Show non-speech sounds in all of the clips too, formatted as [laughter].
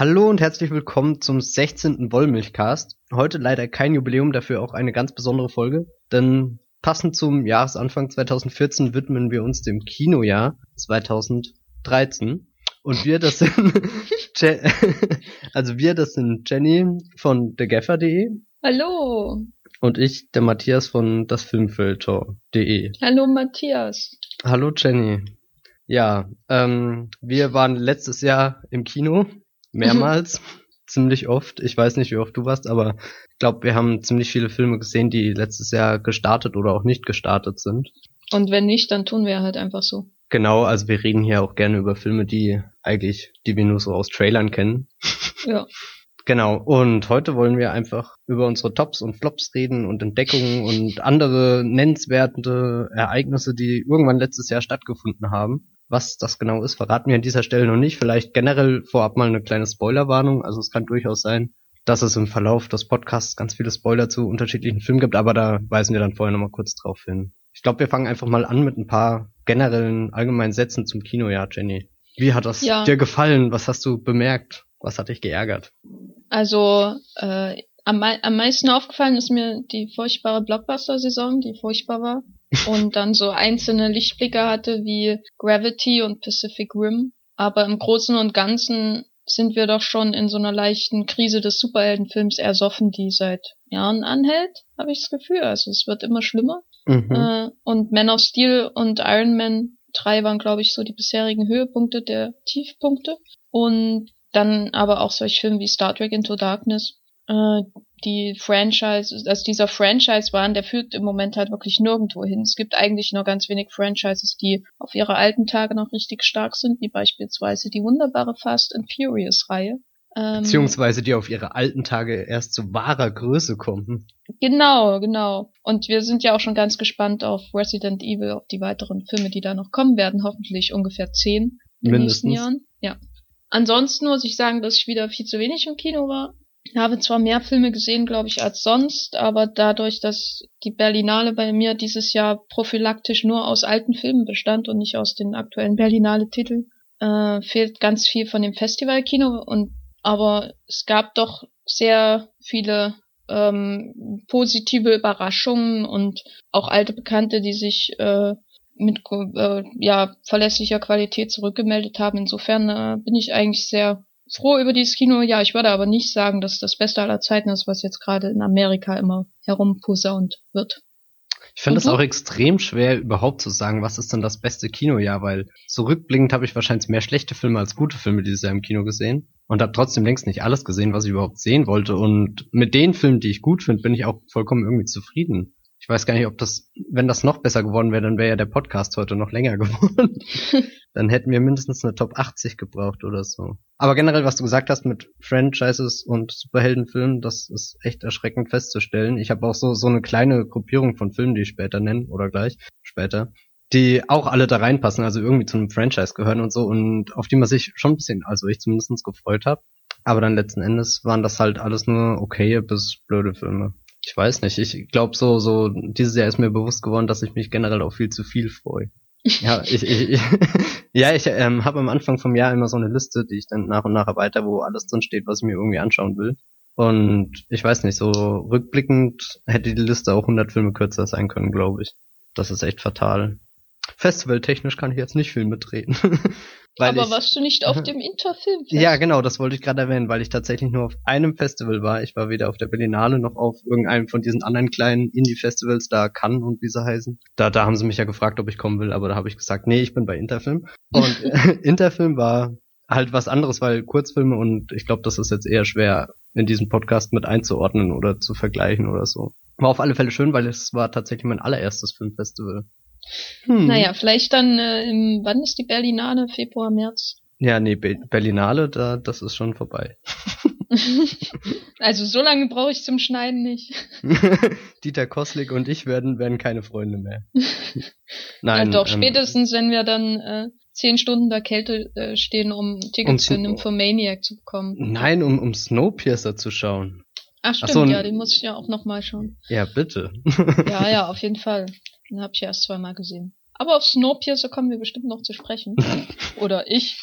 Hallo und herzlich willkommen zum 16. Wollmilchcast. Heute leider kein Jubiläum, dafür auch eine ganz besondere Folge, denn passend zum Jahresanfang 2014 widmen wir uns dem Kinojahr 2013. Und wir, das sind, [laughs] Je [laughs] also wir, das sind Jenny von thegaffer.de. Hallo. Und ich, der Matthias von dasfilmfilter.de. Hallo Matthias. Hallo Jenny. Ja, ähm, wir waren letztes Jahr im Kino mehrmals, ziemlich oft. Ich weiß nicht, wie oft du warst, aber ich glaube, wir haben ziemlich viele Filme gesehen, die letztes Jahr gestartet oder auch nicht gestartet sind. Und wenn nicht, dann tun wir halt einfach so. Genau, also wir reden hier auch gerne über Filme, die eigentlich, die wir nur so aus Trailern kennen. Ja. [laughs] Genau, und heute wollen wir einfach über unsere Tops und Flops reden und Entdeckungen und andere nennenswerte Ereignisse, die irgendwann letztes Jahr stattgefunden haben. Was das genau ist, verraten wir an dieser Stelle noch nicht. Vielleicht generell vorab mal eine kleine Spoilerwarnung. Also es kann durchaus sein, dass es im Verlauf des Podcasts ganz viele Spoiler zu unterschiedlichen Filmen gibt, aber da weisen wir dann vorher nochmal kurz drauf hin. Ich glaube, wir fangen einfach mal an mit ein paar generellen allgemeinen Sätzen zum Kinojahr, Jenny. Wie hat das ja. dir gefallen? Was hast du bemerkt? Was hat dich geärgert? Also äh, am, am meisten aufgefallen ist mir die furchtbare Blockbuster-Saison, die furchtbar war und dann so einzelne Lichtblicke hatte wie Gravity und Pacific Rim. Aber im Großen und Ganzen sind wir doch schon in so einer leichten Krise des Superheldenfilms ersoffen, die seit Jahren anhält, habe ich das Gefühl. Also es wird immer schlimmer. Mhm. Äh, und Man of Steel und Iron Man 3 waren, glaube ich, so die bisherigen Höhepunkte der Tiefpunkte. Und dann aber auch solche Filme wie Star Trek Into Darkness, äh, die Franchise, also dieser Franchise-Wahn, der führt im Moment halt wirklich nirgendwo hin. Es gibt eigentlich nur ganz wenig Franchises, die auf ihre alten Tage noch richtig stark sind, wie beispielsweise die wunderbare Fast and Furious-Reihe. Ähm, Beziehungsweise die auf ihre alten Tage erst zu wahrer Größe kommen. Genau, genau. Und wir sind ja auch schon ganz gespannt auf Resident Evil, auf die weiteren Filme, die da noch kommen werden. Hoffentlich ungefähr zehn in den nächsten Jahren. Ja. Ansonsten muss ich sagen, dass ich wieder viel zu wenig im Kino war. Ich habe zwar mehr Filme gesehen, glaube ich, als sonst, aber dadurch, dass die Berlinale bei mir dieses Jahr prophylaktisch nur aus alten Filmen bestand und nicht aus den aktuellen Berlinale-Titeln, äh, fehlt ganz viel von dem Festivalkino und aber es gab doch sehr viele ähm, positive Überraschungen und auch alte Bekannte, die sich äh, mit äh, ja verlässlicher Qualität zurückgemeldet haben. Insofern äh, bin ich eigentlich sehr froh über dieses Kino. Ja, ich würde aber nicht sagen, dass das Beste aller Zeiten ist, was jetzt gerade in Amerika immer herumposaunt wird. Ich finde es auch extrem schwer, überhaupt zu sagen, was ist denn das beste Kinojahr, weil zurückblickend habe ich wahrscheinlich mehr schlechte Filme als gute Filme dieses Jahr im Kino gesehen und habe trotzdem längst nicht alles gesehen, was ich überhaupt sehen wollte. Und mit den Filmen, die ich gut finde, bin ich auch vollkommen irgendwie zufrieden. Ich weiß gar nicht, ob das, wenn das noch besser geworden wäre, dann wäre ja der Podcast heute noch länger [laughs] geworden. [laughs] dann hätten wir mindestens eine Top 80 gebraucht oder so. Aber generell, was du gesagt hast mit Franchises und Superheldenfilmen, das ist echt erschreckend festzustellen. Ich habe auch so, so eine kleine Gruppierung von Filmen, die ich später nenne oder gleich später, die auch alle da reinpassen, also irgendwie zu einem Franchise gehören und so und auf die man sich schon ein bisschen, also ich zumindest gefreut habe. Aber dann letzten Endes waren das halt alles nur okay bis blöde Filme. Ich weiß nicht. Ich glaube so, so dieses Jahr ist mir bewusst geworden, dass ich mich generell auf viel zu viel freue. [laughs] Ja, ich, ich, ich [laughs] ja, ich ähm, habe am Anfang vom Jahr immer so eine Liste, die ich dann nach und nach erweitere, wo alles drin steht, was ich mir irgendwie anschauen will. Und ich weiß nicht, so rückblickend hätte die Liste auch 100 Filme kürzer sein können, glaube ich. Das ist echt fatal. Festivaltechnisch kann ich jetzt nicht viel mitreden. [laughs] Aber ich, warst du nicht auf dem Interfilm? Ja, genau, das wollte ich gerade erwähnen, weil ich tatsächlich nur auf einem Festival war. Ich war weder auf der Berlinale noch auf irgendeinem von diesen anderen kleinen Indie-Festivals, da Cannes und wie sie heißen. Da, da haben sie mich ja gefragt, ob ich kommen will, aber da habe ich gesagt, nee, ich bin bei Interfilm. Und [laughs] [laughs] Interfilm war halt was anderes, weil Kurzfilme und ich glaube, das ist jetzt eher schwer in diesem Podcast mit einzuordnen oder zu vergleichen oder so. War auf alle Fälle schön, weil es war tatsächlich mein allererstes Filmfestival. Hm. Naja, vielleicht dann äh, im, wann ist die Berlinale? Februar, März? Ja, nee, Be Berlinale, da, das ist schon vorbei. [laughs] also so lange brauche ich zum Schneiden nicht. [laughs] Dieter Koslik und ich werden, werden keine Freunde mehr. [laughs] Nein. Ja, doch, ähm, spätestens wenn wir dann äh, zehn Stunden der Kälte äh, stehen, um Tickets um, für Nymphomaniac zu bekommen. Nein, um, um Snowpiercer zu schauen. Ach stimmt, Ach so, ja, den muss ich ja auch nochmal schauen. Ja, bitte. ja, ja, auf jeden Fall. Den habe ich erst zweimal gesehen. Aber auf Snowpiercer kommen wir bestimmt noch zu sprechen. [laughs] Oder ich.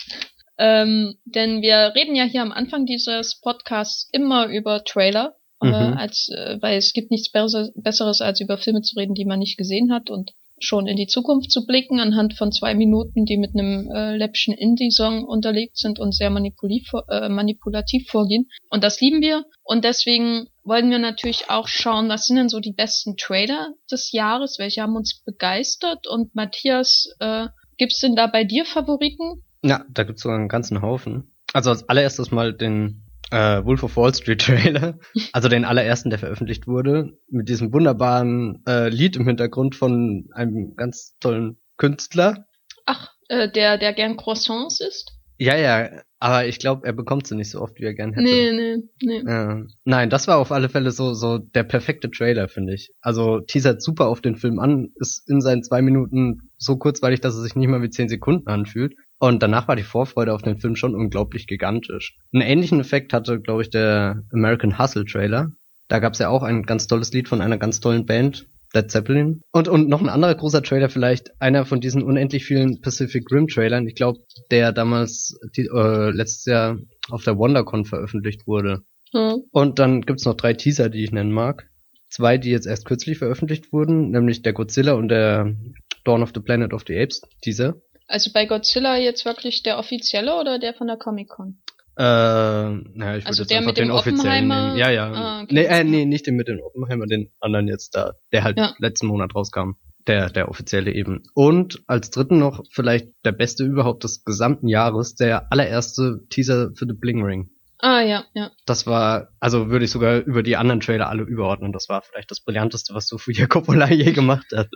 Ähm, denn wir reden ja hier am Anfang dieses Podcasts immer über Trailer, äh, mhm. äh, als, äh, weil es gibt nichts Besseres, als über Filme zu reden, die man nicht gesehen hat und schon in die Zukunft zu blicken anhand von zwei Minuten, die mit einem äh, läppischen Indie-Song unterlegt sind und sehr manipulativ, äh, manipulativ vorgehen. Und das lieben wir. Und deswegen wollen wir natürlich auch schauen, was sind denn so die besten Trailer des Jahres, welche haben uns begeistert. Und Matthias, äh, gibt's denn da bei dir Favoriten? Ja, da gibt's sogar einen ganzen Haufen. Also als allererstes mal den äh, Wolf of Wall Street Trailer, [laughs] also den allerersten, der veröffentlicht wurde, mit diesem wunderbaren äh, Lied im Hintergrund von einem ganz tollen Künstler. Ach, äh, der, der gern Croissants isst? Ja, ja, aber ich glaube, er bekommt sie nicht so oft, wie er gern hätte. Nee, nee, nee. Ja. Nein, das war auf alle Fälle so, so der perfekte Trailer, finde ich. Also teasert super auf den Film an, ist in seinen zwei Minuten so kurzweilig, dass es sich nicht mal wie zehn Sekunden anfühlt. Und danach war die Vorfreude auf den Film schon unglaublich gigantisch. Einen ähnlichen Effekt hatte, glaube ich, der American Hustle Trailer. Da gab es ja auch ein ganz tolles Lied von einer ganz tollen Band, Led Zeppelin. Und, und noch ein anderer großer Trailer vielleicht, einer von diesen unendlich vielen Pacific Rim Trailern, ich glaube, der damals die, äh, letztes Jahr auf der WonderCon veröffentlicht wurde. Mhm. Und dann gibt's noch drei Teaser, die ich nennen mag. Zwei, die jetzt erst kürzlich veröffentlicht wurden, nämlich der Godzilla und der Dawn of the Planet of the Apes Teaser. Also bei Godzilla jetzt wirklich der offizielle oder der von der Comic-Con? Äh, naja, ich würde also jetzt einfach den offiziellen nehmen. Ja, ja. Ah, okay. nee, äh, nee, nicht den mit den Oppenheimer, den anderen jetzt da, der halt ja. letzten Monat rauskam. Der, der offizielle eben. Und als dritten noch vielleicht der beste überhaupt des gesamten Jahres, der allererste Teaser für The Bling Ring. Ah, ja, ja. Das war, also würde ich sogar über die anderen Trailer alle überordnen. Das war vielleicht das brillanteste, was Sofia Coppola [laughs] je gemacht hat.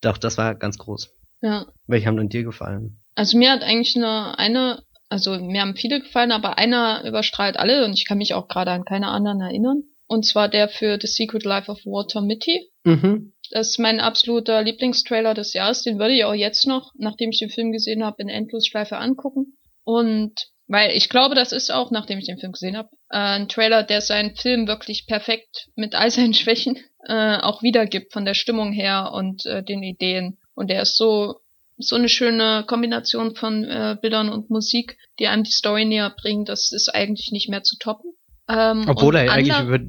Doch, das war ganz groß. Ja. Welche haben denn dir gefallen? Also mir hat eigentlich nur eine, also mir haben viele gefallen, aber einer überstrahlt alle und ich kann mich auch gerade an keine anderen erinnern. Und zwar der für The Secret Life of Walter Mitty. Mhm. Das ist mein absoluter Lieblingstrailer des Jahres. Den würde ich auch jetzt noch, nachdem ich den Film gesehen habe, in Endlosschleife angucken. Und weil ich glaube, das ist auch, nachdem ich den Film gesehen habe, äh, ein Trailer, der seinen Film wirklich perfekt mit all seinen Schwächen äh, auch wiedergibt, von der Stimmung her und äh, den Ideen. Und der ist so so eine schöne Kombination von äh, Bildern und Musik, die einem die Story näher bringt. Das ist eigentlich nicht mehr zu toppen. Ähm, Obwohl er eigentlich über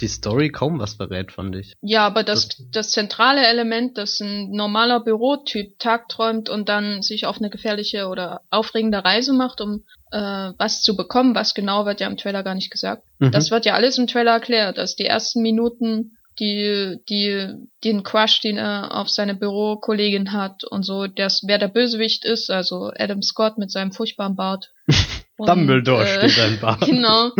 die Story kaum was verrät, fand ich. Ja, aber das, das, das zentrale Element, dass ein normaler Bürotyp tagträumt und dann sich auf eine gefährliche oder aufregende Reise macht, um äh, was zu bekommen, was genau wird ja im Trailer gar nicht gesagt. Mhm. Das wird ja alles im Trailer erklärt, dass die ersten Minuten die, die, den Crush, den er auf seine Bürokollegin hat und so, das, wer der Bösewicht ist, also Adam Scott mit seinem furchtbaren Bart. [laughs] Und, Dumbledore äh, steht ein Bart. [laughs] Genau.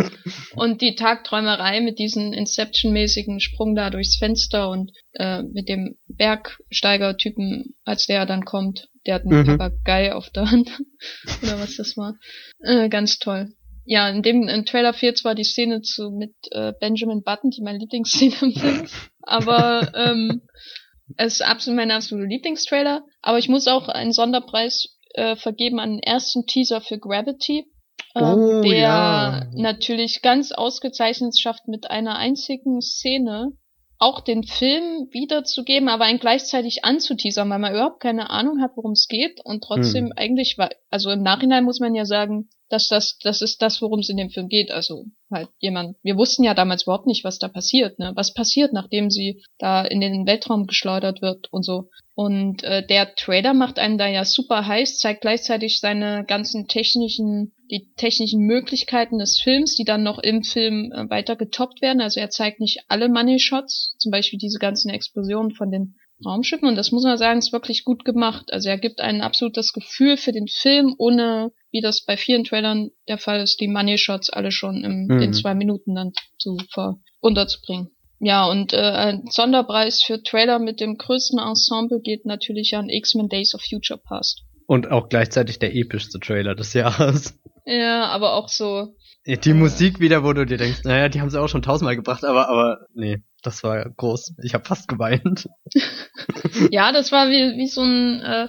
Und die Tagträumerei mit diesem Inception-mäßigen Sprung da durchs Fenster und äh, mit dem Bergsteiger-Typen, als der dann kommt, der hat einen mhm. Papagei auf der Hand. [laughs] Oder was das war. Äh, ganz toll ja, in dem in Trailer fehlt zwar die Szene zu mit äh, Benjamin Button, die meine Lieblingsszene im Film ist, aber ähm, es ist absolut mein absoluter Lieblingstrailer. Aber ich muss auch einen Sonderpreis äh, vergeben an den ersten Teaser für Gravity, ähm, oh, der ja. natürlich ganz ausgezeichnet schafft mit einer einzigen Szene, auch den Film wiederzugeben, aber einen gleichzeitig anzuteasern, weil man überhaupt keine Ahnung hat, worum es geht und trotzdem hm. eigentlich, also im Nachhinein muss man ja sagen, dass das, das ist das, worum es in dem Film geht. Also halt jemand, wir wussten ja damals überhaupt nicht, was da passiert, ne? Was passiert, nachdem sie da in den Weltraum geschleudert wird und so. Und äh, der Trailer macht einen da ja super heiß, zeigt gleichzeitig seine ganzen technischen, die technischen Möglichkeiten des Films, die dann noch im Film äh, weiter getoppt werden. Also er zeigt nicht alle Money Shots, zum Beispiel diese ganzen Explosionen von den Raumschiffen und das muss man sagen, ist wirklich gut gemacht. Also er gibt ein absolutes Gefühl für den Film, ohne, wie das bei vielen Trailern der Fall ist, die Money Shots alle schon in mhm. den zwei Minuten dann zu ver unterzubringen. Ja, und äh, ein Sonderpreis für Trailer mit dem größten Ensemble geht natürlich an X-Men Days of Future Past. Und auch gleichzeitig der epischste Trailer des Jahres. Ja, aber auch so. Die Musik wieder, wo du dir denkst, naja, die haben sie auch schon tausendmal gebracht, aber, aber nee. Das war groß. Ich habe fast geweint. [laughs] ja, das war wie, wie so ein äh,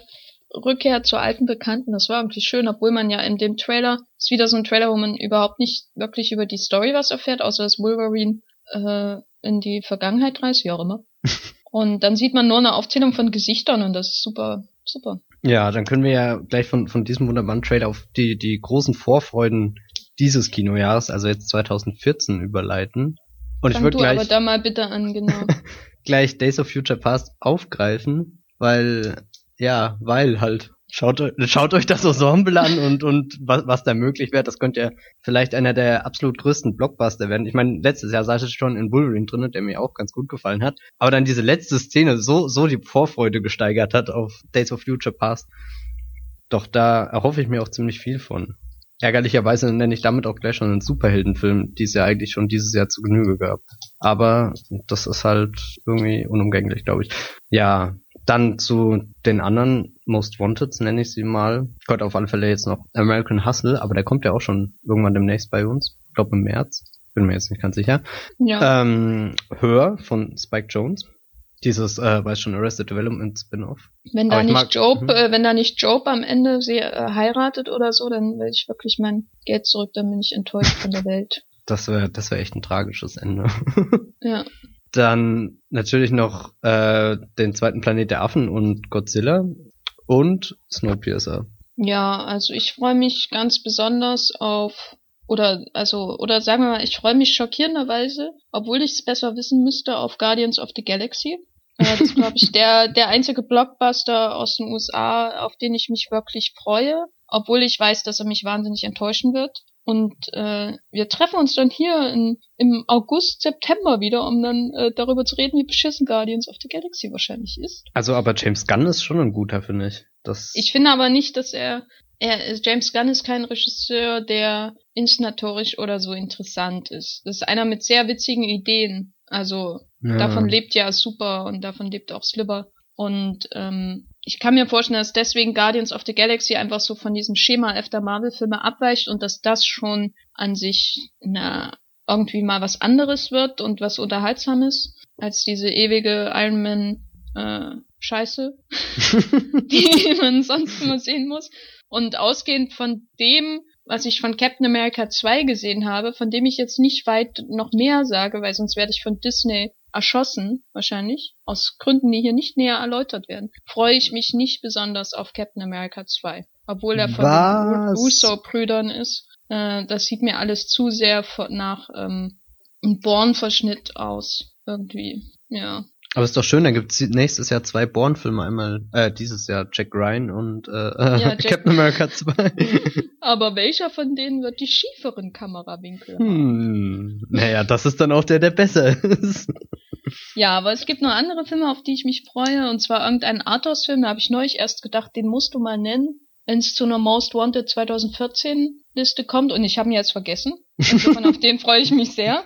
Rückkehr zu alten Bekannten. Das war wirklich schön, obwohl man ja in dem Trailer, ist wieder so ein Trailer, wo man überhaupt nicht wirklich über die Story was erfährt, außer dass Wolverine äh, in die Vergangenheit reist, wie auch immer. [laughs] und dann sieht man nur eine Aufzählung von Gesichtern und das ist super, super. Ja, dann können wir ja gleich von, von diesem wunderbaren Trailer auf die, die großen Vorfreuden dieses Kinojahres, also jetzt 2014, überleiten. Und Fang ich würde gleich. aber da mal bitte an, genau. [laughs] gleich Days of Future Past aufgreifen, weil, ja, weil halt. Schaut, schaut euch das Ensemble an und, und was, was da möglich wird. Das könnte ja vielleicht einer der absolut größten Blockbuster werden. Ich meine, letztes Jahr saß ich schon in Wolverine drin, der mir auch ganz gut gefallen hat. Aber dann diese letzte Szene so, so die Vorfreude gesteigert hat auf Days of Future Past. Doch da erhoffe ich mir auch ziemlich viel von. Ärgerlicherweise nenne ich damit auch gleich schon einen Superheldenfilm, die es ja eigentlich schon dieses Jahr zu Genüge gab. Aber das ist halt irgendwie unumgänglich, glaube ich. Ja, dann zu den anderen Most Wanted, nenne ich sie mal. Gott, auf alle Fälle jetzt noch American Hustle, aber der kommt ja auch schon irgendwann demnächst bei uns. Ich glaube im März. Bin mir jetzt nicht ganz sicher. Ja. Ähm, Hör von Spike Jones. Dieses, äh, weiß schon, Arrested Development Spin-off. Wenn da nicht Job, hm. äh, wenn da nicht Job am Ende sie äh, heiratet oder so, dann will ich wirklich mein Geld zurück, dann bin ich enttäuscht von der Welt. [laughs] Das wäre, das wäre echt ein tragisches Ende. [laughs] ja. Dann natürlich noch äh, den zweiten Planet der Affen und Godzilla und Snowpiercer. Ja, also ich freue mich ganz besonders auf oder also oder sagen wir mal, ich freue mich schockierenderweise, obwohl ich es besser wissen müsste, auf Guardians of the Galaxy. Äh, das ist, glaube ich, der, der einzige Blockbuster aus den USA, auf den ich mich wirklich freue, obwohl ich weiß, dass er mich wahnsinnig enttäuschen wird. Und äh, wir treffen uns dann hier in, im August, September wieder, um dann äh, darüber zu reden, wie beschissen Guardians of the Galaxy wahrscheinlich ist. Also, aber James Gunn ist schon ein guter, finde ich. Das ich finde aber nicht, dass er, er James Gunn ist kein Regisseur, der inszenatorisch oder so interessant ist. Das ist einer mit sehr witzigen Ideen. Also ja. davon lebt ja Super und davon lebt auch Sliver. Und ähm, ich kann mir vorstellen, dass deswegen Guardians of the Galaxy einfach so von diesem Schema F der Marvel-Filme abweicht und dass das schon an sich na, irgendwie mal was anderes wird und was unterhaltsames als diese ewige Iron Man äh, Scheiße, [laughs] [laughs] die man sonst immer sehen muss. Und ausgehend von dem, was ich von Captain America 2 gesehen habe, von dem ich jetzt nicht weit noch mehr sage, weil sonst werde ich von Disney erschossen, wahrscheinlich, aus Gründen, die hier nicht näher erläutert werden, freue ich mich nicht besonders auf Captain America 2. Obwohl er von Was? den Russo-Brüdern ist. Äh, das sieht mir alles zu sehr nach ähm, einem Born-Verschnitt aus. Irgendwie. Ja. Aber ist doch schön, dann gibt's nächstes Jahr zwei Born-Filme, einmal äh, dieses Jahr Jack Ryan und äh, ja, [laughs] Captain America 2. [laughs] Aber welcher von denen wird die schieferen Kamerawinkel haben? Hm, naja, das ist dann auch der, der besser ist. Ja, aber es gibt noch andere Filme, auf die ich mich freue, und zwar irgendeinen Arthouse-Film, da habe ich neulich erst gedacht, den musst du mal nennen, wenn es zu einer Most Wanted 2014 Liste kommt, und ich habe ihn jetzt vergessen. Insofern auf den freue ich mich sehr.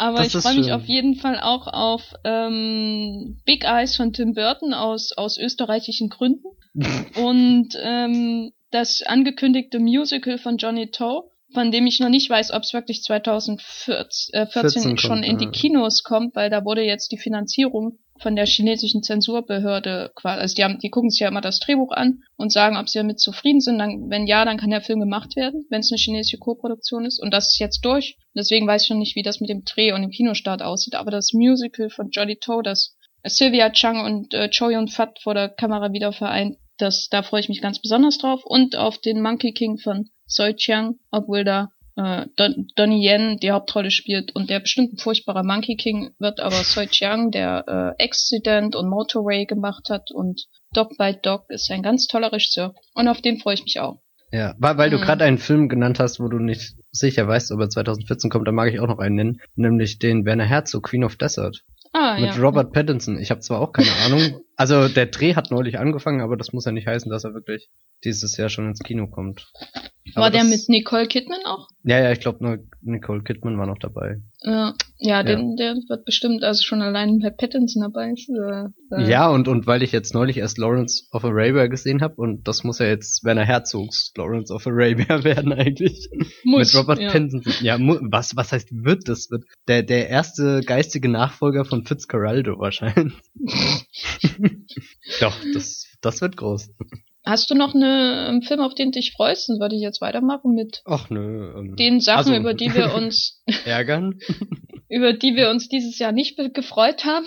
Aber das ich freue mich auf jeden Fall auch auf ähm, Big Eyes von Tim Burton aus, aus österreichischen Gründen. [laughs] und ähm, das angekündigte Musical von Johnny Toe, von dem ich noch nicht weiß, ob es wirklich 2014 äh, 14 schon kommt, in die Kinos kommt, weil da wurde jetzt die Finanzierung von der chinesischen Zensurbehörde quasi, also die haben, die gucken sich ja immer das Drehbuch an und sagen, ob sie damit zufrieden sind. Dann, wenn ja, dann kann der Film gemacht werden, wenn es eine chinesische Co-Produktion ist. Und das ist jetzt durch. Deswegen weiß ich noch nicht, wie das mit dem Dreh und dem Kinostart aussieht. Aber das Musical von Jolly Toe, das Sylvia Chang und äh, Choi Yun Fat vor der Kamera wieder vereint, das, da freue ich mich ganz besonders drauf. Und auf den Monkey King von Soi Chiang, obwohl da äh, Don Donnie Yen die Hauptrolle spielt und der bestimmt ein furchtbarer Monkey King wird, aber Soi Chiang, der äh, Accident und Motorway gemacht hat und Dog by Dog ist ein ganz toller Regisseur und auf den freue ich mich auch. Ja, weil, weil du mhm. gerade einen Film genannt hast, wo du nicht sicher weißt, ob er 2014 kommt, da mag ich auch noch einen nennen, nämlich den Werner Herzog, Queen of Desert. Ah, mit ja. Robert Pattinson. Ich habe zwar auch keine Ahnung. Also der Dreh hat neulich angefangen, aber das muss ja nicht heißen, dass er wirklich dieses Jahr schon ins Kino kommt. War aber der das, mit Nicole Kidman auch? Ja, ja, ich glaube nur Nicole Kidman war noch dabei. Ja, ja, Den, der wird bestimmt also schon allein bei Pattinson dabei. Äh, ja, und und weil ich jetzt neulich erst Lawrence of Arabia gesehen habe und das muss ja jetzt Werner Herzogs Lawrence of Arabia [laughs] werden eigentlich. Muss, mit Robert ja. Pattinson. Ja, was was heißt wird das wird der der erste geistige Nachfolger von Fitzcarraldo wahrscheinlich. [laughs] [laughs] Doch, das das wird groß. Hast du noch eine, einen Film, auf den du dich freust? Dann würde ich jetzt weitermachen mit Ach, nö, ähm, den Sachen, also, über die wir [laughs] uns ärgern, [laughs] über die wir uns dieses Jahr nicht gefreut haben.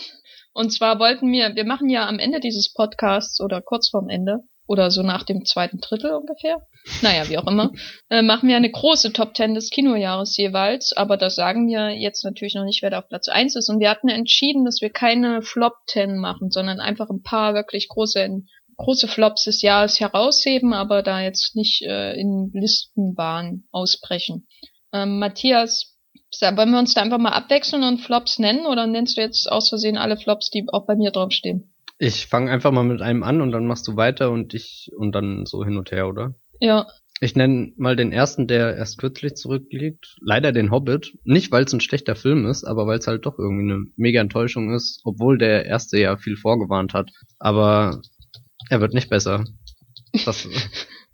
Und zwar wollten wir, wir machen ja am Ende dieses Podcasts oder kurz vorm Ende oder so nach dem zweiten Drittel ungefähr, naja, wie auch immer, [laughs] äh, machen wir eine große Top Ten des Kinojahres jeweils, aber das sagen wir jetzt natürlich noch nicht, wer da auf Platz eins ist. Und wir hatten entschieden, dass wir keine Flop Ten machen, sondern einfach ein paar wirklich große, große Flops des Jahres herausheben, aber da jetzt nicht äh, in Listenbahn ausbrechen. Ähm, Matthias, wollen wir uns da einfach mal abwechseln und Flops nennen oder nennst du jetzt aus Versehen alle Flops, die auch bei mir draufstehen? Ich fange einfach mal mit einem an und dann machst du weiter und ich und dann so hin und her, oder? Ja. Ich nenne mal den ersten, der erst kürzlich zurückliegt. Leider den Hobbit. Nicht, weil es ein schlechter Film ist, aber weil es halt doch irgendwie eine mega Enttäuschung ist, obwohl der erste ja viel vorgewarnt hat. Aber er wird nicht besser. [laughs] Das,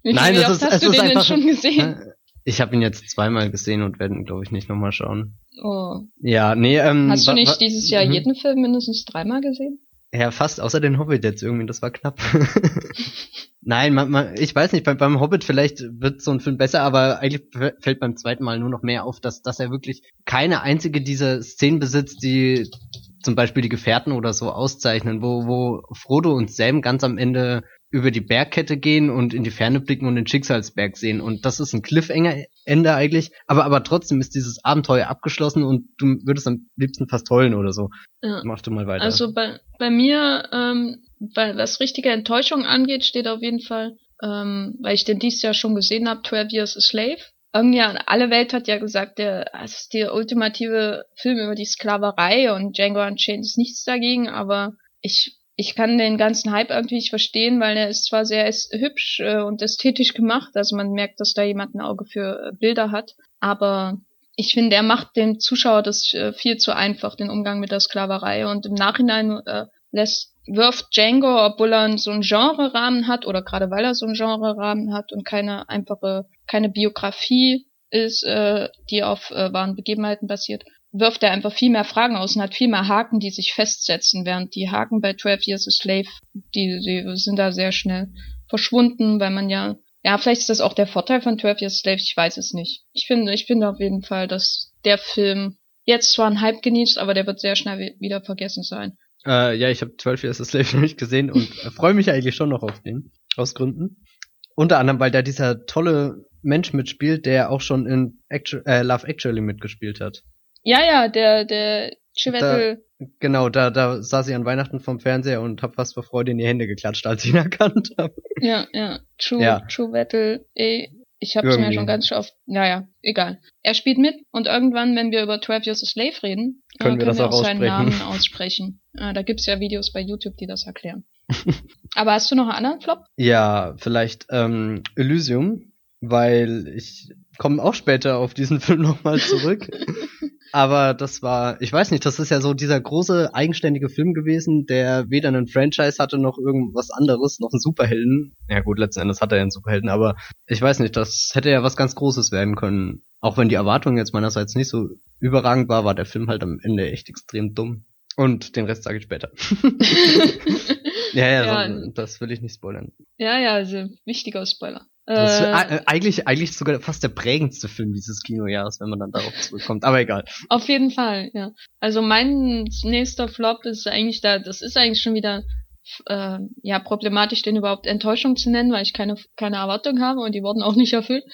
Nein, das ist, hast es du ist den einfach, schon gesehen? Ich habe ihn jetzt zweimal gesehen und werde ihn, glaube ich, nicht nochmal schauen. Oh. Ja, nee, ähm. Hast du nicht dieses Jahr mhm. jeden Film mindestens dreimal gesehen? Ja, fast, außer den Hobbit jetzt irgendwie, das war knapp. [laughs] Nein, man, man, ich weiß nicht, beim, beim Hobbit vielleicht wird so ein Film besser, aber eigentlich fällt beim zweiten Mal nur noch mehr auf, dass, dass er wirklich keine einzige dieser Szenen besitzt, die zum Beispiel die Gefährten oder so auszeichnen, wo, wo Frodo und Sam ganz am Ende über die Bergkette gehen und in die Ferne blicken und den Schicksalsberg sehen. Und das ist ein Cliffhanger-Ende eigentlich. Aber, aber trotzdem ist dieses Abenteuer abgeschlossen und du würdest am liebsten fast heulen oder so. Ja. Mach du mal weiter. Also bei, bei mir, ähm, weil was richtige Enttäuschung angeht, steht auf jeden Fall, ähm, weil ich den dieses Jahr schon gesehen habe, 12 Years a Slave. Irgendwie alle Welt hat ja gesagt, der, es ist der ultimative Film über die Sklaverei und Django Unchained ist nichts dagegen, aber ich ich kann den ganzen Hype irgendwie nicht verstehen, weil er ist zwar sehr hübsch äh, und ästhetisch gemacht, also man merkt, dass da jemand ein Auge für äh, Bilder hat, aber ich finde, er macht dem Zuschauer das äh, viel zu einfach, den Umgang mit der Sklaverei und im Nachhinein lässt wirft Django, obwohl er so einen Genre-Rahmen hat oder gerade weil er so einen Genre-Rahmen hat und keine einfache, keine Biografie ist, äh, die auf äh, wahren Begebenheiten basiert, wirft er einfach viel mehr Fragen aus und hat viel mehr Haken, die sich festsetzen, während die Haken bei 12 Years a Slave, die, die sind da sehr schnell verschwunden, weil man ja, ja, vielleicht ist das auch der Vorteil von 12 Years a Slave, ich weiß es nicht. Ich finde, ich finde auf jeden Fall, dass der Film jetzt zwar einen Hype genießt, aber der wird sehr schnell wieder vergessen sein. Äh, ja, ich habe 12 Years a Slave nicht gesehen und freue mich eigentlich schon noch auf den, aus Gründen. Unter anderem, weil da dieser tolle Mensch mitspielt, der auch schon in Actu äh, Love Actually mitgespielt hat. Ja, ja, der, der Chiwetel. Genau, da, da saß ich an Weihnachten vom Fernseher und hab fast vor Freude in die Hände geklatscht, als ich ihn [laughs] erkannt habe. Ja, ja. True, ja. Chiwetel, ey. Ich hab's Irgendwie. mir schon ganz oft. Naja, egal. Er spielt mit und irgendwann, wenn wir über 12 Years a Slave reden, können, äh, wir, können wir, auch, seinen Namen [laughs] aussprechen. Äh, da gibt's ja Videos bei YouTube, die das erklären. [laughs] Aber hast du noch einen anderen Flop? Ja, vielleicht ähm, Elysium, weil ich komme auch später auf diesen [laughs] Film nochmal zurück. Aber das war, ich weiß nicht, das ist ja so dieser große eigenständige Film gewesen, der weder einen Franchise hatte noch irgendwas anderes, noch einen Superhelden. Ja gut, letzten Endes hat er ja einen Superhelden, aber ich weiß nicht, das hätte ja was ganz Großes werden können. Auch wenn die Erwartung jetzt meinerseits nicht so überragend war, war der Film halt am Ende echt extrem dumm. Und den Rest sage ich später. [laughs] ja, ja, ja, so, das will ich nicht spoilern. Ja, ja, also wichtiger Spoiler. Das ist äh, äh, eigentlich, eigentlich sogar fast der prägendste Film dieses Kinojahres, wenn man dann darauf zurückkommt. Aber egal. Auf jeden Fall, ja. Also mein nächster Flop ist eigentlich da, das ist eigentlich schon wieder äh, ja problematisch, den überhaupt Enttäuschung zu nennen, weil ich keine keine Erwartung habe und die wurden auch nicht erfüllt. [laughs]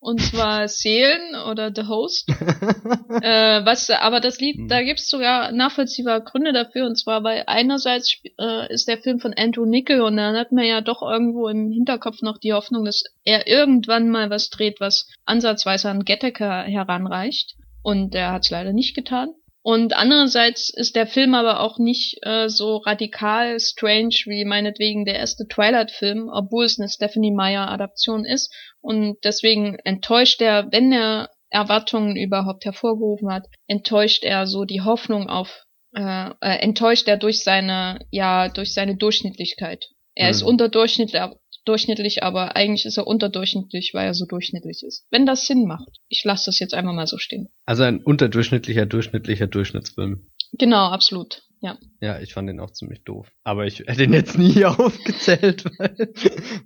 Und zwar Seelen oder The Host. [laughs] äh, was, aber das Lied, hm. da gibt's sogar nachvollziehbare Gründe dafür. Und zwar, weil einerseits äh, ist der Film von Andrew Nickel und dann hat man ja doch irgendwo im Hinterkopf noch die Hoffnung, dass er irgendwann mal was dreht, was ansatzweise an Gattaker heranreicht. Und er hat's leider nicht getan. Und andererseits ist der Film aber auch nicht äh, so radikal strange wie meinetwegen der erste Twilight-Film, obwohl es eine Stephanie Meyer-Adaption ist. Und deswegen enttäuscht er, wenn er Erwartungen überhaupt hervorgerufen hat, enttäuscht er so die Hoffnung auf, äh, äh, enttäuscht er durch seine, ja, durch seine Durchschnittlichkeit. Er mhm. ist unterdurchschnittlich, durchschnittlich, aber eigentlich ist er unterdurchschnittlich, weil er so durchschnittlich ist. Wenn das Sinn macht. Ich lasse das jetzt einmal mal so stehen. Also ein unterdurchschnittlicher, durchschnittlicher Durchschnittsfilm. Genau, absolut. Ja. Ja, ich fand den auch ziemlich doof. Aber ich hätte ihn jetzt nie [laughs] aufgezählt, weil,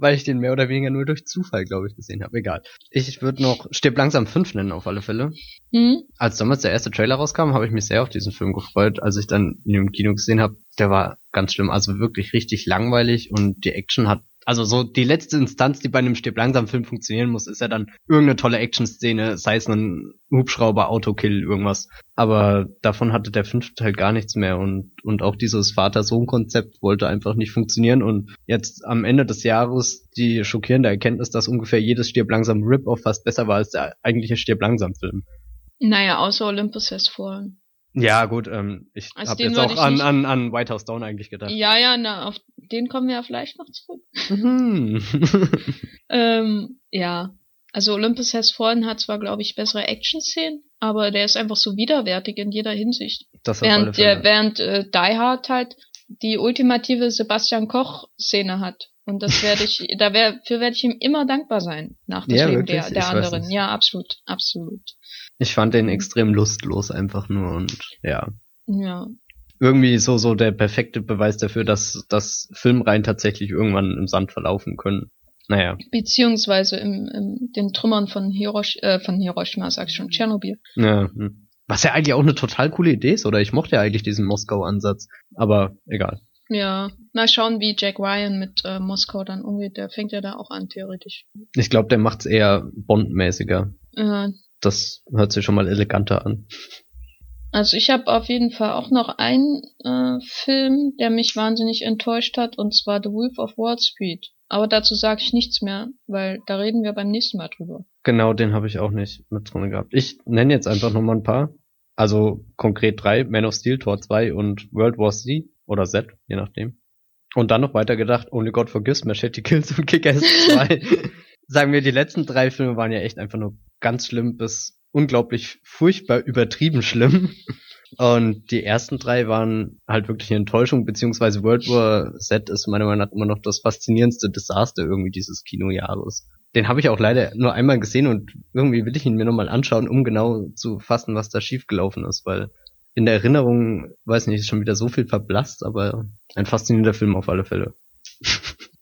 weil ich den mehr oder weniger nur durch Zufall, glaube ich, gesehen habe. Egal. Ich würde noch Stirb langsam 5 nennen, auf alle Fälle. Mhm. Als damals der erste Trailer rauskam, habe ich mich sehr auf diesen Film gefreut. Als ich dann ihn im Kino gesehen habe, der war ganz schlimm. Also wirklich richtig langweilig und die Action hat also so die letzte Instanz, die bei einem Stirb langsam Film funktionieren muss, ist ja dann irgendeine tolle Action-Szene, sei es ein Hubschrauber, Autokill, irgendwas. Aber davon hatte der fünfte Teil gar nichts mehr und, und auch dieses Vater-Sohn-Konzept wollte einfach nicht funktionieren und jetzt am Ende des Jahres die schockierende Erkenntnis, dass ungefähr jedes Stirb langsam Rip-Off fast besser war als der eigentliche Stirb langsam Film. Naja, außer Olympus Has Fallen. Ja, gut, ähm, ich also habe jetzt auch an, an, an White House Down eigentlich gedacht. Ja, ja, na, auf den kommen wir ja vielleicht noch zurück. Mhm. [laughs] [laughs] ähm, ja, also Olympus Has Fallen hat zwar, glaube ich, bessere Action-Szenen, aber der ist einfach so widerwärtig in jeder Hinsicht. Das während der, während äh, Die Hard halt die ultimative Sebastian Koch-Szene hat. Und das werde ich, [laughs] da wär, für werde ich ihm immer dankbar sein, nach dem ja, Leben der, der anderen. Ja, absolut, absolut. Ich fand den extrem lustlos einfach nur und ja. Ja. Irgendwie so, so der perfekte Beweis dafür, dass, dass Filmreihen tatsächlich irgendwann im Sand verlaufen können. Naja. Beziehungsweise im, im den Trümmern von, Hirosh, äh, von Hiroshima, sag ich schon, Tschernobyl. Ja. Hm. Was ja eigentlich auch eine total coole Idee ist, oder? Ich mochte ja eigentlich diesen Moskau-Ansatz. Aber egal. Ja, mal schauen, wie Jack Ryan mit äh, Moskau dann umgeht. Der fängt ja da auch an, theoretisch. Ich glaube, der macht's eher Bond-mäßiger. Ja, das hört sich schon mal eleganter an. Also ich habe auf jeden Fall auch noch einen äh, Film, der mich wahnsinnig enttäuscht hat, und zwar The Wolf of Wall Street. Aber dazu sage ich nichts mehr, weil da reden wir beim nächsten Mal drüber. Genau, den habe ich auch nicht mit drin gehabt. Ich nenne jetzt einfach nochmal ein paar. Also konkret drei, Man of Steel, Tor 2 und World War Z oder Z, je nachdem. Und dann noch weiter gedacht, Only God Forgives, Machete Kills und Kick-Ass 2. [laughs] Sagen wir, die letzten drei Filme waren ja echt einfach nur ganz schlimm bis unglaublich furchtbar übertrieben schlimm. Und die ersten drei waren halt wirklich eine Enttäuschung, beziehungsweise World War Z ist meiner Meinung nach immer noch das faszinierendste Desaster irgendwie dieses Kinojahres. Den habe ich auch leider nur einmal gesehen und irgendwie will ich ihn mir nochmal anschauen, um genau zu fassen, was da schiefgelaufen ist, weil in der Erinnerung, weiß nicht, ist schon wieder so viel verblasst, aber ein faszinierender Film auf alle Fälle.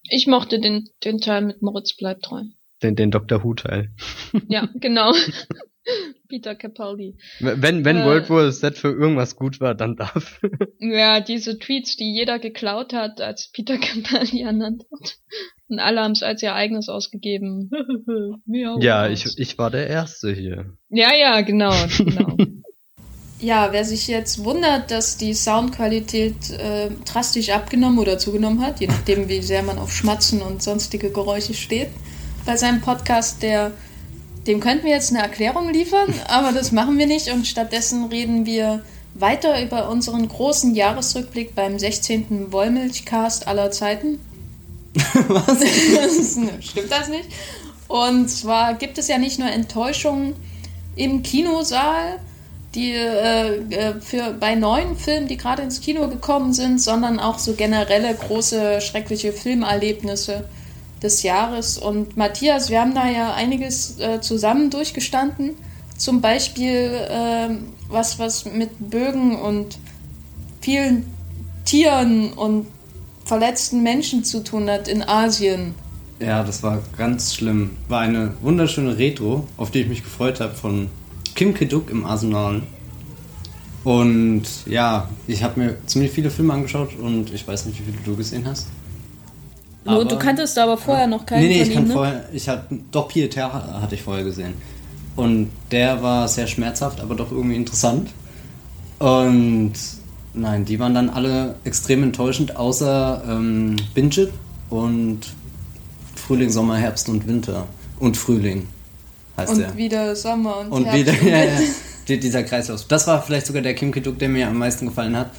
Ich mochte den, den Teil mit Moritz bleibt treu. Den, den Doctor Who Teil. [laughs] Ja, genau. [laughs] Peter Capaldi. Wenn, wenn äh, World War Z für irgendwas gut war, dann dafür. [laughs] Ja, diese Tweets, die jeder geklaut hat, als Peter Capaldi ernannt wird. Und alle haben es als ihr eigenes ausgegeben. ja, ich, ich war der Erste hier. Ja, ja, genau, genau. Ja, wer sich jetzt wundert, dass die Soundqualität äh, drastisch abgenommen oder zugenommen hat, je nachdem, wie sehr man auf Schmatzen und sonstige Geräusche steht, bei seinem Podcast, der, dem könnten wir jetzt eine Erklärung liefern, [laughs] aber das machen wir nicht und stattdessen reden wir weiter über unseren großen Jahresrückblick beim 16. Wollmilchcast aller Zeiten. [laughs] Was? [laughs] Stimmt das nicht? Und zwar gibt es ja nicht nur Enttäuschungen im Kinosaal, die äh, äh, für bei neuen Filmen, die gerade ins Kino gekommen sind, sondern auch so generelle große schreckliche Filmerlebnisse des Jahres. Und Matthias, wir haben da ja einiges äh, zusammen durchgestanden. Zum Beispiel äh, was, was mit Bögen und vielen Tieren und verletzten Menschen zu tun hat in Asien. Ja, das war ganz schlimm. War eine wunderschöne Retro, auf die ich mich gefreut habe von Kim Keduk im Arsenal. Und ja, ich habe mir ziemlich viele Filme angeschaut und ich weiß nicht, wie viele du gesehen hast. Aber, du kanntest aber vorher noch keinen Nee, nee, ich kann ne? vorher, ich hatte, doch Pieter hatte ich vorher gesehen. Und der war sehr schmerzhaft, aber doch irgendwie interessant. Und nein, die waren dann alle extrem enttäuschend, außer ähm, Binge und Frühling, Sommer, Herbst und Winter. Und Frühling heißt und der. Und wieder Sommer und, und Herbst. Wieder, [laughs] ja, ja, dieser Kreislauf. Das war vielleicht sogar der Kim Kiduk, der mir am meisten gefallen hat.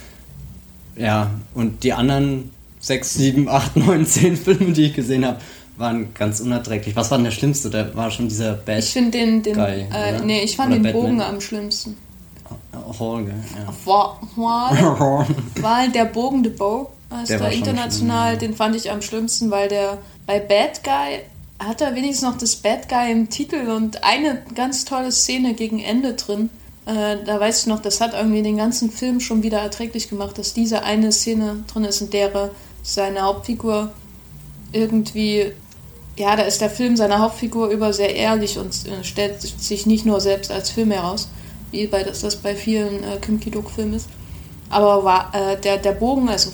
Ja, und die anderen sechs, sieben, acht, [laughs] neun, zehn Filme, die ich gesehen habe, waren ganz unerträglich. Was war denn der schlimmste? Da war schon dieser Bad Ich finde den, den Guy, äh, nee, ich fand oder den Batman. Bogen am schlimmsten. Holger, ja. Wahl, [laughs] der Bogen de Bow heißt der, der international, schlimm. den fand ich am schlimmsten, weil der bei Bad Guy hat er wenigstens noch das Bad Guy im Titel und eine ganz tolle Szene gegen Ende drin. Äh, da weiß ich noch, das hat irgendwie den ganzen Film schon wieder erträglich gemacht, dass diese eine Szene drin ist, in der seine Hauptfigur irgendwie, ja, da ist der Film seiner Hauptfigur über sehr ehrlich und äh, stellt sich nicht nur selbst als Film heraus, wie bei, das, das bei vielen äh, Kim Ki-duk-Filmen ist. Aber war, äh, der, der Bogen, also,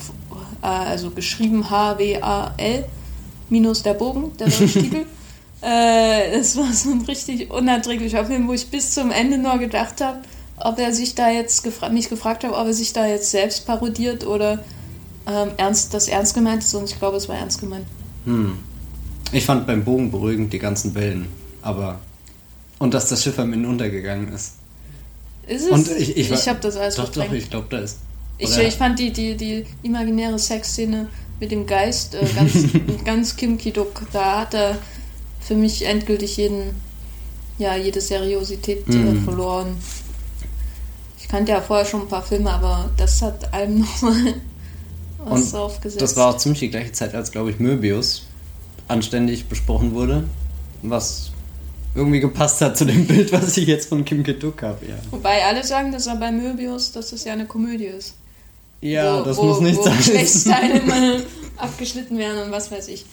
äh, also geschrieben H-W-A-L, minus der Bogen, der [laughs] Titel. Äh, es war so ein richtig unerträglicher Film, wo ich bis zum Ende nur gedacht habe, ob er sich da jetzt gefra mich gefragt habe, ob er sich da jetzt selbst parodiert oder ähm, ernst, das ernst gemeint ist und ich glaube, es war ernst gemeint. Hm. Ich fand beim Bogen beruhigend die ganzen Wellen, aber und dass das Schiff am Ende untergegangen ist. Ist es? Und ich, ich, ich habe das alles Doch, verdrängt. doch, ich glaube, da ist. Ich, ich fand die, die, die imaginäre Sexszene mit dem Geist äh, ganz, [laughs] ganz Kim Ki-duk. Da hat er für mich endgültig jeden, ja, jede Seriosität äh, Mhm. verloren. Ich kannte ja vorher schon ein paar Filme, aber das hat einem [laughs] nochmal was aufgesetzt. Das war auch ziemlich die gleiche Zeit, als, glaube ich, Möbius anständig besprochen wurde, was irgendwie gepasst hat zu dem [laughs] Bild, was ich jetzt von Kim Ki-duk habe. Ja, Wobei alle sagen, dass er bei Möbius, dass das ja eine Komödie ist. ja wo, das wo, muss nicht sein. Geschlechtsteile [laughs] mal abgeschnitten werden und was weiß ich.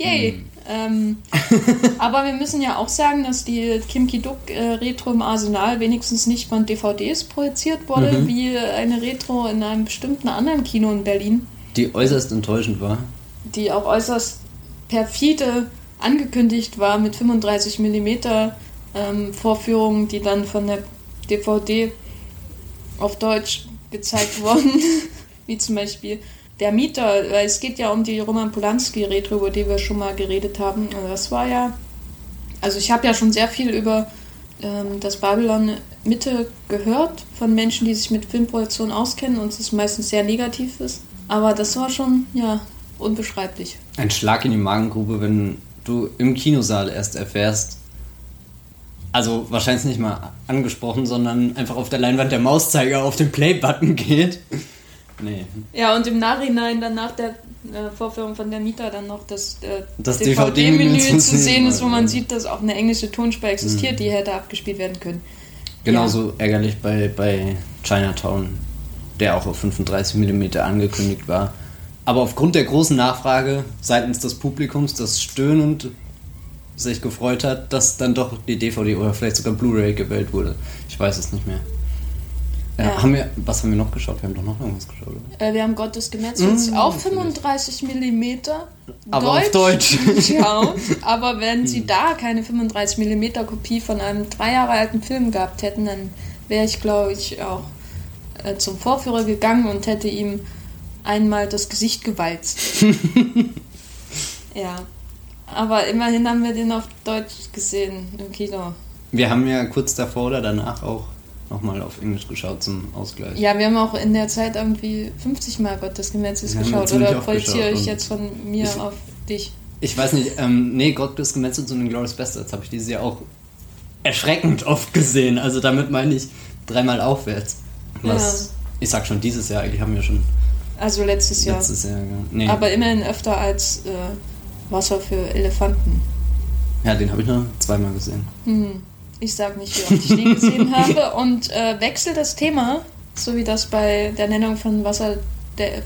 Yay! Hm. Ähm, [laughs] aber wir müssen ja auch sagen, dass die Kim Ki-duk äh, Retro im Arsenal wenigstens nicht von DVDs projiziert wurde, Mhm. wie eine Retro in einem bestimmten anderen Kino in Berlin, Die äußerst enttäuschend war. die auch äußerst perfide angekündigt war mit 35 mm ähm, Vorführungen, die dann von der DVD auf Deutsch gezeigt [laughs] wurden, wie zum Beispiel der Mieter, weil es geht ja um die Roman Polanski Retro, über die wir schon mal geredet haben. Und das war ja, also ich habe ja schon sehr viel über ähm, das Babylon Mitte gehört von Menschen, die sich mit Filmproduktion auskennen und es meistens sehr negativ ist. Aber das war schon, ja, unbeschreiblich. Ein Schlag in die Magengrube, wenn du im Kinosaal erst erfährst, also wahrscheinlich nicht mal angesprochen, sondern einfach auf der Leinwand der Mauszeiger auf den Play-Button geht. Nee. Ja, und im Nachhinein dann nach der äh, Vorführung von der Mieter dann noch das, äh, Das DVD-Menü DVD-Menü zu sehen ist, wo man ja. sieht, dass auch eine englische Tonspur existiert, die hätte abgespielt werden können. Genauso ärgerlich bei, bei Chinatown, der auch auf 35 mm angekündigt war. Aber aufgrund der großen Nachfrage seitens des Publikums, das stöhnend sich gefreut hat, dass dann doch die DVD oder vielleicht sogar Blu-ray gewählt wurde. Ich weiß es nicht mehr. Ja. Haben wir, was haben wir noch geschaut? Wir haben doch noch irgendwas geschaut? Äh, wir haben Gott des Gemetzels Mm, natürlich. 35 mm Aber auf Deutsch. [laughs] geschaut. [laughs] aber wenn sie da keine 35 mm Kopie von einem drei Jahre alten Film gehabt hätten, dann wäre ich, glaube ich, auch äh, zum Vorführer gegangen und hätte ihm einmal das Gesicht gewalzt. [laughs] ja. Aber immerhin haben wir den auf Deutsch gesehen im Kino. Wir haben ja kurz davor oder danach auch nochmal auf Englisch geschaut zum Ausgleich. Ja, wir haben auch in der Zeit irgendwie 50 Mal Gott des Gemetzels Wir haben geschaut. Oder projiziere ich jetzt von mir ich- auf dich? Ich weiß nicht, ähm, nee, Gott des Gemetzels und Glorious Bastards habe ich dieses Jahr auch erschreckend oft gesehen. Also damit meine ich dreimal aufwärts. Was, ich sag schon dieses Jahr, eigentlich haben wir schon Also letztes Jahr. letztes Jahr. ja. Nee, Aber immerhin öfter als äh, Wasser für Elefanten. ja, den habe ich nur zweimal gesehen. Hm. Ich sag nicht, wie oft ich den gesehen [laughs] habe. Und äh, wechsel das Thema, so wie das bei der Nennung von Wasser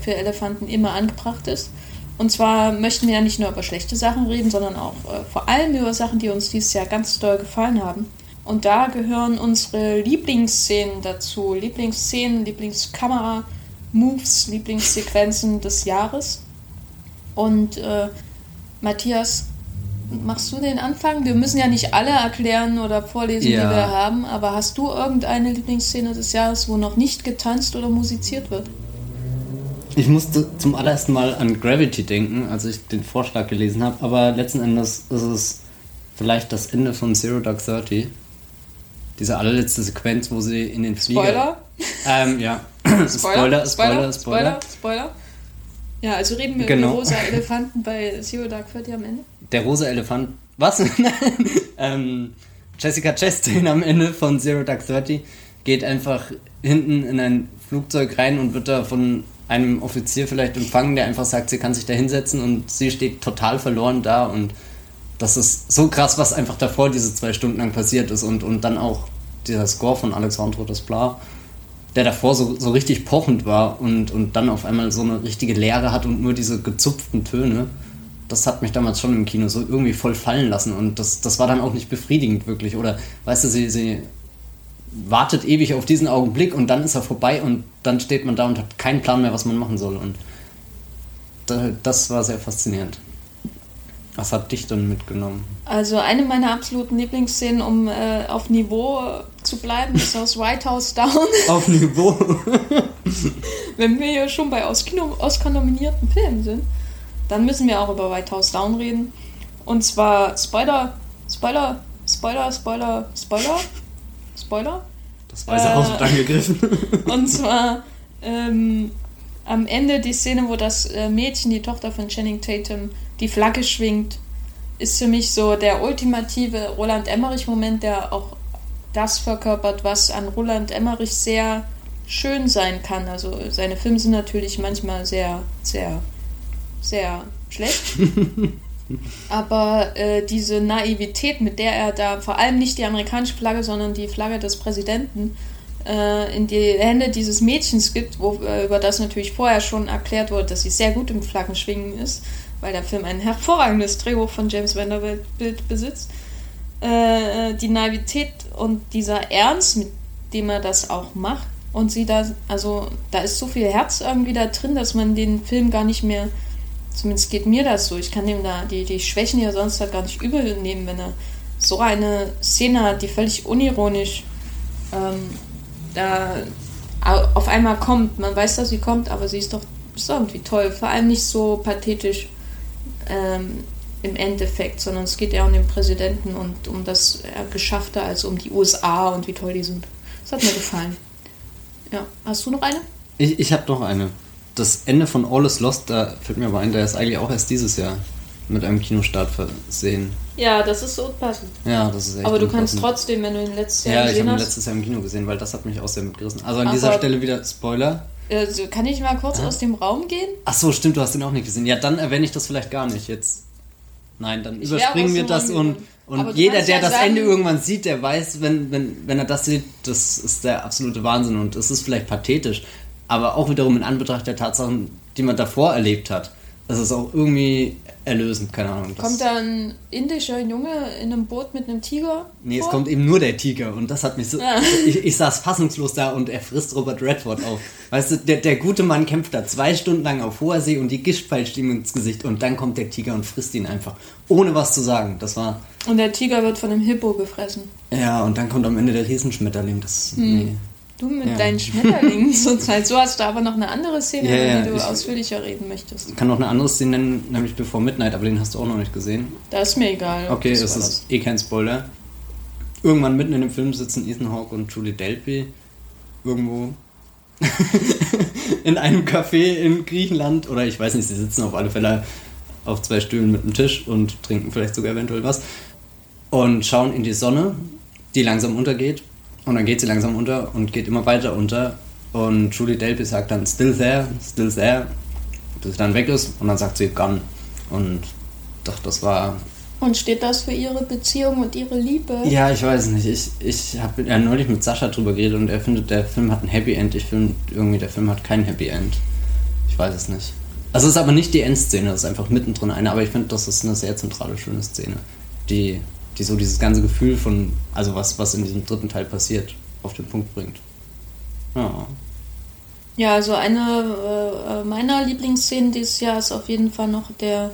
für Elefanten immer angebracht ist. Und zwar möchten wir ja nicht nur über schlechte Sachen reden, sondern auch äh, vor allem über Sachen, die uns dieses Jahr ganz doll gefallen haben. Und da gehören unsere Lieblingsszenen dazu. Lieblingsszenen, Lieblingskamera, Moves, Lieblingssequenzen des Jahres. Und äh, Matthias, machst du den Anfang? Wir müssen ja nicht alle erklären oder vorlesen, Ja. die wir haben, aber hast du irgendeine Lieblingsszene des Jahres, wo noch nicht getanzt oder musiziert wird? Ich musste zum allerersten Mal an Gravity denken, als ich den Vorschlag gelesen habe, aber letzten Endes ist es vielleicht das Ende von Zero Dark Thirty. Diese allerletzte Sequenz, wo sie in den Flieger. Spoiler? Ähm, ja. [laughs] Spoiler, Spoiler, Spoiler. Spoiler. Ja, also reden wir Genau. über rosa Elefanten bei Zero Dark Thirty am Ende. Der rosa Elefant. Was? [laughs] ähm, Jessica Chastain am Ende von Zero Dark Thirty geht einfach hinten in ein Flugzeug rein und wird da von einem Offizier vielleicht empfangen, der einfach sagt, sie kann sich da hinsetzen und sie steht total verloren da und das ist so krass, was einfach davor diese zwei Stunden lang passiert ist und, und dann auch dieser Score von Alexandre Desplat, der davor so, so richtig pochend war und, und dann auf einmal so eine richtige Leere hat und nur diese gezupften Töne das hat mich damals schon im Kino so irgendwie voll fallen lassen und das, das war dann auch nicht befriedigend wirklich. Oder weißt du, sie, sie wartet ewig auf diesen Augenblick und dann ist er vorbei und dann steht man da und hat keinen Plan mehr, was man machen soll. Und da, das war sehr faszinierend. Was hat dich denn mitgenommen? Also eine meiner absoluten Lieblingsszenen, um äh, auf Niveau zu bleiben, ist aus White House Down. [laughs] auf Niveau? [laughs] Wenn wir hier schon bei Oscar-nominierten Filmen sind, dann müssen wir auch über White House Down reden. Und zwar Spoiler, Spoiler, Spoiler, Spoiler, Spoiler, Spoiler. Das weiße äh, Haus wird angegriffen. [laughs] Und zwar ähm, am Ende die Szene, wo das äh, Mädchen, die Tochter von Channing Tatum, die Flagge schwingt, ist für mich so der ultimative Roland Emmerich-Moment, der auch das verkörpert, was an Roland Emmerich sehr schön sein kann. Also seine Filme sind natürlich manchmal sehr, sehr, sehr schlecht. [laughs] Aber äh, diese Naivität, mit der er da vor allem nicht die amerikanische Flagge, sondern die Flagge des Präsidenten äh, in die Hände dieses Mädchens gibt, wo, äh, über das natürlich vorher schon erklärt wurde, dass sie sehr gut im Flaggenschwingen ist, weil der Film ein hervorragendes Drehbuch von James Vanderbilt besitzt. Äh, die Naivität und dieser Ernst, mit dem er das auch macht, und sie da, also da ist so viel Herz irgendwie da drin, dass man den Film gar nicht mehr, zumindest geht mir das so, ich kann dem da die, die Schwächen ja sonst halt gar nicht übel nehmen, wenn er so eine Szene hat, die völlig unironisch ähm, da auf einmal kommt. Man weiß, dass sie kommt, aber sie ist doch, ist irgendwie toll. Vor allem nicht so pathetisch ähm, im Endeffekt, sondern es geht eher um den Präsidenten und um das Geschaffte als um die USA und wie toll die sind. Das hat mir gefallen. Ja, hast du noch eine? Ich, ich habe noch eine. Das Ende von All is Lost, da fällt mir aber ein, der ist eigentlich auch erst dieses Jahr mit einem Kinostart versehen. Ja, das ist so passend. Ja, das ist echt Aber du kannst trotzdem, wenn du ihn letztes Jahr ja, gesehen hast... Ja, ich habe ihn letztes Jahr im Kino gesehen, weil das hat mich auch sehr mitgerissen. Also an dieser Stelle wieder Spoiler. Also kann ich mal kurz ja. aus dem Raum gehen? Ach so, stimmt, du hast ihn auch nicht gesehen. Ja, dann erwähne ich das vielleicht gar nicht jetzt. Nein, dann ich überspringen wir das und, und jeder, der ja das sagen, Ende irgendwann sieht, der weiß, wenn, wenn, wenn er das sieht, das ist der absolute Wahnsinn und es ist vielleicht pathetisch, aber auch wiederum in Anbetracht der Tatsachen, die man davor erlebt hat. Das ist auch irgendwie erlösend, keine Ahnung. Kommt da ein indischer Junge in einem Boot mit einem Tiger? Nee, vor? es kommt eben nur der Tiger und das hat mich so. Ja. [laughs] Ich, ich, saß fassungslos da und er frisst Robert Redford auf. Weißt du, der, der gute Mann kämpft da zwei Stunden lang auf hoher See und die Gischt peitscht ihm ins Gesicht und dann kommt der Tiger und frisst ihn einfach. Ohne was zu sagen. Das war. Und der Tiger wird von einem Hippo gefressen. Ja, und dann kommt am Ende der Riesenschmetterling. Das. Hm. Nee. Du mit ja. deinen Schmetterlingen [laughs] zurzeit. So hast du aber noch eine andere Szene, ja, ja, die du ausführlicher reden möchtest. Ich kann noch eine andere Szene nennen, nämlich Before Midnight, aber den hast du auch noch nicht gesehen. Das ist mir egal. Okay, das, das ist das. eh kein Spoiler. Irgendwann mitten in dem Film sitzen Ethan Hawke und Julie Delpy irgendwo [laughs] in einem Café in Griechenland oder ich weiß nicht, sie sitzen auf alle Fälle auf zwei Stühlen mit einem Tisch und trinken vielleicht sogar eventuell was und schauen in die Sonne, die langsam untergeht und dann geht sie langsam unter und geht immer weiter unter. Und Julie Delpy sagt dann still there, still there, bis sie dann weg ist und dann sagt sie gone. Und doch, das war. Und steht das für ihre Beziehung und ihre Liebe? Ja, ich weiß nicht. Ich, ich habe ja neulich mit Sascha drüber geredet und er findet, der Film hat ein Happy End. Ich finde irgendwie, der Film hat kein Happy End. Ich weiß es nicht. Also es ist aber nicht die Endszene, es ist einfach mittendrin eine, aber ich finde, das ist eine sehr zentrale, schöne Szene, die die so dieses ganze Gefühl von, also was, was in diesem dritten Teil passiert, auf den Punkt bringt. Ja. Ja, also eine äh, meiner Lieblingsszenen dieses Jahr ist auf jeden Fall noch der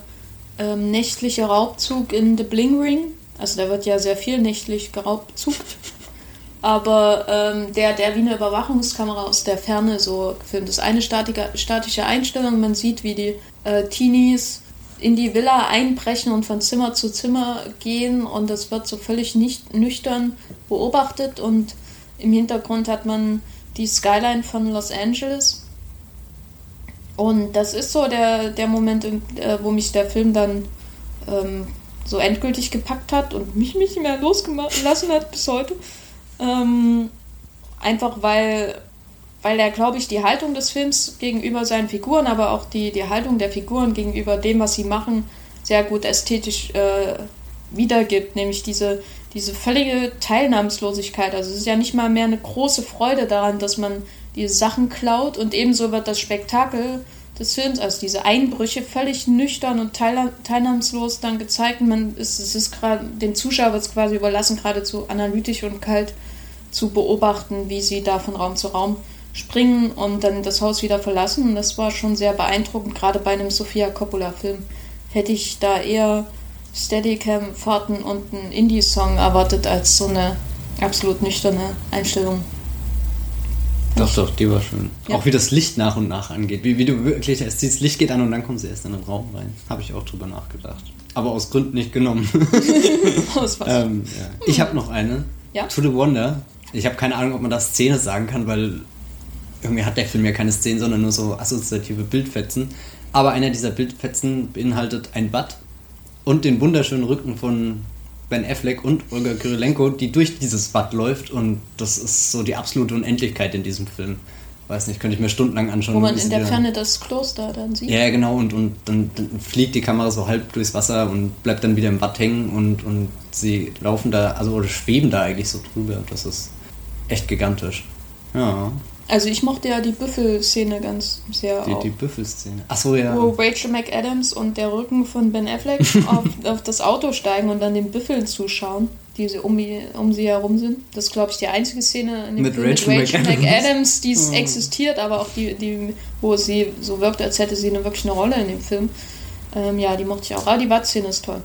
ähm, nächtliche Raubzug in The Bling Ring. Also da wird ja sehr viel nächtlich geraubzugt. [laughs] Aber ähm, der, der wie eine Überwachungskamera aus der Ferne so filmt. Das eine statische, statische Einstellung, man sieht, wie die äh, Teenies in die Villa einbrechen und von Zimmer zu Zimmer gehen und das wird so völlig nicht nüchtern beobachtet und im Hintergrund hat man die Skyline von Los Angeles. Und das ist so der, der Moment, äh, wo mich der Film dann ähm, so endgültig gepackt hat und mich nicht mehr losgelassen hat bis heute. Ähm, einfach weil weil er, glaube ich, die Haltung des Films gegenüber seinen Figuren, aber auch die, die Haltung der Figuren gegenüber dem, was sie machen, sehr gut ästhetisch äh, wiedergibt, nämlich diese, diese völlige Teilnahmslosigkeit. Also es ist ja nicht mal mehr eine große Freude daran, dass man diese Sachen klaut und ebenso wird das Spektakel des Films, also diese Einbrüche, völlig nüchtern und teil teilnahmslos dann gezeigt. Man ist, es ist gerade, den Zuschauer wird es quasi überlassen, geradezu analytisch und kalt zu beobachten, wie sie da von Raum zu Raum springen und dann das Haus wieder verlassen. Und das war schon sehr beeindruckend, gerade bei einem Sofia Coppola-Film. Hätte ich da eher Steadicam-Fahrten und einen Indie-Song erwartet als so eine absolut nüchterne Einstellung. Doch, doch, die war schön. Ja. Auch wie das Licht nach und nach angeht. Wie, wie du wirklich, erst das Licht geht an und dann kommen sie erst in den Raum rein. Habe ich auch drüber nachgedacht. Aber aus Gründen nicht genommen. [laughs] aus was? ähm, ja. Ich habe noch eine. Ja? To the Wonder. Ich habe keine Ahnung, ob man da Szene sagen kann, weil irgendwie hat der Film ja keine Szene, sondern nur so assoziative Bildfetzen. Aber einer dieser Bildfetzen beinhaltet ein Bad und den wunderschönen Rücken von Ben Affleck und Olga Kyrilenko, die durch dieses Bad läuft und das ist so die absolute Unendlichkeit in diesem Film. Weiß nicht, könnte ich mir stundenlang anschauen. Wo man in der Ferne das Kloster dann sieht. Ja, genau, und, und dann, dann, fliegt die Kamera so halb durchs Wasser und bleibt dann wieder im Bad hängen und, und sie laufen da, also oder schweben da eigentlich so drüber. Das ist echt gigantisch. Ja. Also ich mochte ja die Büffelszene ganz sehr. Die, die Büffelszene. Achso, ja. Wo Rachel McAdams und der Rücken von Ben Affleck [laughs] auf, auf, das Auto steigen und dann den Büffeln zuschauen, die sie um, um sie herum sind. Das ist, glaube ich, die einzige Szene in dem mit Film Rachel mit Rachel McAdams, McAdams die [laughs] oh. existiert, aber auch die, die, wo sie so wirkt, als hätte sie eine, wirklich eine Rolle in dem Film. Ähm, ja, die mochte ich auch. Aber die Watt-Szene ist toll.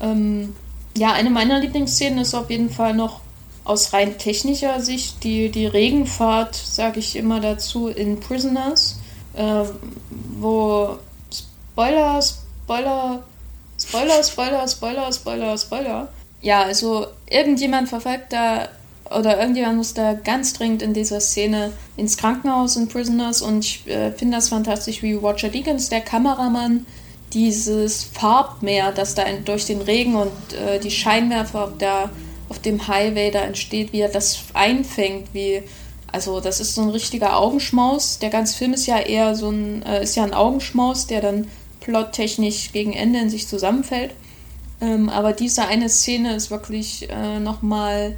Ähm, ja, eine meiner Lieblingsszenen ist auf jeden Fall noch aus rein technischer Sicht die, die Regenfahrt, sage ich immer dazu, in Prisoners, äh, wo Spoiler, Spoiler, Spoiler, Spoiler, Spoiler, Spoiler, Spoiler. Ja, also irgendjemand verfolgt da oder irgendjemand muss da ganz dringend in dieser Szene ins Krankenhaus in Prisoners und ich äh, finde das fantastisch, wie Roger Deakins, der Kameramann, dieses Farbmeer, das da durch den Regen und äh, die Scheinwerfer auf der auf dem Highway da entsteht, wie er das einfängt, wie also das ist so ein richtiger Augenschmaus. Der ganze Film ist ja eher so ein äh, ist ja ein Augenschmaus, der dann plottechnisch gegen Ende in sich zusammenfällt. Ähm, aber diese eine Szene ist wirklich äh, nochmal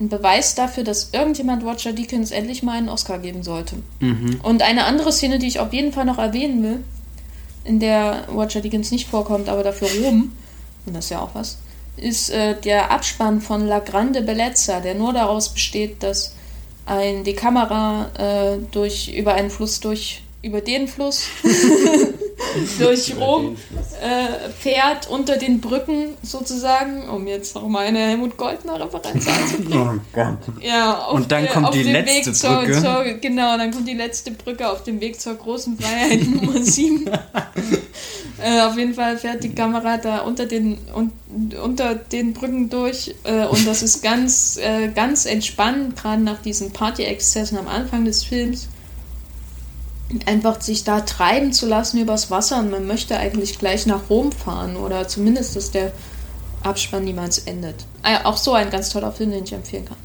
ein Beweis dafür, dass irgendjemand Roger Deakins endlich mal einen Oscar geben sollte. Mhm. Und eine andere Szene, die ich auf jeden Fall noch erwähnen will, in der Roger Deakins nicht vorkommt, aber dafür Rom, und das ist ja auch was, ist äh, der Abspann von La Grande Bellezza, der nur daraus besteht, dass ein, die Kamera äh, durch, über einen Fluss durch über den Fluss [laughs] durch Rom äh, fährt unter den Brücken sozusagen, um jetzt noch mal eine Helmut Goldner Referenz [laughs] anzubringen. Oh. Ja, und dann der, kommt die letzte zur, Brücke. Zur, genau, dann kommt die letzte Brücke auf dem Weg zur großen Freiheit [laughs] Nummer 7. äh, auf jeden Fall fährt die Kamera da unter den, un, unter den Brücken durch äh, und das ist ganz, äh, ganz entspannend, gerade nach diesen Party-Exzessen am Anfang des Films einfach sich da treiben zu lassen übers Wasser und man möchte eigentlich gleich nach Rom fahren oder zumindest, dass der Abspann niemals endet. Ah, auch so ein ganz toller Film, den ich empfehlen kann.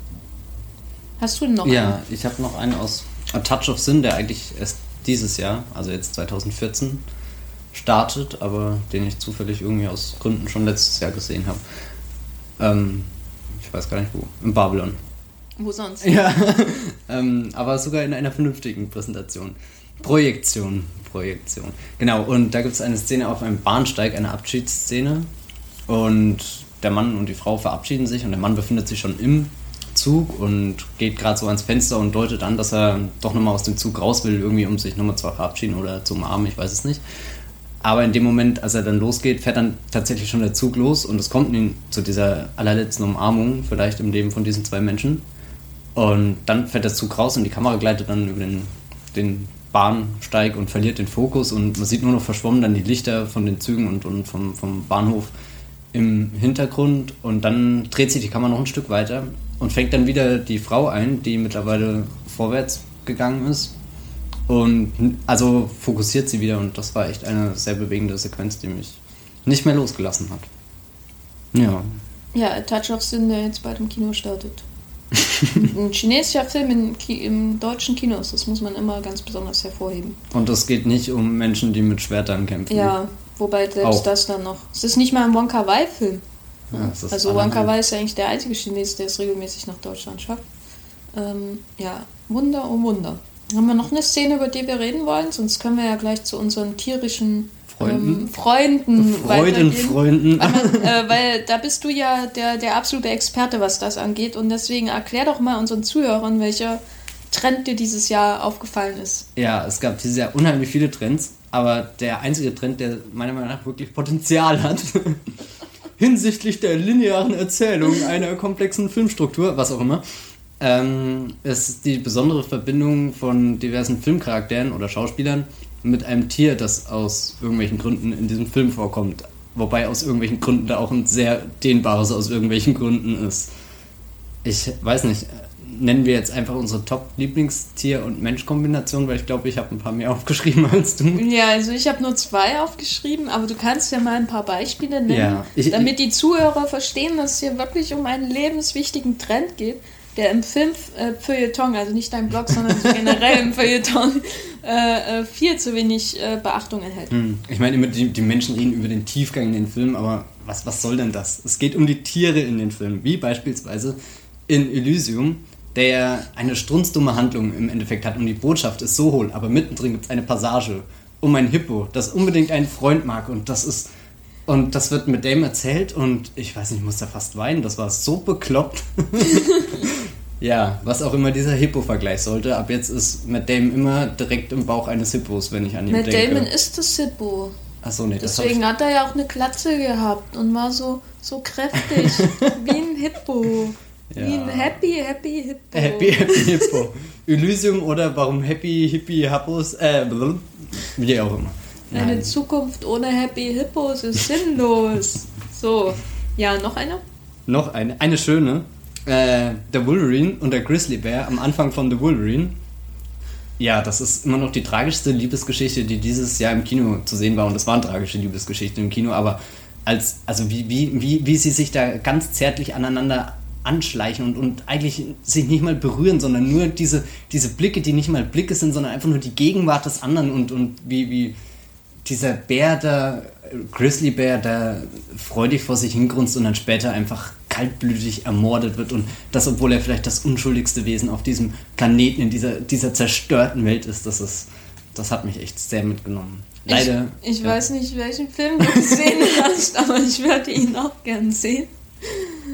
Hast du noch Ja, einen? ich habe noch einen aus A Touch of Sin, der eigentlich erst dieses Jahr, also jetzt 2014, startet, aber den ich zufällig irgendwie aus Gründen schon letztes Jahr gesehen habe. Ähm, ich weiß gar nicht wo. In Babylon. Wo sonst? Ja, [laughs] ähm, aber sogar in einer vernünftigen Präsentation. Projektion, Projektion. Genau, und da gibt es eine Szene auf einem Bahnsteig, eine Abschiedsszene. Und der Mann und die Frau verabschieden sich und der Mann befindet sich schon im Zug und geht gerade so ans Fenster und deutet an, dass er doch nochmal aus dem Zug raus will, irgendwie um sich nochmal zu verabschieden oder zu umarmen, ich weiß es nicht. Aber in dem Moment, als er dann losgeht, fährt dann tatsächlich schon der Zug los und es kommt zu dieser allerletzten Umarmung, vielleicht im Leben von diesen zwei Menschen. Und dann fährt der Zug raus und die Kamera gleitet dann über den, den Bahnsteig und verliert den Fokus. Und man sieht nur noch verschwommen dann die Lichter von den Zügen und, und vom, vom Bahnhof im Hintergrund. Und dann dreht sich die Kamera noch ein Stück weiter und fängt dann wieder die Frau ein, die mittlerweile vorwärts gegangen ist und also fokussiert sie wieder und das war echt eine sehr bewegende Sequenz, die mich nicht mehr losgelassen hat. Ja. Ja, Touch of Sin, der jetzt bald im Kino startet. [laughs] ein chinesischer Film in, im deutschen Kinos, das muss man immer ganz besonders hervorheben. Und es geht nicht um Menschen, die mit Schwertern kämpfen. Ja, wobei selbst Auch. das dann noch. Es ist nicht mal ein Wonka Wai-Film. Ja, also Wonka Wai ist ja eigentlich der einzige Chines, der es regelmäßig nach Deutschland schafft. Ähm, ja, Wunder um Wunder. Haben wir noch eine Szene, über die wir reden wollen? Sonst können wir ja gleich zu unseren tierischen Freunden. Ähm, Freunden. Freuden, Freunden. Weil, man, äh, weil, da bist du ja der, der absolute Experte, was das angeht. Und deswegen erklär doch mal unseren Zuhörern, welcher Trend dir dieses Jahr aufgefallen ist. Ja, es gab dieses Jahr unheimlich viele Trends. Aber der einzige Trend, der meiner Meinung nach wirklich Potenzial hat, [laughs] hinsichtlich der linearen Erzählung einer komplexen Filmstruktur, was auch immer, ähm, ist die besondere Verbindung von diversen Filmcharakteren oder Schauspielern mit einem Tier, das aus irgendwelchen Gründen in diesem Film vorkommt. Wobei aus irgendwelchen Gründen da auch ein sehr dehnbares aus irgendwelchen Gründen ist. Ich weiß nicht, nennen wir jetzt einfach unsere Top-Lieblingstier- und Mensch-Kombination, weil ich glaube, ich habe ein paar mehr [laughs] aufgeschrieben als du. Ja, also ich habe nur zwei aufgeschrieben, aber du kannst ja mal ein paar Beispiele nennen, ja, ich, damit die Zuhörer verstehen, dass es hier wirklich um einen lebenswichtigen Trend geht, der im Film äh, Feuilleton, also nicht dein Blog, sondern generell im [laughs] Feuilleton, äh, äh, viel zu wenig äh, Beachtung erhält. Hm. Ich meine, die, die Menschen reden über den Tiefgang in den Film, aber was, was soll denn das? Es geht um die Tiere in den Filmen, wie beispielsweise in Elysium der eine strunzdumme Handlung im Endeffekt hat und die Botschaft ist so hohl, aber mittendrin gibt es eine Passage um ein Hippo, das unbedingt einen Freund mag und das ist und das wird mit dem erzählt und ich weiß nicht, ich muss da fast weinen, das war so bekloppt. [laughs] ja, was auch immer dieser Hippo-Vergleich sollte, ab jetzt ist Matt Damon immer direkt im Bauch eines Hippos, wenn ich an ihn Matt denke. Damon ist das Hippo. Achso, nee, Deswegen hat er ja auch eine Klatze gehabt und war so, so kräftig, [laughs] wie ein Hippo. Ja. Wie ein Happy, Happy Hippo. Happy, Happy Hippo. [laughs] Elysium oder warum Happy, Hippie, Hippos, äh, wie auch immer. Nein. Eine Zukunft ohne Happy Hippos ist sinnlos. So, ja, noch eine? Noch eine, eine schöne. Äh, der Wolverine und der Grizzly Bear am Anfang von The Wolverine. Ja, das ist immer noch die tragischste Liebesgeschichte, die dieses Jahr im Kino zu sehen war. Und das war eine tragische Liebesgeschichte im Kino, aber als, also wie, wie, wie, wie sie sich da ganz zärtlich aneinander anschleichen und, und eigentlich sich nicht mal berühren, sondern nur diese, diese Blicke, die nicht mal Blicke sind, sondern einfach nur die Gegenwart des anderen und, und wie, wie dieser Bär da, Grizzly Bär, der freudig vor sich hingrunzt und dann später einfach kaltblütig ermordet wird und das, obwohl er vielleicht das unschuldigste Wesen auf diesem Planeten, in dieser, dieser zerstörten Welt ist, das ist, das hat mich echt sehr mitgenommen. Leider. Ich, ich ja. weiß nicht, welchen Film du gesehen [laughs] hast, aber ich würde ihn auch gern sehen.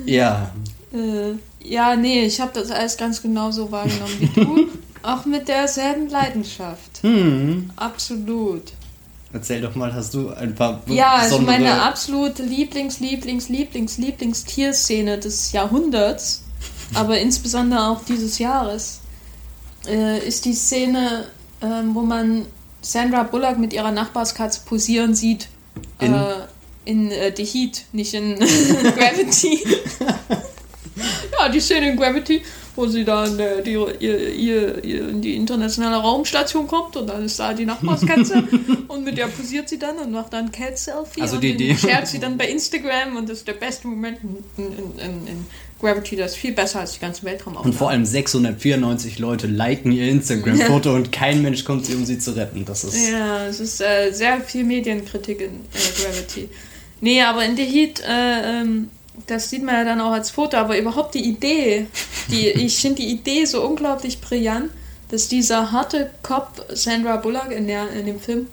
Ja, äh, ja, nee, ich habe das alles ganz genauso wahrgenommen wie du. [laughs] Auch mit derselben Leidenschaft. Hm. Absolut. Erzähl doch mal, hast du ein paar Ja, also meine absolute Lieblings, Lieblings, Lieblings, Lieblingstierszene des Jahrhunderts, [laughs] aber insbesondere auch dieses Jahres, äh, ist die Szene, äh, wo man Sandra Bullock mit ihrer Nachbarskatze posieren sieht. In, äh, in äh, The Heat, nicht in [laughs] Gravity. [laughs] ja, die Szene in Gravity, wo sie dann äh, die, ihr, ihr, ihr, in die internationale Raumstation kommt und dann ist da die Nachbarskatze [laughs] und mit der posiert sie dann und macht dann Cat-Selfie also und die, die shared sie dann bei Instagram und das ist der beste Moment in, in, in, in Gravity, das ist viel besser als die ganze Weltraumaufnahme. Und vor allem 694 Leute liken ihr Instagram-Foto [laughs] und kein Mensch kommt sie, um sie zu retten. Das ist ja, es ist äh, sehr viel Medienkritik in äh, Gravity. Nee, aber in The Heat äh, ähm, das sieht man ja dann auch als Foto, aber überhaupt die Idee, die, [laughs] ich finde die Idee so unglaublich brillant, dass dieser harte Cop Sandra Bullock in, der, in dem Film,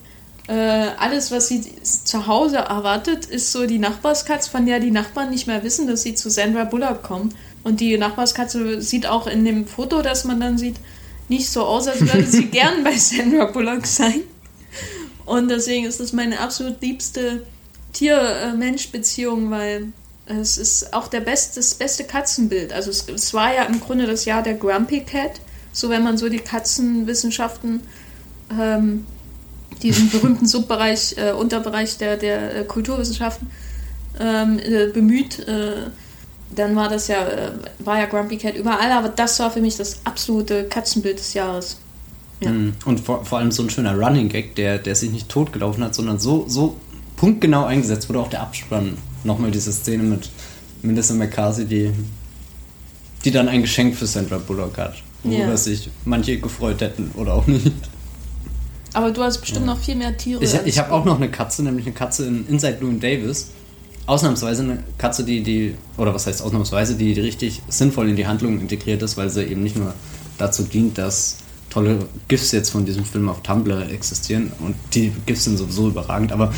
äh, alles, was sie zu Hause erwartet, ist so die Nachbarskatze, von der die Nachbarn nicht mehr wissen, dass sie zu Sandra Bullock kommen. Und die Nachbarskatze sieht auch in dem Foto, das man dann sieht, nicht so aus, als würde sie [laughs] gern bei Sandra Bullock sein. Und deswegen ist das meine absolut liebste Tier-Mensch-Beziehung, weil es ist auch der best, das beste Katzenbild. Also es, es, war ja im Grunde das Jahr der Grumpy Cat. So wenn man so die Katzenwissenschaften, ähm, diesen [laughs] berühmten Subbereich, äh, Unterbereich der, der äh, Kulturwissenschaften ähm, äh, bemüht, äh, dann war das ja, äh, war ja Grumpy Cat überall, aber das war für mich das absolute Katzenbild des Jahres. Ja. Mhm. Und vor, vor allem so ein schöner Running Gag, der, der sich nicht totgelaufen hat, sondern so, so punktgenau eingesetzt wurde, auch der Abspann nochmal diese Szene mit Melissa McCarthy, die, die dann ein Geschenk für Sandra Bullock hat. Worüber ja. sich manche gefreut hätten oder auch nicht. Aber du hast bestimmt ja. noch viel mehr Tiere. Ich, ich habe auch noch eine Katze, nämlich eine Katze in Inside Llewyn Davis. Ausnahmsweise eine Katze, die, die, oder was heißt ausnahmsweise, die, die richtig sinnvoll in die Handlung integriert ist, weil sie eben nicht nur dazu dient, dass tolle GIFs jetzt von diesem Film auf Tumblr existieren und die GIFs sind sowieso überragend, aber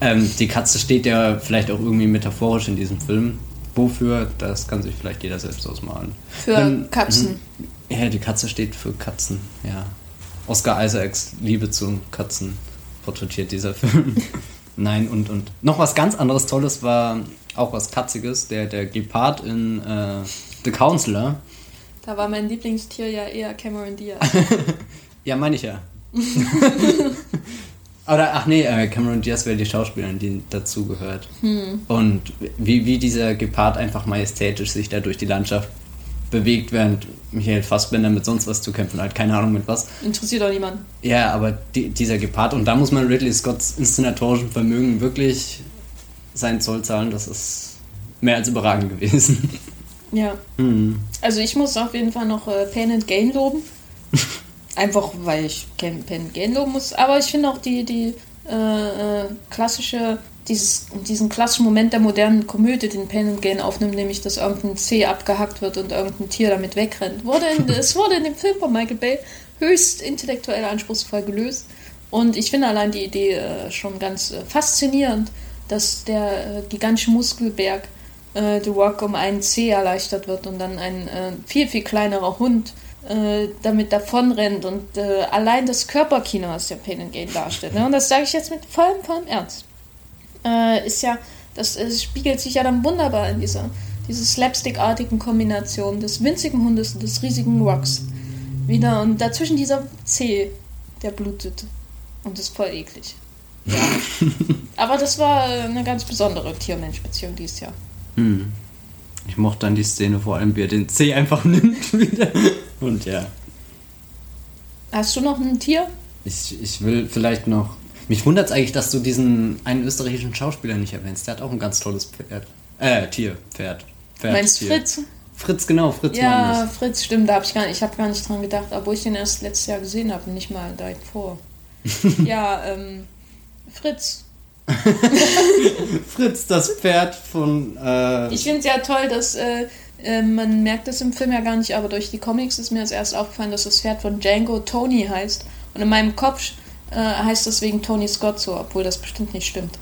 ähm, die Katze steht ja vielleicht auch irgendwie metaphorisch in diesem Film. Wofür, das kann sich vielleicht jeder selbst ausmalen. Für Dann, Katzen. Mhm. Ja, die Katze steht für Katzen, ja. Oscar Isaacs Liebe zu Katzen porträtiert, dieser [laughs] Film. Nein, und, und noch was ganz anderes Tolles war auch was Katziges, der, der Gepard in äh, The Counselor. Da war mein Lieblingstier ja eher Cameron Diaz. [laughs] ja, meine ich ja. [laughs] Oder, ach nee, äh, Cameron Diaz wäre die Schauspielerin, die dazugehört. Hm. Und wie, wie dieser Gepard einfach majestätisch sich da durch die Landschaft bewegt, während Michael Fassbender mit sonst was zu kämpfen hat. Keine Ahnung mit was. Interessiert auch niemand. Ja, aber die, dieser Gepard, und da muss man Ridley Scotts inszenatorischen Vermögen wirklich seinen Zoll zahlen. Das ist mehr als überragend gewesen. Ja. [laughs] Hm. Also ich muss auf jeden Fall noch äh, Pain and Gain loben. [laughs] Einfach weil ich and Gain loben muss. Aber ich finde auch die, die äh, äh, klassische dieses, diesen klassischen Moment der modernen Komödie, den Pain and Gain aufnimmt, nämlich dass irgendein Zeh abgehackt wird und irgendein Tier damit wegrennt. Wurde in, es wurde in dem Film von Michael Bay höchst intellektuell anspruchsvoll gelöst. Und ich finde allein die Idee äh, schon ganz äh, faszinierend, dass der äh, gigantische Muskelberg äh, The Rock um einen Zeh erleichtert wird und dann ein viel, viel kleinerer Hund äh, damit davonrennt und allein das Körperkino, was der Pain and Gain darstellt. Ne? Und das sage ich jetzt mit vollem, vollem Ernst äh, ist ja, das äh, spiegelt sich ja dann wunderbar in dieser, dieser slapstick-artigen Kombination des winzigen Hundes und des riesigen Rocks wieder. Und dazwischen dieser Zeh, der blutet. Und ist voll eklig. Ja. [laughs] Aber das war eine ganz besondere Tier-Mensch-Beziehung dieses Jahr. Hm. Ich mochte dann die Szene vor allem, wie er den Zeh einfach [laughs] nimmt wieder. Und ja. Hast du noch ein Tier? Ich, ich will vielleicht noch mich wundert es eigentlich, dass du diesen einen österreichischen Schauspieler nicht erwähnst. Der hat auch ein ganz tolles Pferd. Äh, Tier, Pferd. Pferd Meinst Tier. Fritz? Fritz, genau, Fritz Ja. Fritz, stimmt, da habe ich gar nicht, ich habe gar nicht dran gedacht, obwohl ich den erst letztes Jahr gesehen habe, nicht mal da vor. [laughs] ja, ähm, Fritz. [laughs] Fritz, das Pferd von. Äh ich finde es ja toll, dass äh, äh, man merkt das im Film ja gar nicht, aber durch die Comics ist mir als erst aufgefallen, dass das Pferd von Django Tony heißt. Und in meinem Kopf äh, heißt deswegen Tony Scott so, obwohl das bestimmt nicht stimmt.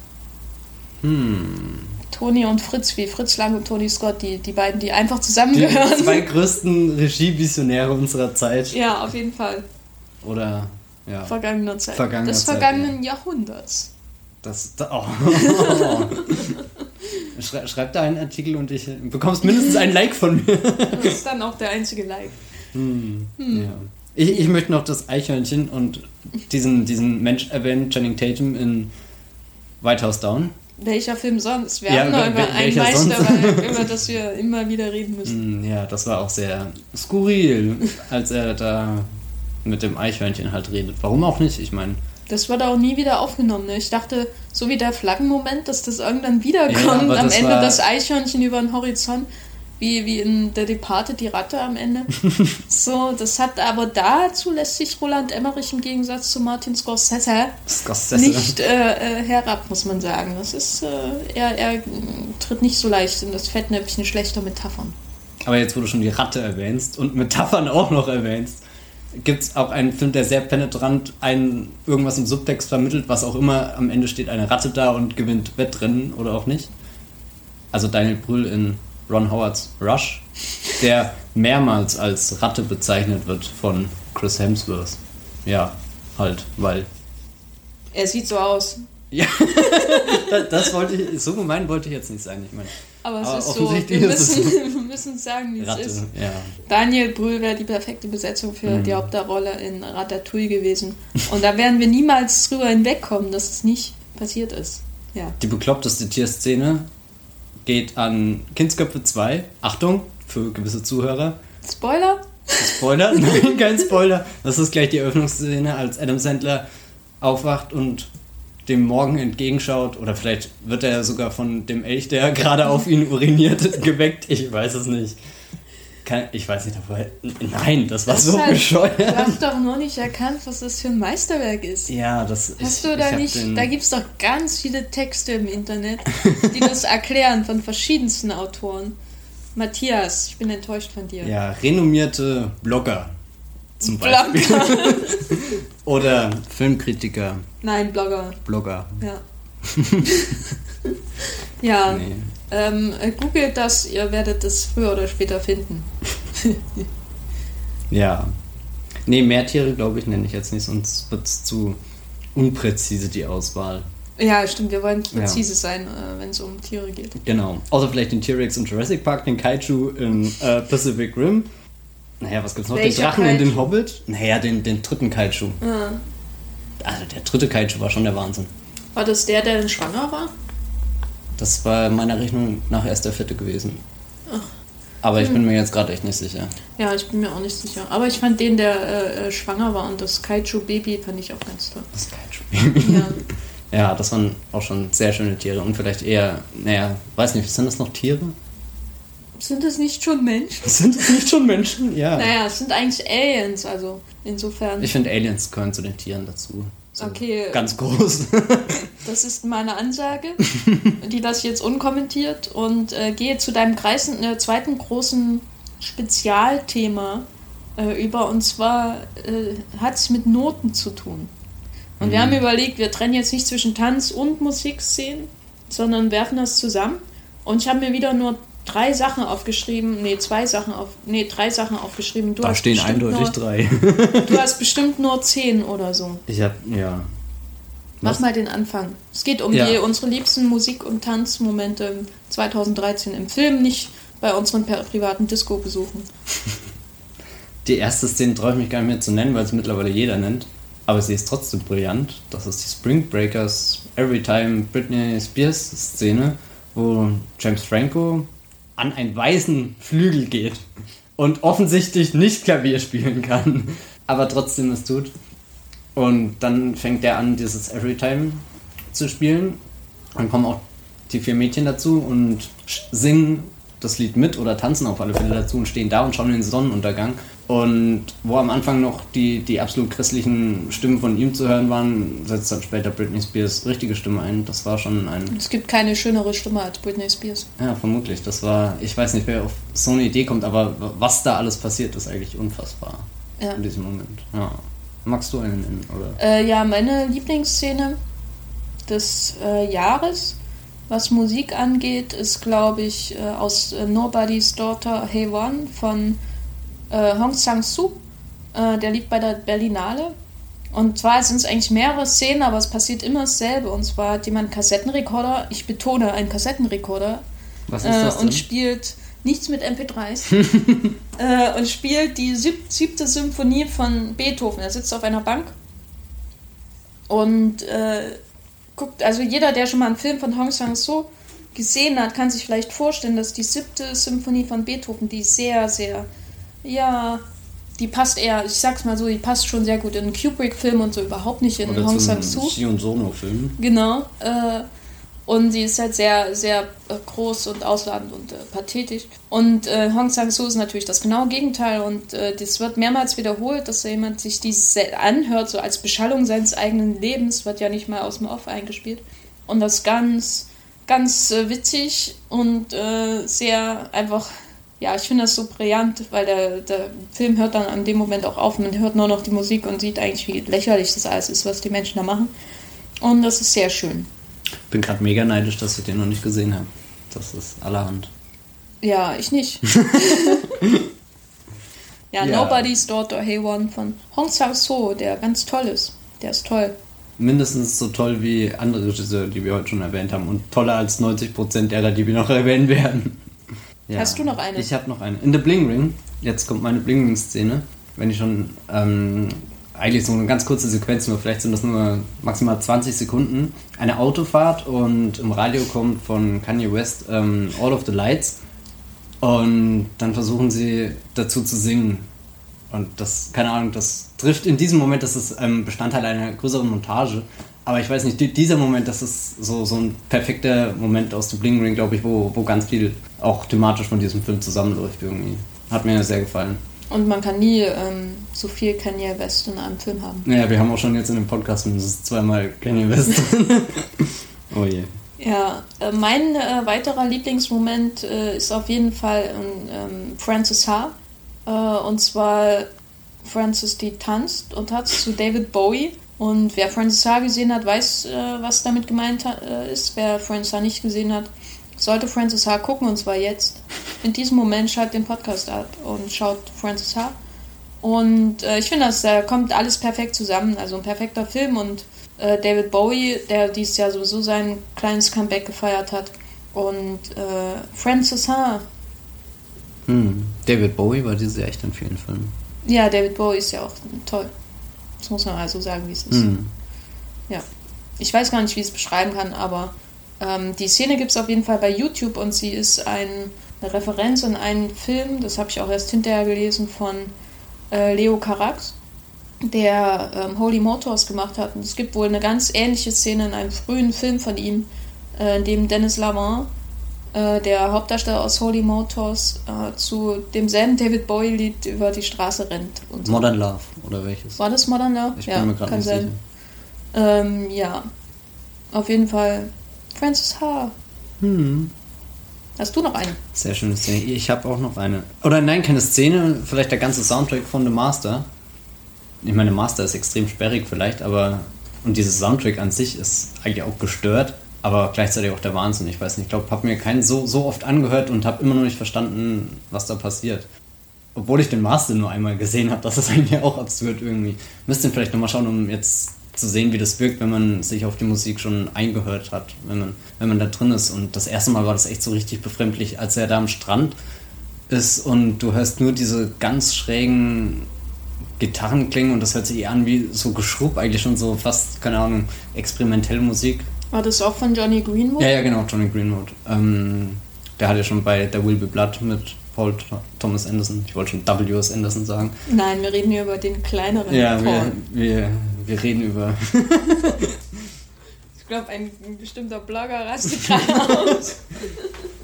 Hm. Tony und Fritz, wie Fritz Lang und Tony Scott, die, die beiden, die einfach zusammengehören. Die zwei größten Regievisionäre unserer Zeit. Ja, auf jeden Fall. Oder, ja. Vergangener Zeit. Vergangener Des Zeit, vergangenen ja. Jahrhunderts. Das, oh. [laughs] Schrei, schreib da einen Artikel und ich bekommst mindestens ein Like von mir. [laughs] Das ist dann auch der einzige Like. Hm. Hm. Ja. Ich, ich möchte noch das Eichhörnchen und diesen, diesen Mensch erwähnen, Channing Tatum in White House Down. Welcher Film sonst? Wir ja, haben noch über einen Meister, über das wir immer wieder reden müssen. Hm, ja, das war auch sehr skurril, als er da mit dem Eichhörnchen halt redet. Warum auch nicht? Ich meine. Das wurde auch nie wieder aufgenommen. Ne? Ich dachte, so wie der Flaggenmoment, dass das irgendwann wiederkommt, ja, am Ende das Eichhörnchen über den Horizont wie, wie in Der Departed die Ratte am Ende. [laughs] so, das hat aber dazu lässt sich Roland Emmerich im Gegensatz zu Martin Scorsese, Scorsese. nicht äh, äh, herab, muss man sagen. Das ist, äh, er, er tritt nicht so leicht in das Fettnäpfchen schlechter Metaphern. Aber jetzt, wo du schon die Ratte erwähnst und Metaphern auch noch erwähnst, gibt es auch einen Film, der sehr penetrant einen irgendwas im Subtext vermittelt, was auch immer am Ende steht eine Ratte da und gewinnt Wettrennen oder auch nicht. Also Daniel Brühl in Ron Howards Rush, der mehrmals als Ratte bezeichnet wird von Chris Hemsworth. Ja, halt, weil. Er sieht so aus. Ja, [laughs] das wollte ich, so gemein wollte ich jetzt nicht sein, ich meine. Aber es aber ist so, wir müssen, [laughs] wir müssen sagen, wie Ratte, es ist. Ja. Daniel Brühl wäre die perfekte Besetzung für mhm. die Hauptrolle in Ratatouille gewesen. Und da werden wir niemals drüber hinwegkommen, dass es nicht passiert ist. Ja. Die bekloppteste Tierszene geht an Kindsköpfe 2. Achtung, für gewisse Zuhörer. Spoiler? Spoiler? [laughs] Nein, kein Spoiler. Das ist gleich die Eröffnungsszene, als Adam Sandler aufwacht und dem Morgen entgegenschaut. Oder vielleicht wird er sogar von dem Elch, der [laughs] gerade auf ihn uriniert, [laughs] geweckt. Ich weiß es nicht. Kann, ich weiß nicht, aber nein, das war das so halt, bescheuert. Du hast doch noch nicht erkannt, was das für ein Meisterwerk ist. Ja, das Hast ich, du da nicht, da gibt es doch ganz viele Texte im Internet, die das [laughs] erklären von verschiedensten Autoren. Matthias, ich bin enttäuscht von dir. Ja, renommierte Blogger zum Beispiel. [laughs] Oder Filmkritiker. Nein, Blogger. Blogger. Ja. [laughs] ja. Nee. Ähm, googelt das, ihr werdet es früher oder später finden. [laughs] ja. Nee, Mehrtiere glaube ich nenne ich jetzt nicht, sonst wird es zu unpräzise, die Auswahl. Ja, stimmt, wir wollen präzise ja. sein, äh, wenn es um Tiere geht. Genau. Außer vielleicht den T-Rex in Jurassic Park, den Kaiju in äh, Pacific Rim. Naja, was gibt's noch? Welcher den Drachen Kaiju? in den Hobbit? Naja, den, den dritten Kaiju. Ja. Also der dritte Kaiju war schon der Wahnsinn. War das der, der schwanger war? Das war meiner Rechnung nach erst der vierte gewesen. Ach. Aber ich hm. bin mir jetzt gerade echt nicht sicher. Ja, ich bin mir auch nicht sicher. Aber ich fand den, der äh, äh schwanger war und das Kaiju-Baby fand ich auch ganz toll. Das Kaiju-Baby? Ja. [laughs] ja, das waren auch schon sehr schöne Tiere und vielleicht eher, naja, weiß nicht, sind das noch Tiere? Sind es nicht schon Menschen? Sind es nicht schon Menschen? Ja. Naja, es sind eigentlich Aliens, also insofern. Ich finde, Aliens gehören zu den Tieren dazu. So okay. Ganz groß. [laughs] das ist meine Ansage. Die lasse ich jetzt unkommentiert und äh, gehe zu deinem Kreisen, äh, zweiten großen Spezialthema äh, über. Und zwar äh, hat es mit Noten zu tun. Und mhm. wir haben überlegt, wir trennen jetzt nicht zwischen Tanz- und Musikszenen, sondern werfen das zusammen. Und ich habe mir wieder nur drei Sachen aufgeschrieben, nee, zwei Sachen auf, nee, drei Sachen aufgeschrieben. Du da stehen eindeutig nur, drei. [laughs] du hast bestimmt nur zehn oder so. Ich hab, ja. Mach mal den Anfang. Es geht um ja. die, unsere liebsten Musik- und Tanzmomente 2013 im Film, nicht bei unseren privaten Disco-Besuchen. [laughs] Die erste Szene traue ich mich gar nicht mehr zu nennen, weil es mittlerweile jeder nennt. Aber sie ist trotzdem brillant. Das ist die Spring Breakers Every Time Britney Spears Szene, wo James Franco an einen weißen Flügel geht und offensichtlich nicht Klavier spielen kann, aber trotzdem es tut. Und dann fängt er an, dieses Everytime zu spielen. Dann kommen auch die vier Mädchen dazu und singen das Lied mit oder tanzen auf alle Fälle dazu und stehen da und schauen den Sonnenuntergang. Und wo am Anfang noch die, die absolut christlichen Stimmen von ihm zu hören waren, setzt dann später Britney Spears richtige Stimme ein. Das war schon ein. Es gibt keine schönere Stimme als Britney Spears. Ja, vermutlich. Das war, ich weiß nicht, wer auf so eine Idee kommt, aber was da alles passiert, ist eigentlich unfassbar. Ja. In diesem Moment. Ja. Magst du einen nennen, oder? Äh, ja, meine Lieblingsszene des äh, Jahres, was Musik angeht, ist, glaube ich, äh, aus äh, Nobody's Daughter Hey One von äh, Hong Sang-soo. Äh, der liegt bei der Berlinale. Und zwar sind es eigentlich mehrere Szenen, aber es passiert immer dasselbe. Und zwar hat jemand einen Kassettenrekorder, ich betone einen Kassettenrekorder, Was ist das äh, und spielt nichts mit MP3s [laughs] äh, und spielt die sieb siebte Symphonie von Beethoven. Er sitzt auf einer Bank und äh, guckt, also jeder, der schon mal einen Film von Hong Sang-soo gesehen hat, kann sich vielleicht vorstellen, dass die siebte Symphonie von Beethoven, die sehr, sehr ja, die passt eher, ich sag's mal so, die passt schon sehr gut in einen Kubrick-Film und so überhaupt nicht in einen Hong Sang-soo. und Sono-Film. Genau. Äh, und sie ist halt sehr, sehr äh, groß und ausladend und äh, pathetisch. Und äh, Hong Sang-soo ist natürlich das genaue Gegenteil. Und äh, das wird mehrmals wiederholt, dass jemand sich dies anhört, so als Beschallung seines eigenen Lebens, wird ja nicht mal aus dem Off eingespielt. Und das ganz, ganz äh, witzig und äh, sehr einfach ja, ich finde das so brillant, weil der, der Film hört dann an dem Moment auch auf. Man hört nur noch die Musik und sieht eigentlich, wie lächerlich das alles ist, was die Menschen da machen. Und das ist sehr schön. Ich bin gerade mega neidisch, dass ich den noch nicht gesehen habe. Das ist allerhand. Ja, ich nicht. [laughs] ja, ja, Nobody's Daughter Hey One von Hong Sang-soo, der ganz toll ist. Der ist toll. Mindestens so toll wie andere Regisseure, die wir heute schon erwähnt haben. Und toller als 90% derer, die wir noch [laughs] erwähnen werden. Ja. Hast du noch eine? Ich habe noch eine. In The Bling Ring, jetzt kommt meine Bling Ring-Szene, wenn ich schon ähm, eigentlich so eine ganz kurze Sequenz, nur vielleicht sind das nur maximal 20 Sekunden, eine Autofahrt und im Radio kommt von Kanye West ähm, All of the Lights und dann versuchen sie dazu zu singen. Und das, keine Ahnung, das trifft in diesem Moment, das ist ähm, Bestandteil einer größeren Montage. Aber ich weiß nicht, dieser Moment, das ist so, so ein perfekter Moment aus The Bling Ring, glaube ich, wo, wo ganz viel auch thematisch von diesem Film zusammenläuft irgendwie. Hat mir sehr gefallen. Und man kann nie ähm, so viel Kanye West in einem Film haben. Ja, wir haben auch schon jetzt in dem Podcast mindestens zweimal Kanye West. [laughs] oh je. Ja, äh, mein äh, weiterer Lieblingsmoment äh, ist auf jeden Fall ähm, Frances Ha. Äh, und zwar Frances, die tanzt und hat zu David Bowie. Und wer Frances Ha gesehen hat, weiß, äh, was damit gemeint ist. Wer Frances Ha nicht gesehen hat, sollte Francis H. gucken und zwar jetzt. In diesem Moment schaltet den Podcast ab und schaut Francis H. Und äh, ich finde, da kommt alles perfekt zusammen. Also ein perfekter Film und äh, David Bowie, der dieses Jahr sowieso sein kleines Comeback gefeiert hat. Und äh, Francis Ha. Hm. David Bowie war dieses Jahr echt in vielen Filmen. Ja, David Bowie ist ja auch toll. Das muss man also sagen, wie es ist. Hm. Ja. Ich weiß gar nicht, wie ich es beschreiben kann, aber ähm, die Szene gibt es auf jeden Fall bei YouTube und sie ist ein, eine Referenz an einen Film, das habe ich auch erst hinterher gelesen, von äh, Leo Carax, der ähm, Holy Motors gemacht hat. Und es gibt wohl eine ganz ähnliche Szene in einem frühen Film von ihm, äh, in dem Dennis Lavant, äh, der Hauptdarsteller aus Holy Motors, äh, zu demselben David Bowie-Lied über die Straße rennt. So. Modern Love, oder welches? War das Modern Love? Ich bin ja, mir gerade nicht sein. sicher. Ähm, ja, auf jeden Fall Francis Ha. Hm. Hast du noch eine? Sehr schöne Szene. Ich habe auch noch eine. Oder nein, keine Szene, vielleicht der ganze Soundtrack von The Master. Ich meine, Master ist extrem sperrig vielleicht, aber. Und dieses Soundtrack an sich ist eigentlich auch gestört, aber gleichzeitig auch der Wahnsinn. Ich weiß nicht, ich glaube, ich habe mir keinen so, so oft angehört und habe immer noch nicht verstanden, was da passiert. Obwohl ich den Master nur einmal gesehen habe, das ist [laughs] eigentlich auch absurd irgendwie. Müsst ihr vielleicht nochmal schauen, um jetzt zu sehen, wie das wirkt, wenn man sich auf die Musik schon eingehört hat, wenn man, wenn man da drin ist. Und das erste Mal war das echt so richtig befremdlich, als er da am Strand ist und du hörst nur diese ganz schrägen Gitarren klingen und das hört sich eher an wie so Geschrubb, eigentlich schon so fast, keine Ahnung, experimentelle Musik. War das auch von Johnny Greenwood? Ja, ja, genau, Johnny Greenwood. Ähm, der hat ja schon bei There Will Be Blood mit Paul Thomas Anderson. Ich wollte schon W.S. Anderson sagen. Nein, wir reden hier über den kleineren ja, Paul. Wir, wir, wir reden über. [laughs] ich glaube, ein, bestimmter Blogger rastet gerade aus.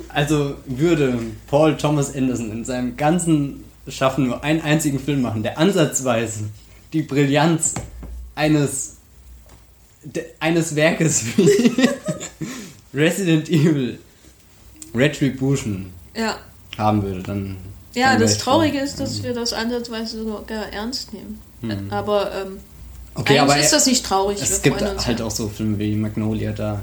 Also würde Paul Thomas Anderson in seinem ganzen Schaffen nur einen einzigen Film machen, der ansatzweise die Brillanz eines eines Werkes [laughs] wie Resident Evil Retribution ja haben würde, dann. Ja, dann das Traurige schon, ist, dass wir das ansatzweise sogar ernst nehmen. Hm. Aber ähm, okay, aber ist das nicht traurig. Es gibt halt auch so Filme wie Magnolia da.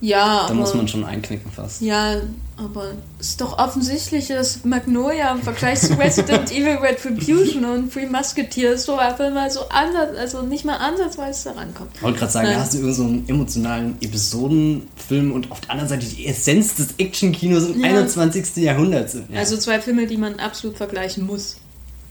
Ja, da muss man schon einknicken fast. Ja, aber es ist doch offensichtlich, dass Magnolia im Vergleich zu Resident [laughs] Evil Retribution und Free Musketeers so einfach mal so ansatz, also nicht mal ansatzweise da rankommt. Ich wollte gerade sagen, Nein. da hast du so einen emotionalen Episodenfilm und auf der anderen Seite die Essenz des Actionkinos im ja. 21. Jahrhundert sind. Ja. Also zwei Filme, die man absolut vergleichen muss.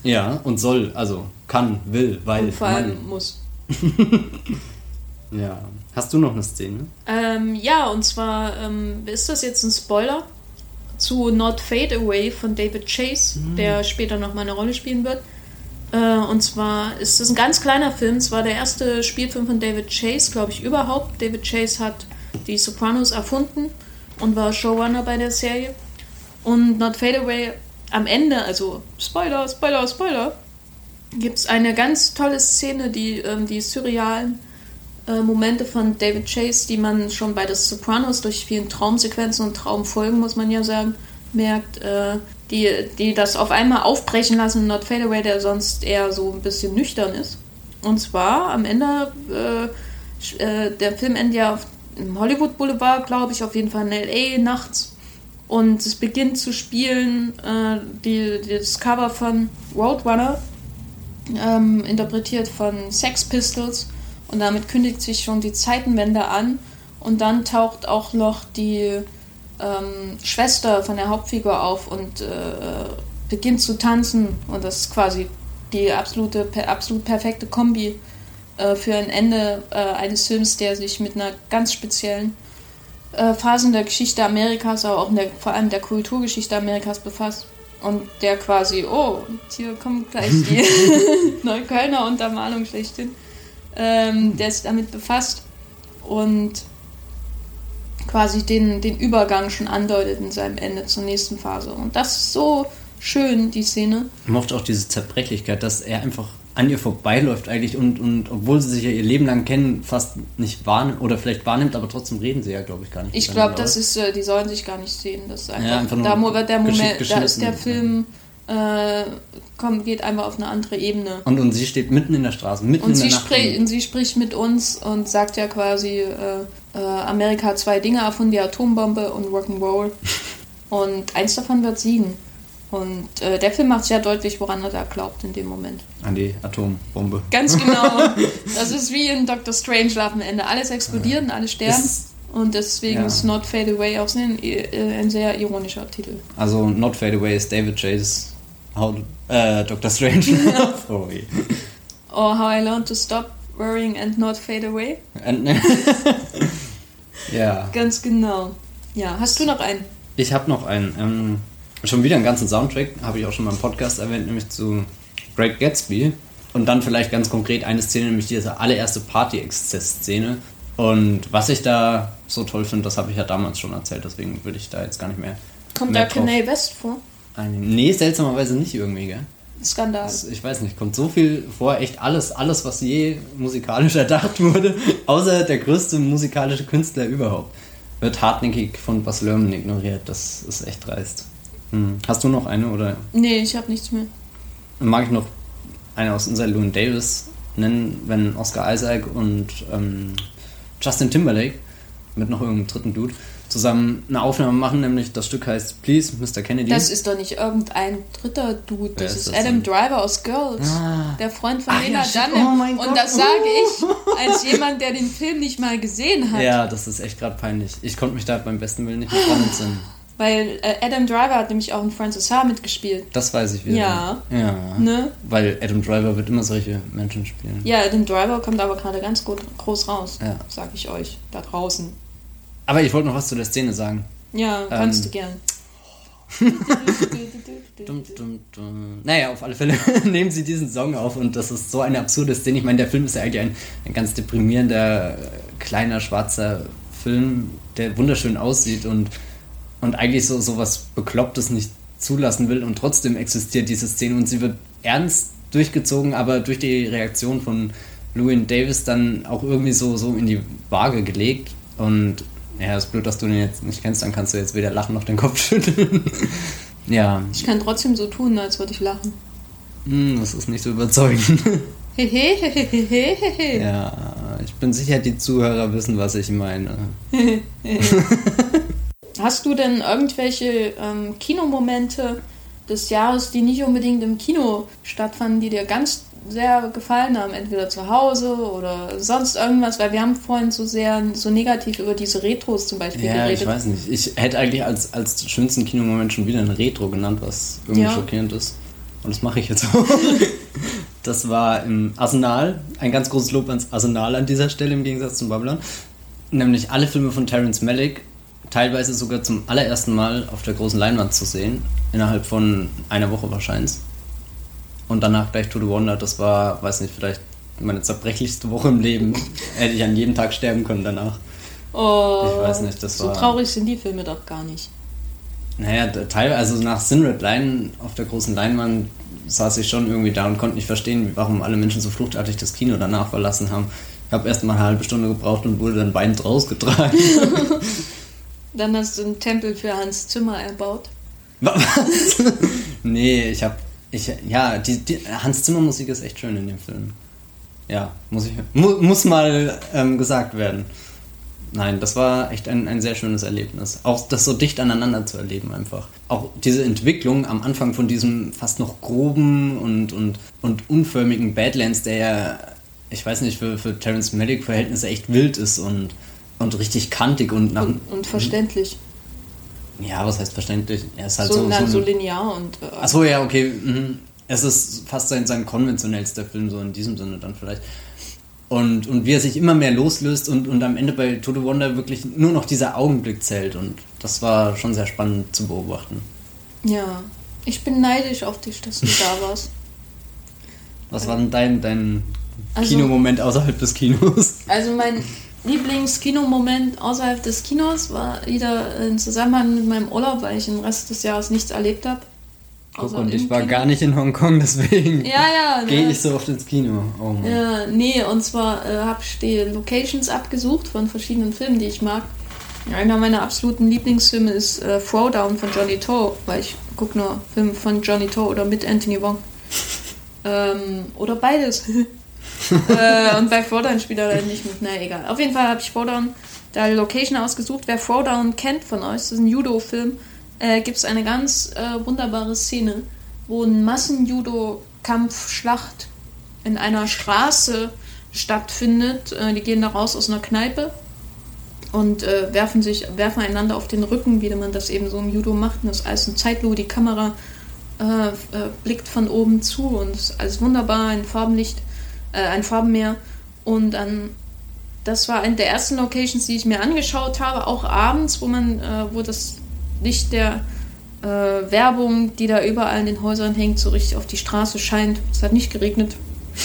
Ja, und soll, also kann, will, weil. Und vor allem man. muss. [laughs] ja. Hast du noch eine Szene? Ähm, ja, und zwar ähm, ist das jetzt ein Spoiler zu Not Fade Away von David Chase, mhm. der später noch mal eine Rolle spielen wird. Äh, und zwar ist das ein ganz kleiner Film. Es war der erste Spielfilm von David Chase, glaube ich, überhaupt. David Chase hat die Sopranos erfunden und war Showrunner bei der Serie. Und Not Fade Away am Ende, also Spoiler, Spoiler, Spoiler, gibt es eine ganz tolle Szene, die ähm, die surrealen äh, Momente von David Chase, die man schon bei The Sopranos durch vielen Traumsequenzen und Traumfolgen, muss man ja sagen, merkt, äh, die, die das auf einmal aufbrechen lassen, Not Fade Away, der sonst eher so ein bisschen nüchtern ist. Und zwar am Ende, äh, äh der Film endet ja auf dem Hollywood Boulevard, glaube ich, auf jeden Fall in L.A. nachts. Und es beginnt zu spielen, äh, die, das Cover von Roadrunner, ähm, interpretiert von Sex Pistols. Und damit kündigt sich schon die Zeitenwende an. Und dann taucht auch noch die ähm, Schwester von der Hauptfigur auf und äh, beginnt zu tanzen. Und das ist quasi die absolute, per, absolut perfekte Kombi äh, für ein Ende äh, eines Films, der sich mit einer ganz speziellen äh, Phase der Geschichte Amerikas, aber auch der, vor allem der Kulturgeschichte Amerikas befasst. Und der quasi, oh, hier kommt gleich die [laughs] Neuköllner Untermalung schlechthin ähm, der sich damit befasst und quasi den, den Übergang schon andeutet in seinem Ende zur nächsten Phase. Und das ist so schön, die Szene. Ich mochte auch diese Zerbrechlichkeit, dass er einfach an ihr vorbeiläuft eigentlich und, und obwohl sie sich ja ihr Leben lang kennen, fast nicht wahrnimmt oder vielleicht wahrnimmt, aber trotzdem reden sie ja, glaube ich, gar nicht. Ich glaube, das ist, äh, die sollen sich gar nicht sehen. Das ist einfach, ja, einfach da, der Moment, da ist der Film äh, kommt, geht einfach auf eine andere Ebene. Und, und sie steht mitten in der Straße, mitten und in der Nacht. Und sie spricht mit uns und sagt ja quasi, äh, äh, Amerika hat zwei Dinge erfunden, die Atombombe und Rock'n'Roll. [laughs] und eins davon wird siegen. Und äh, der Film macht sehr deutlich, woran er da glaubt in dem Moment. An die Atombombe. Ganz [laughs] genau. das ist wie in Doctor Strange am Ende. Alles explodiert und alle sterben. Ist, und deswegen ja. ist Not Fade Away auch ein, äh, ein sehr ironischer Titel. Also Not Fade Away ist David Chase How, äh, Doctor Strange. [laughs] oh, Or How I Learned to Stop Worrying and Not Fade Away. [laughs] ja. Ganz genau. Ja, hast du noch einen? Ich habe noch einen. Ähm, schon wieder einen ganzen Soundtrack, habe ich auch schon mal im Podcast erwähnt, nämlich zu Great Gatsby. Und dann vielleicht ganz konkret eine Szene, nämlich diese allererste Party-Exzess-Szene. Und was ich da so toll finde, das habe ich ja damals schon erzählt, deswegen würde ich da jetzt gar nicht mehr. Kommt mehr da Kanye West vor? Nee, seltsamerweise nicht irgendwie, gell? Skandal. Das, ich weiß nicht, kommt so viel vor, echt alles, alles, was je musikalisch [laughs] erdacht wurde, außer der größte musikalische Künstler überhaupt, wird hartnäckig von Bas Lerman ignoriert. Das ist echt dreist. Hm. Hast du noch eine oder? Nee, ich habe nichts mehr. Dann mag ich noch eine aus unserer Loon Davis nennen, wenn Oscar Isaac und ähm, Justin Timberlake mit noch irgendeinem dritten Dude zusammen eine Aufnahme machen, nämlich das Stück heißt Please, Mr. Kennedy. Das ist doch nicht irgendein dritter Dude, das ist, ist das Adam denn? Driver aus Girls, ah. der Freund von Lena ja, Dunham. Oh Und das sage ich [laughs] als jemand, der den Film nicht mal gesehen hat. Ja, das ist echt gerade peinlich. Ich konnte mich da beim besten Willen nicht mit entsinnen. Weil äh, Adam Driver hat nämlich auch in Francis H. mitgespielt. Das weiß ich wieder. Ja. Ja. Ne? Weil Adam Driver wird immer solche Menschen spielen. Ja, Adam Driver kommt aber gerade ganz gut, groß raus, ja. sag ich euch, da draußen. Aber ich wollte noch was zu der Szene sagen. Ja, kannst ähm, du gern. [laughs] dum, dum, dum. Naja, auf alle Fälle [laughs] nehmen sie diesen Song auf und das ist so eine absurde Szene. Ich meine, der Film ist ja eigentlich ein, ein ganz deprimierender, kleiner, schwarzer Film, der wunderschön aussieht und und eigentlich so, so was Beklopptes nicht zulassen will und trotzdem existiert diese Szene und sie wird ernst durchgezogen, aber durch die Reaktion von Louis Davis dann auch irgendwie so, so in die Waage gelegt und ja, ist blöd, dass du den jetzt nicht kennst, dann kannst du jetzt weder lachen noch den Kopf [laughs] schütteln. ja. Ich kann trotzdem so tun, als würde ich lachen. Hm, das ist nicht so überzeugend. ja, ich bin sicher, die Zuhörer wissen, was ich meine. [laughs] Hast du denn irgendwelche ähm, Kinomomente des Jahres, die nicht unbedingt im Kino stattfanden, die dir ganz sehr gefallen haben, entweder zu Hause oder sonst irgendwas, weil wir haben vorhin so sehr so negativ über diese Retros zum Beispiel ja, geredet. ich weiß nicht. Ich hätte eigentlich als, als schönsten Kinomoment schon wieder ein Retro genannt, was irgendwie ja. schockierend ist. Und das mache ich jetzt auch. [laughs] das war im Arsenal. Ein ganz großes Lob ans Arsenal an dieser Stelle im Gegensatz zum Babylon. Nämlich alle Filme von Terence Malick teilweise sogar zum allerersten Mal auf der großen Leinwand zu sehen, innerhalb von einer Woche wahrscheinlich. Und danach gleich To The Wonder, das war, weiß nicht, vielleicht meine zerbrechlichste Woche im Leben. [laughs] Hätte ich an jedem Tag sterben können danach. Oh, ich weiß nicht, das so war. So traurig sind die Filme doch gar nicht. Naja, teilweise, also nach Sinred Line auf der großen Leinwand saß ich schon irgendwie da und konnte nicht verstehen, warum alle Menschen so fluchtartig das Kino danach verlassen haben. Ich habe erst mal eine halbe Stunde gebraucht und wurde dann weinend rausgetragen. [laughs] [laughs] Dann hast du einen Tempel für Hans Zimmer erbaut. Was? [laughs] nee, ich hab. Ich, ja, die, die, Hans Zimmer Musik ist echt schön in dem Film. Ja, muss, ich, mu, muss mal ähm, gesagt werden. Nein, das war echt ein, ein sehr schönes Erlebnis. Auch das so dicht aneinander zu erleben einfach. Auch diese Entwicklung am Anfang von diesem fast noch groben und, und, und unförmigen Badlands, der ja, ich weiß nicht, für, für Terence Malick Verhältnisse echt wild ist und und richtig kantig und nach. Und, und verständlich. Ja, was heißt verständlich? Er ist halt so, so, na, so, so linear und. Äh, Achso, ja, okay. Mhm. Es ist fast sein, sein konventionellster Film, so in diesem Sinne dann vielleicht. Und, und wie er sich immer mehr loslöst und, und am Ende bei Total Wonder wirklich nur noch dieser Augenblick zählt. Und das war schon sehr spannend zu beobachten. Ja, ich bin neidisch auf dich, dass du da warst. Was war denn dein, dein also, Kinomoment außerhalb des Kinos? Also mein Lieblingskinomoment außerhalb des Kinos war wieder im Zusammenhang mit meinem Urlaub, weil ich den Rest des Jahres nichts erlebt habe. Guck, und ich war Kino. gar nicht in Hongkong, [laughs] deswegen ja, ja, ne? gehe ich so oft ins Kino. Oh Mann. Ja, nee, und zwar äh, habe ich die Locations abgesucht von verschiedenen Filmen, die ich mag. Einer meiner absoluten Lieblingsfilme ist äh, Throwdown von Johnny Toe, weil ich gucke nur Filme von Johnny Toe oder mit Anthony Wong. [laughs] ähm, oder beides. [laughs] [laughs] äh, und bei Throwdown spielt er dann nicht mit. Na egal. Auf jeden Fall habe ich Throwdown da Location ausgesucht. Wer Throwdown kennt von euch, das ist ein Judo-Film. äh, gibt es eine ganz äh, wunderbare Szene, wo ein Massenjudo-Kampfschlacht in einer Straße stattfindet. Äh, die gehen da raus aus einer Kneipe und äh, werfen sich, werfen einander auf den Rücken, wie man das eben so im Judo macht. Und das ist alles ein Zeitlupe, die Kamera äh, äh, blickt von oben zu und es ist alles wunderbar, ein Farbenlicht, äh, ein Farbenmeer. Und dann, das war eine der ersten Locations, die ich mir angeschaut habe, auch abends, wo man, äh, wo das Licht der äh, Werbung, die da überall in den Häusern hängt, so richtig auf die Straße scheint. Es hat nicht geregnet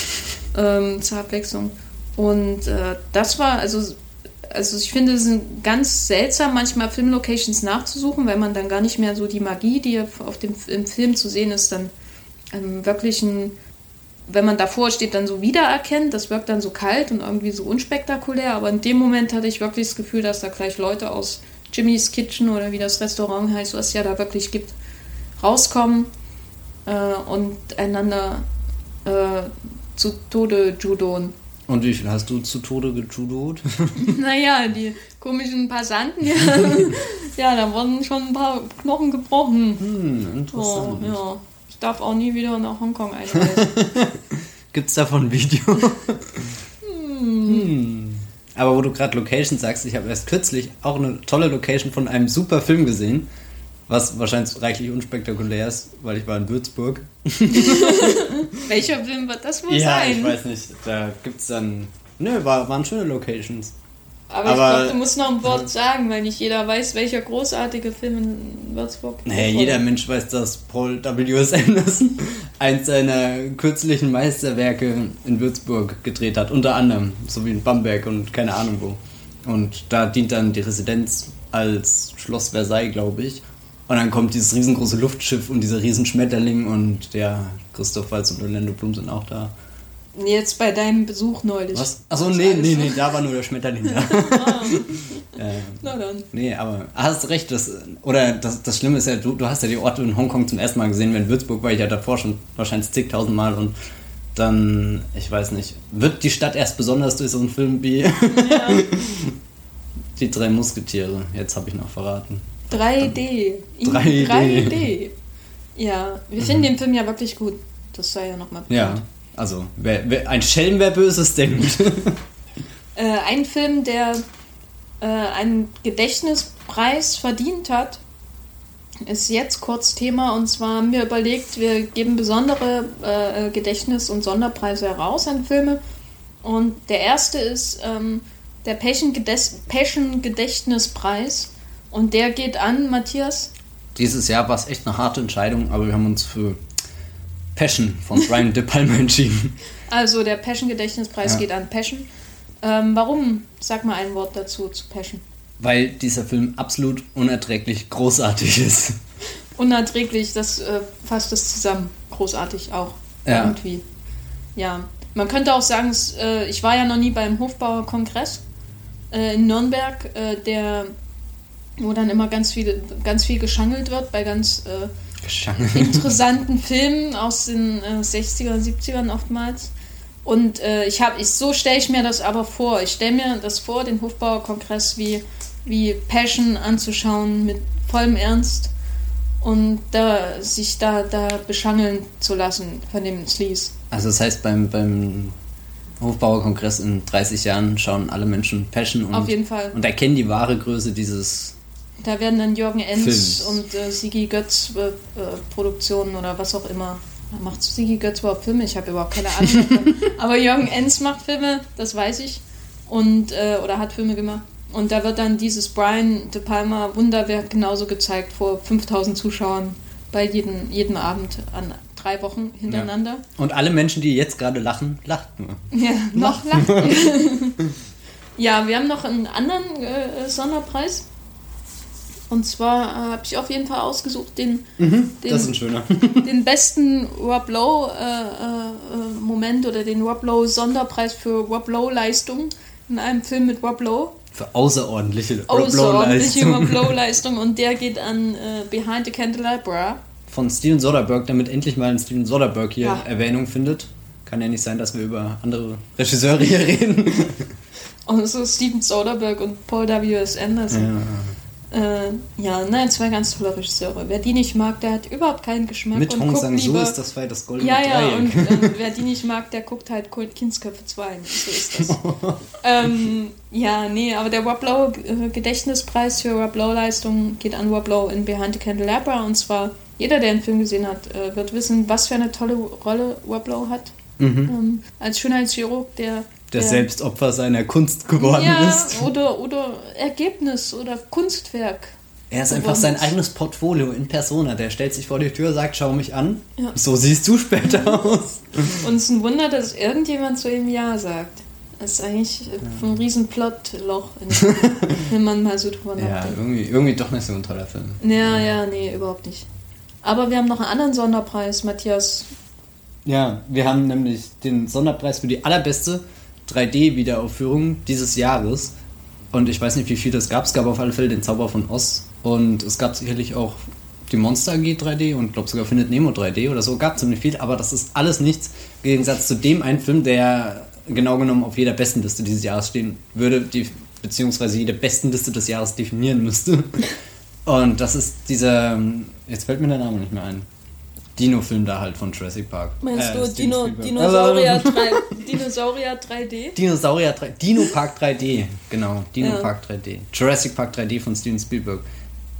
[laughs] ähm, zur Abwechslung. Und äh, das war, also, also ich finde, es ganz seltsam, manchmal Filmlocations nachzusuchen, weil man dann gar nicht mehr so die Magie, die auf dem, im Film zu sehen ist, dann ähm, wirklich ein, wenn man davor steht, dann so wiedererkennt. Das wirkt dann so kalt und irgendwie so unspektakulär. Aber in dem Moment hatte ich wirklich das Gefühl, dass da gleich Leute aus Jimmy's Kitchen oder wie das Restaurant heißt, was es ja da wirklich gibt, rauskommen äh, und einander äh, zu Tode judoen. Und wie viel hast du zu Tode gejudot? [laughs] [laughs] naja, die komischen Passanten, ja, [laughs] ja, da wurden schon ein paar Knochen gebrochen. Hm, interessant. Oh, ja. Ich darf auch nie wieder nach Hongkong einreisen. [laughs] Gibt's davon ein Video? hm. Hm. Aber wo du gerade Location sagst, ich habe erst kürzlich auch eine tolle Location von einem super Film gesehen, was wahrscheinlich reichlich unspektakulär ist, weil ich war in Würzburg. [laughs] Welcher Film wird das wohl ja, sein? Ja, ich weiß nicht. Da gibt es dann. Nö, war, waren schöne Locations. Aber, Aber ich glaube, du musst noch ein Wort sagen, weil nicht jeder weiß, welcher großartige Film in Würzburg. Naja, jeder Mensch weiß, dass Paul W.S. Anderson eins seiner kürzlichen Meisterwerke in Würzburg gedreht hat, unter anderem, so wie in Bamberg und keine Ahnung wo. Und da dient dann die Residenz als Schloss Versailles, glaube ich. Und dann kommt dieses riesengroße Luftschiff und dieser Riesenschmetterling und der Christoph Waltz und Orlando Bloom sind auch da. Jetzt bei deinem Besuch neulich. Was? Achso, nee, nee, nee, da war nur der Schmetterling da. [laughs] ähm, Na dann. Nee, aber hast recht, das, oder das, das Schlimme ist ja, du, du hast ja die Orte in Hongkong zum ersten Mal gesehen, in Würzburg war ich ja davor schon wahrscheinlich zigtausend Mal und dann, ich weiß nicht, wird die Stadt erst besonders durch so einen Film wie ja. [laughs] die drei Musketiere. Jetzt habe ich noch verraten. 3D. 3D. 3D. Ja, wir finden mhm. den Film ja wirklich gut. Das sei ja nochmal bekannt. Ja. Also, wer, wer, ein Schelm, wer Böses denkt. [laughs] äh, ein Film, der äh, einen Gedächtnispreis verdient hat, ist jetzt kurz Thema. Und zwar haben wir überlegt, wir geben besondere äh, Gedächtnis- und Sonderpreise heraus an Filme. Und der erste ist ähm, der Passion-Gedächtnispreis. Und der geht an, Matthias? Dieses Jahr war es echt eine harte Entscheidung, aber wir haben uns für Passion von Brian De Palma entschieden. Also der Passion-Gedächtnispreis ja. geht an Passion. Ähm, warum? Sag mal ein Wort dazu zu Passion. Weil dieser Film absolut unerträglich großartig ist. Unerträglich, das äh, fasst es zusammen. Großartig auch. Ja. Irgendwie. Ja. Man könnte auch sagen, äh, ich war ja noch nie beim Hofbauer-Kongress äh, in Nürnberg, äh, der, wo dann immer ganz viel, ganz viel geschangelt wird bei ganz äh, interessanten Filmen aus den äh, 60er, 70ern oftmals. Und äh, ich habe, ich, so stelle ich mir das aber vor. Ich stelle mir das vor, den Hofbauerkongress wie, wie Passion anzuschauen mit vollem Ernst und da, sich da, da beschangeln zu lassen von dem Sleaze. Also das heißt, beim, beim Hofbauerkongress in 30 Jahren schauen alle Menschen Passion und, Auf jeden Fall. und erkennen die wahre Größe dieses da werden dann Jürgen Enz Films. und äh, Sigi Götz äh, äh, Produktionen oder was auch immer. Macht Sigi Götz überhaupt Filme? Ich habe überhaupt keine Ahnung. [laughs] Aber Jürgen Enz macht Filme, das weiß ich. Und, äh, oder hat Filme gemacht. Und da wird dann dieses Brian De Palma Wunderwerk genauso gezeigt vor 5000 Zuschauern bei jedem, jedem Abend an drei Wochen hintereinander. Ja. Und alle Menschen, die jetzt gerade lachen, lacht nur. [laughs] Ja, noch lacht ihr. [laughs] ja, wir haben noch einen anderen äh, Sonderpreis. Und zwar äh, habe ich auf jeden Fall ausgesucht den, mhm, den, [laughs] den besten Rob Lowe äh, äh, Moment oder den Rob Lowe Sonderpreis für Rob Lowe Leistung in einem Film mit Rob Lowe. Für außerordentliche, außerordentliche Rob Lowe [laughs] Leistung und der geht an äh, Behind the Candelabra. Von Steven Soderbergh, damit endlich mal ein Steven Soderbergh hier ja. Erwähnung findet. Kann ja nicht sein, dass wir über andere Regisseure hier [laughs] reden. und so Steven Soderbergh und Paul W.S. Anderson. Ja. Äh, ja, nein, zwei ganz tolle Regisseure. Wer die nicht mag, der hat überhaupt keinen Geschmack. Mit und Hong Sang-soo lieber- ist das bei das goldene Ja, ja, und [laughs] äh, wer die nicht mag, der guckt halt Kult Kindsköpfe 2. So ist das. [laughs] ähm, ja, nee, aber der Rob Lowe äh, Gedächtnispreis für Leistung geht an Rob Lowe in Behind the Candelabra und zwar jeder, der den Film gesehen hat, äh, wird wissen, was für eine tolle Rolle Rob Lowe hat. Ähm, als Schönheitschirurg, der Der selbst Opfer seiner Kunst geworden ja, ist. oder, oder Ergebnis oder Kunstwerk. Er ist einfach sein eigenes Portfolio in Persona. Der stellt sich vor die Tür, sagt, schau mich an. Ja. So siehst du später aus. Und es ist ein Wunder, dass irgendjemand zu ihm Ja sagt. Das ist eigentlich ein riesen Plotloch, [laughs] wenn man mal so drüber Ja, nachdenkt. irgendwie, irgendwie doch nicht so ein toller Film. Ja, ja, nee, überhaupt nicht. Aber wir haben noch einen anderen Sonderpreis, Matthias. Ja, wir haben nämlich den Sonderpreis für die allerbeste 3D-Wiederaufführung dieses Jahres. Und ich weiß nicht, wie viel es gab. Es gab auf alle Fälle den Zauber von Oz. Und es gab sicherlich auch die Monster AG 3D und glaube sogar Findet Nemo 3D oder so. Gab ziemlich viel, aber das ist alles nichts im Gegensatz zu dem einen Film, der genau genommen auf jeder besten Liste dieses Jahres stehen würde, die, beziehungsweise jede besten Liste des Jahres definieren müsste. [laughs] Und das ist dieser, jetzt fällt mir der Name nicht mehr ein. Dino-Film da halt von Jurassic Park. Meinst Äh, du Dino. Dinosaurier, Also, 3, Dinosaurier 3D? Dinosaurier 3, Dino Park 3D, genau, Dino Ja. Park 3D. Jurassic Park 3D von Steven Spielberg,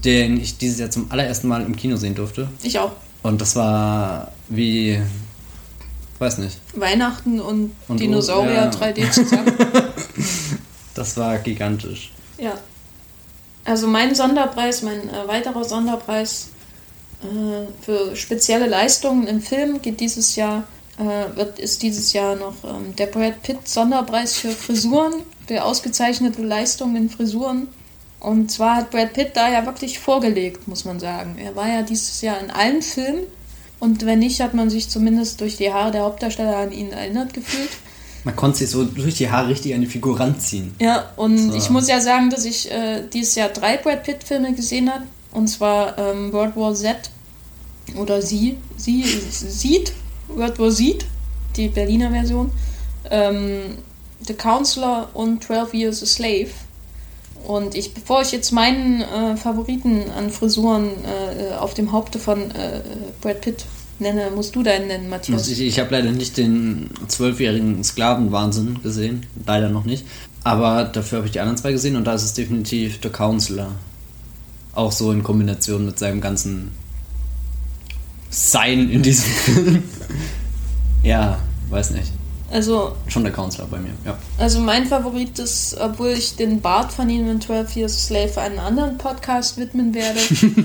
den ich dieses Jahr zum allerersten Mal im Kino sehen durfte. Ich auch. Und das war wie, weiß nicht, Weihnachten und, Und Dinosaurier ja. 3D zusammen. [laughs] das war gigantisch. ja. Also mein Sonderpreis, mein äh, weiterer Sonderpreis äh, für spezielle Leistungen im Film geht dieses Jahr, äh, wird, ist dieses Jahr noch ähm, der Brad Pitt Sonderpreis für Frisuren, für ausgezeichnete Leistungen in Frisuren. Und zwar hat Brad Pitt da ja wirklich vorgelegt, muss man sagen. Er war ja dieses Jahr in allen Filmen und wenn nicht, hat man sich zumindest durch die Haare der Hauptdarsteller an ihn erinnert gefühlt. Man konnte sich so durch die Haare richtig an die Figur ranziehen. Ja, und So. ich muss ja sagen, dass ich äh, dieses Jahr drei Brad Pitt-Filme gesehen habe. Und zwar ähm, World War Z oder Sie, Sie, Sieht, World War Sieht, die Berliner Version, ähm, The Counselor und 12 Years a Slave. Und ich, bevor ich jetzt meinen äh, Favoriten an Frisuren äh, auf dem Haupte von äh, Brad Pitt nenne, musst du deinen nennen, Matthias. Ich ich habe leider nicht den zwölfjährigen Sklavenwahnsinn gesehen, leider noch nicht. Aber dafür habe ich die anderen zwei gesehen und da ist es definitiv The Counselor. Auch so in Kombination mit seinem ganzen Sein in diesem Film. [laughs] ja, weiß nicht. Also Schon der Counselor bei mir, ja. Also mein Favorit ist, obwohl ich den Bart von ihm in 12 Years a Slave einen anderen Podcast widmen werde,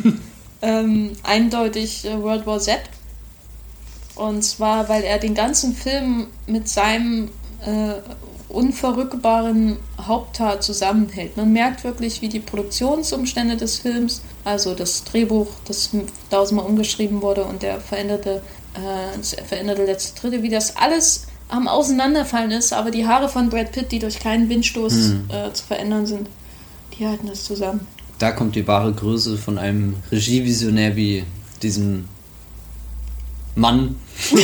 [laughs] ähm, eindeutig äh, World War Z. Und zwar, weil er den ganzen Film mit seinem äh, unverrückbaren Haupttat zusammenhält. Man merkt wirklich, wie die Produktionsumstände des Films, also das Drehbuch, das tausendmal umgeschrieben wurde und der veränderte, äh, das veränderte letzte Dritte, wie das alles am Auseinanderfallen ist, aber die Haare von Brad Pitt, die durch keinen Windstoß äh, zu verändern sind, die halten das zusammen. Da kommt die wahre Größe von einem Regievisionär wie diesem Mann. [laughs]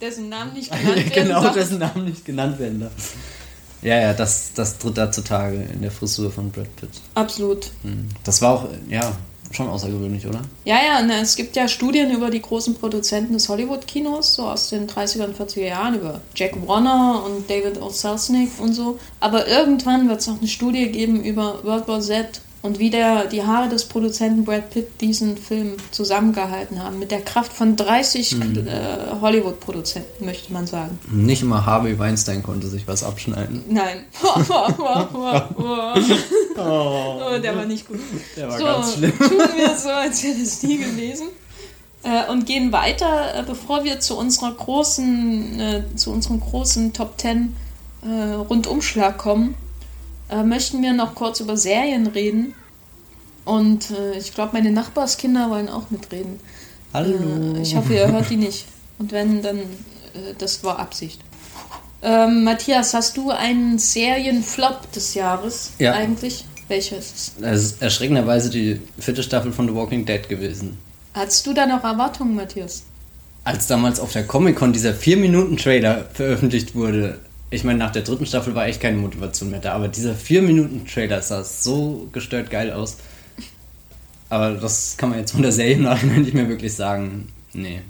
Dessen Namen nicht [laughs] genannt werden genau, darf. dessen Namen nicht genannt werden darf. Ja, ja, das, das tritt da zutage in der Frisur von Brad Pitt. Absolut. Hm. Das war auch, ja, schon außergewöhnlich, oder? Ja, ja, na, es gibt ja Studien über die großen Produzenten des Hollywood-Kinos, so aus den 30er und 40er Jahren, über Jack Warner und David O. Selznick und so. Aber irgendwann wird es auch eine Studie geben über World War Z und wie der, die Haare des Produzenten Brad Pitt diesen Film zusammengehalten haben. Mit der Kraft von 30 Mhm. äh, Hollywood-Produzenten, möchte man sagen. Nicht mal Harvey Weinstein konnte sich was abschneiden. Nein. [laughs] [laughs] oh, der war nicht gut. Der war so, ganz schlimm. tun wir so, als hätte es nie gelesen. Äh, und gehen weiter, äh, bevor wir zu unserer großen, äh, zu unserem großen Top 10 äh, Rundumschlag kommen, äh, möchten wir noch kurz über Serien reden. Und äh, ich glaube, meine Nachbarskinder wollen auch mitreden. Hallo. Äh, ich hoffe, ihr hört die nicht. Und wenn, dann, äh, das war Absicht. Ähm, Matthias, hast du einen Serienflop des Jahres Ja. eigentlich? Welcher ist es? Es ist erschreckenderweise die vierte Staffel von The Walking Dead gewesen. Hattest du da noch Erwartungen, Matthias? Als damals auf der Comic-Con dieser 4-Minuten-Trailer veröffentlicht wurde, ich meine, nach der dritten Staffel war echt keine Motivation mehr da, aber dieser 4-Minuten-Trailer sah so gestört geil aus. Aber das kann man jetzt von der Serie im Nachhinein nicht mehr wirklich sagen. Nee.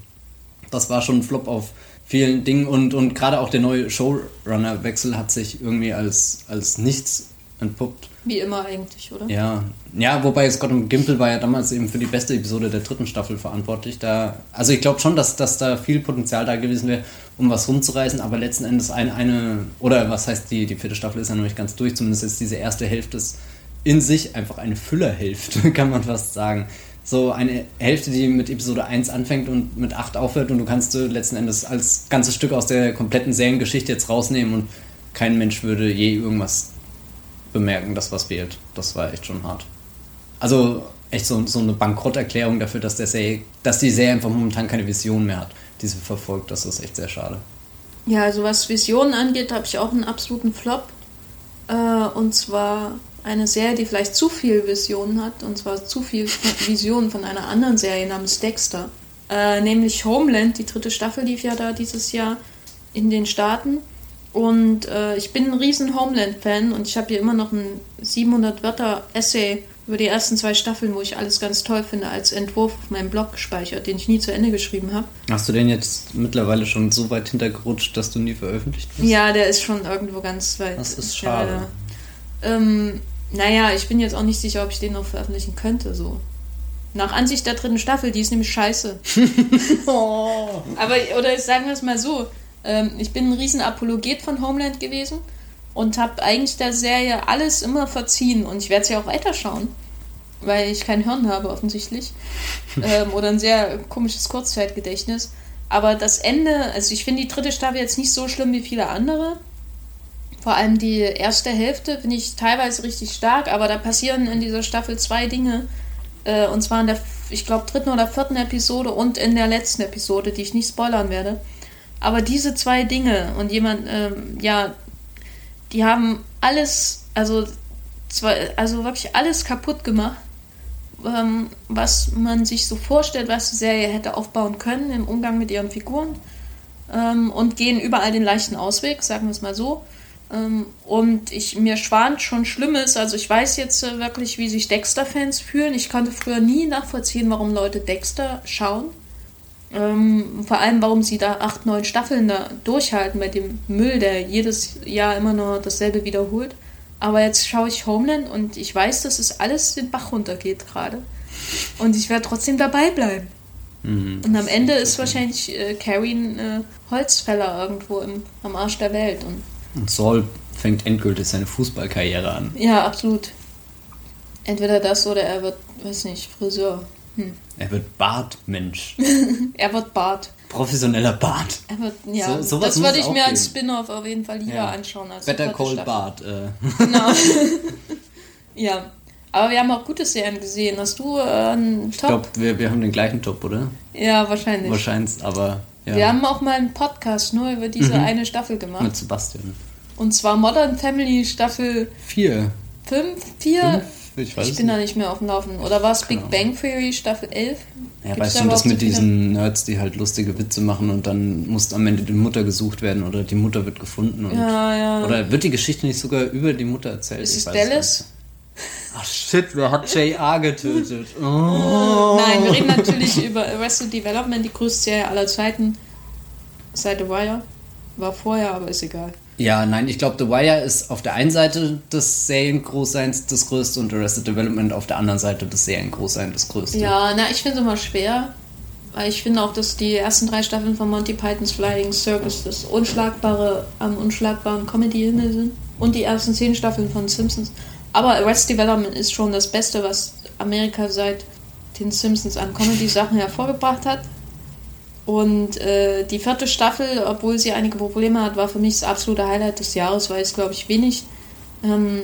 Das war schon ein Flop auf vielen Dingen und, und gerade auch der neue Showrunner-Wechsel hat sich irgendwie als, als nichts entpuppt. Wie immer eigentlich, oder? Ja, ja wobei Scott und Gimple war ja damals eben für die beste Episode der dritten Staffel verantwortlich. Da, also ich glaube schon, dass, dass da viel Potenzial da gewesen wäre, um was rumzureißen, aber letzten Endes eine, eine oder was heißt die, die vierte Staffel ist ja noch nicht ganz durch, zumindest ist diese erste Hälfte ist in sich einfach eine Füllerhälfte, [laughs] kann man fast sagen so eine Hälfte, die mit Episode 1 anfängt und mit 8 aufhört und du kannst du letzten Endes als ganzes Stück aus der kompletten Seriengeschichte jetzt rausnehmen und kein Mensch würde je irgendwas bemerken, dass was fehlt. Das war echt schon hart. Also echt so, so eine Bankrotterklärung dafür, dass, der Serie, dass die Serie einfach momentan keine Vision mehr hat, die sie verfolgt. Das ist echt sehr schade. Ja, also was Visionen angeht, habe ich auch einen absoluten Flop. Äh, und zwar eine Serie, die vielleicht zu viel Visionen hat, und zwar zu viel Visionen von einer anderen Serie namens Dexter. Äh, nämlich Homeland, die dritte Staffel lief ja da dieses Jahr in den Staaten. Und äh, ich bin ein riesen Homeland-Fan und ich habe hier immer noch ein 700-Wörter-Essay über die ersten zwei Staffeln, wo ich alles ganz toll finde, als Entwurf auf meinem Blog gespeichert, den ich nie zu Ende geschrieben habe. Hast du den jetzt mittlerweile schon so weit hintergerutscht, dass du nie veröffentlicht bist? Ja, der ist schon irgendwo ganz weit. Das ist schade. Ja, ähm, naja, ich bin jetzt auch nicht sicher, ob ich den noch veröffentlichen könnte, so. Nach Ansicht der dritten Staffel, die ist nämlich scheiße. oh. [laughs] [laughs] Aber, oder sagen wir es mal so, ähm, ich bin ein riesen Apologet von Homeland gewesen und habe eigentlich der Serie alles immer verziehen und ich werde sie auch weiterschauen, weil ich kein Hirn habe offensichtlich [laughs] ähm, oder ein sehr komisches Kurzzeitgedächtnis. Aber das Ende, also ich finde die dritte Staffel jetzt nicht so schlimm wie viele andere, vor allem die erste Hälfte finde ich teilweise richtig stark, aber da passieren in dieser Staffel zwei Dinge. Äh, und zwar in der, ich glaube, dritten oder vierten Episode und in der letzten Episode, die ich nicht spoilern werde. Aber diese zwei Dinge und jemand, ähm, ja, die haben alles, also, zwei, also wirklich alles kaputt gemacht, ähm, was man sich so vorstellt, was die Serie hätte aufbauen können im Umgang mit ihren Figuren. Ähm, und gehen überall den leichten Ausweg, sagen wir es mal so. Ähm, und ich, mir schwant schon Schlimmes. Also ich weiß jetzt äh, wirklich, wie sich Dexter-Fans fühlen. Ich konnte früher nie nachvollziehen, warum Leute Dexter schauen. Ähm, vor allem, warum sie da acht, neun Staffeln da durchhalten bei dem Müll, der jedes Jahr immer nur dasselbe wiederholt. Aber jetzt schaue ich Homeland und ich weiß, dass es alles den Bach runtergeht gerade. Und ich werde trotzdem dabei bleiben. Mhm, und am Ende ist wahrscheinlich äh, Carrie ein äh, Holzfäller irgendwo im, am Arsch der Welt. Und und Saul fängt endgültig seine Fußballkarriere an. Ja, absolut. Entweder das oder er wird, weiß nicht, Friseur. Hm. Er wird Bartmensch. [laughs] er wird Bart. Professioneller Bart. Er wird, ja, so, das würde ich mir als Spin-off auf jeden Fall lieber ja. anschauen. Als Better Call Bart. Äh. Genau. [laughs] [laughs] ja. Aber wir haben auch gute Serien gesehen. Hast du äh, einen Top? Ich glaube, wir, wir haben den gleichen Top, oder? Ja, wahrscheinlich. Wahrscheinlich, aber ja. Wir haben auch mal einen Podcast nur über diese mhm. eine Staffel gemacht. Mit Sebastian. Und zwar Modern Family Staffel 4. 5? 4? Ich, ich bin da nicht mehr auf dem Laufen. Oder war es Big Bang Theory Staffel 11? Ja, Gibt's weißt du, das mit diesen Nerds, die halt lustige Witze machen und dann muss am Ende die Mutter gesucht werden oder die Mutter wird gefunden. Und, ja, ja. Oder wird die Geschichte nicht sogar über die Mutter erzählt? Ist es Dallas? Ach shit, wer hat J.R. getötet? Oh. Nein, wir reden natürlich über Arrested Development, die größte Serie aller Zeiten. Seit The Wire. War vorher, aber ist egal. Ja, nein, ich glaube, The Wire ist auf der einen Seite des Seriengroßseins das größte und Arrested Development auf der anderen Seite des Seriengroßseins das größte. Ja, na, ich finde es immer schwer, weil ich finde auch, dass die ersten drei Staffeln von Monty Pythons Flying Circus das unschlagbare am unschlagbaren Comedy-Himmel sind und die ersten zehn Staffeln von Simpsons. Aber Arrested Development ist schon das Beste, was Amerika seit den Simpsons an Comedy-Sachen hervorgebracht hat. Und äh, die vierte Staffel, obwohl sie einige Probleme hat, war für mich das absolute Highlight des Jahres, weil es, glaube ich, wenig, ähm,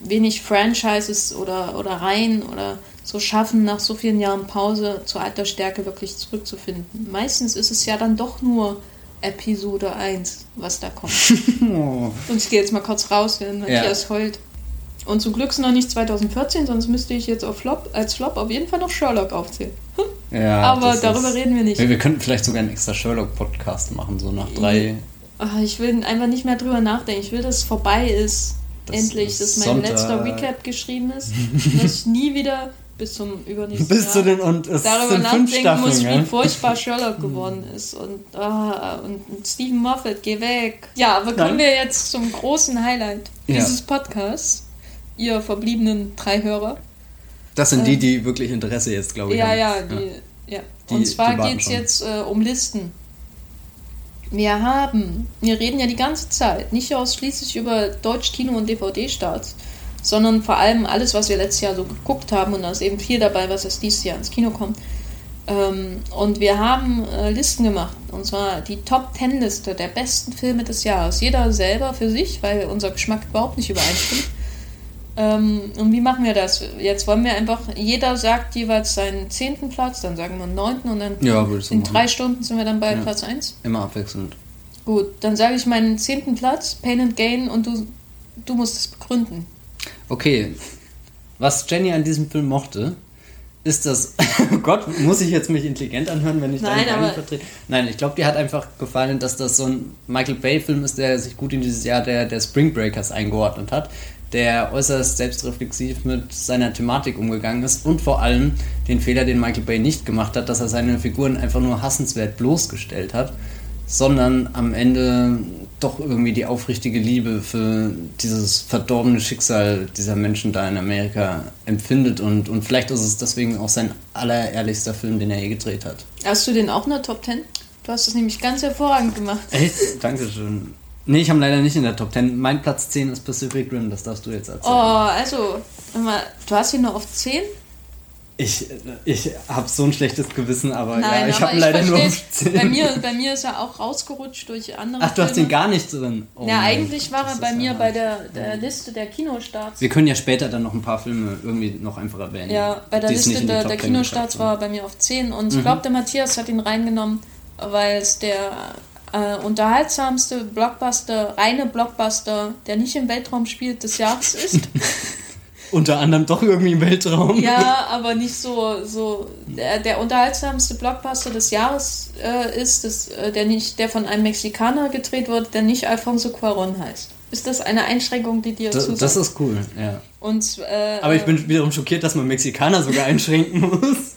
wenig Franchises oder, oder Reihen oder so schaffen, nach so vielen Jahren Pause zur alter Stärke wirklich zurückzufinden. Meistens ist es ja dann doch nur Episode 1, was da kommt. [laughs] oh. Und ich gehe jetzt mal kurz raus, wenn Matthias ja. heult. Und zum Glück ist noch nicht 2014, sonst müsste ich jetzt auf Flop, als Flop auf jeden Fall noch Sherlock aufzählen. Ja, Aber darüber ist, reden wir nicht. Wir, wir könnten vielleicht sogar einen extra Sherlock-Podcast machen, so nach drei Oh, ich will einfach nicht mehr drüber nachdenken. Ich will, dass es vorbei ist. Das Endlich, dass mein Sonntag. letzter Recap geschrieben ist. [laughs] dass ich nie wieder bis zum übernächsten bis Jahr zu den, und es darüber nachdenken muss, wie furchtbar Sherlock [laughs] geworden ist. Und, oh, und Stephen Moffat, geh weg. Ja, aber kommen Nein. wir jetzt zum großen Highlight ja. dieses Podcasts. Ihr verbliebenen drei Hörer. Das sind äh, die, die wirklich Interesse jetzt, glaube ich. Ja, haben. ja, die, ja. ja. Die, und zwar geht es jetzt äh, um Listen. Wir haben, wir reden ja die ganze Zeit nicht ausschließlich über Deutsch-Kino und DVD-Starts, sondern vor allem alles, was wir letztes Jahr so geguckt haben und da ist eben viel dabei, was erst dieses Jahr ins Kino kommt. Ähm, und wir haben äh, Listen gemacht, und zwar die Top Ten Liste der besten Filme des Jahres. Jeder selber für sich, weil unser Geschmack überhaupt nicht übereinstimmt. Ähm, und wie machen wir das? Jetzt wollen wir einfach, jeder sagt jeweils seinen zehnten Platz, dann sagen wir neunten und dann ja, in machen. drei Stunden sind wir dann bei ja. Platz 1. Immer abwechselnd. Gut, dann sage ich meinen zehnten Platz, Pain and Gain, und du, du musst es begründen. Okay. Was Jenny an diesem Film mochte, ist das. [laughs] Oh Gott, muss ich jetzt mich intelligent anhören, wenn ich deine Meinung vertrete? Nein, ich glaube, dir hat einfach gefallen, dass das so ein Michael Bay-Film ist, der sich gut in dieses Jahr der, der Spring Breakers eingeordnet hat der äußerst selbstreflexiv mit seiner Thematik umgegangen ist und vor allem den Fehler, den Michael Bay nicht gemacht hat, dass er seine Figuren einfach nur hassenswert bloßgestellt hat, sondern am Ende doch irgendwie die aufrichtige Liebe für dieses verdorbene Schicksal dieser Menschen da in Amerika empfindet und, und vielleicht ist es deswegen auch sein allerehrlichster Film, den er je gedreht hat. Hast du den auch in der Top 10? Du hast es nämlich ganz hervorragend gemacht. Echt? Dankeschön. Nee, ich habe leider nicht in der Top 10. Mein Platz 10 ist Pacific Rim, das darfst du jetzt erzählen. Oh, also, du hast ihn nur auf 10? Ich, ich habe so ein schlechtes Gewissen, aber Nein, ja, ich habe leider nur auf 10. Bei mir, bei mir ist er auch rausgerutscht durch andere Ach, du Filme. hast ihn gar nicht drin? Oh ja, eigentlich war er bei mir ja bei der, der Liste der Kinostarts. Wir können ja später dann noch ein paar Filme irgendwie noch einfach erwähnen. Ja, bei der Liste der, der Kinostarts war er bei mir auf 10 und mhm. ich glaube, der Matthias hat ihn reingenommen, weil es der äh, unterhaltsamste Blockbuster, reine Blockbuster, der nicht im Weltraum spielt, des Jahres ist. [laughs] Unter anderem doch irgendwie im Weltraum. Ja, [laughs] aber nicht so, so der, der unterhaltsamste Blockbuster des Jahres äh, ist, das, äh, der nicht, der von einem Mexikaner gedreht wurde, der nicht Alfonso Cuaron heißt. Ist das eine Einschränkung, die dir zusagt? Das ist cool, ja. Und, äh, aber ich bin wiederum schockiert, dass man Mexikaner sogar einschränken muss. [laughs]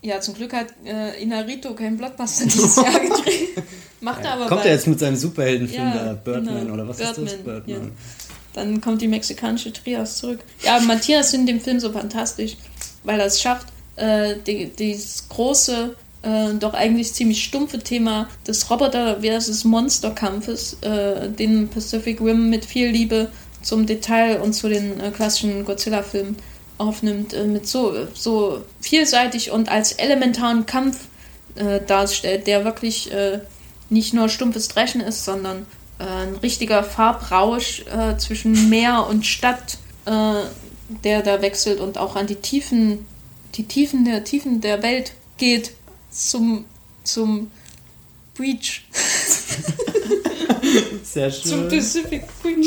Ja, zum Glück hat äh, Inarito keinen Blockbuster dieses Jahr gedreht. Macht er aber Kommt er jetzt mit seinem Superheldenfilm ja, da, Birdman genau. oder was Birdman, ist das? Birdman. Ja. Dann kommt die mexikanische Trias zurück. Ja, Matthias findet den Film so fantastisch, weil er es schafft, äh, die, dieses große, äh, doch eigentlich ziemlich stumpfe Thema des Roboter versus Monster Kampfes, äh, den Pacific Rim mit viel Liebe zum Detail und zu den äh, klassischen Godzilla-Filmen aufnimmt, äh, mit so, so vielseitig und als elementaren Kampf äh, darstellt, der wirklich nicht nur stumpfes Dreschen ist, sondern äh, ein richtiger Farbrausch äh, zwischen Meer und Stadt, äh, der da wechselt und auch an die Tiefen, die Tiefen der Tiefen der Welt geht zum, zum Breach. [laughs] Sehr schön. Zum Pacific Breach.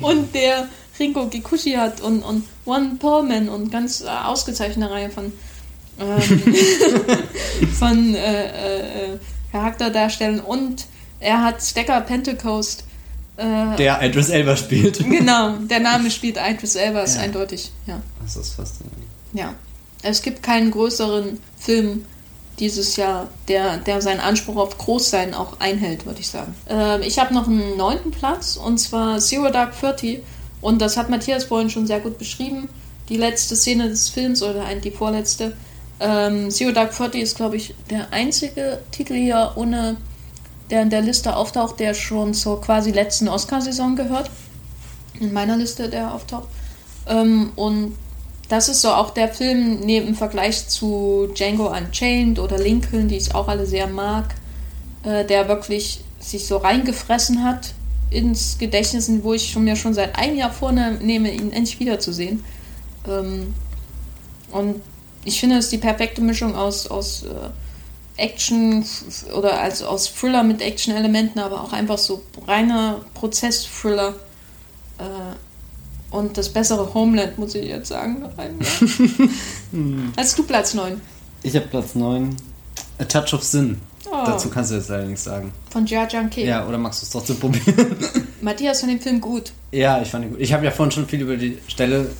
Und der Ringo Kikuchi hat und, und One Pullman und ganz äh, ausgezeichnete Reihe von, ähm, [laughs] von äh, äh, Charakterdarstellen und er hat Stecker Pentecost. Äh, der Idris Elba spielt. [laughs] Genau, [laughs] der Name spielt Idris Elba, ist ja. eindeutig. Ja. Das ist faszinierend. Ja. Es gibt keinen größeren Film dieses Jahr, der, der seinen Anspruch auf Großsein auch einhält, würde ich sagen. Ähm, ich habe noch einen neunten Platz und zwar Zero Dark Thirty und das hat Matthias vorhin schon sehr gut beschrieben. Die letzte Szene des Films oder die vorletzte ähm, Zero Dark Thirty ist, glaube ich, der einzige Titel hier ohne, der in der Liste auftaucht, der schon zur quasi letzten Oscar-Saison gehört. In meiner Liste, der auftaucht. Ähm, und das ist so auch der Film neben Vergleich zu Django Unchained oder Lincoln, die ich auch alle sehr mag, äh, der wirklich sich so reingefressen hat ins Gedächtnis, wo ich schon mir schon seit einem Jahr vornehme, ihn endlich wiederzusehen. Ähm, und ich finde, es ist die perfekte Mischung aus, aus äh, Action oder als aus Thriller mit Action-Elementen, aber auch einfach so reiner Prozess-Thriller. Äh, und das bessere Homeland, muss ich jetzt sagen. Nach einem Jahr. Hast du Platz 9? Ich habe Platz 9. A Touch of Sin. Oh. Dazu kannst du jetzt leider nichts sagen. Von Jia K. Ja, oder magst du es trotzdem probieren? [laughs] Matthias fand den Film gut. Ja, ich fand ihn gut. Ich habe ja vorhin schon viel über die Stelle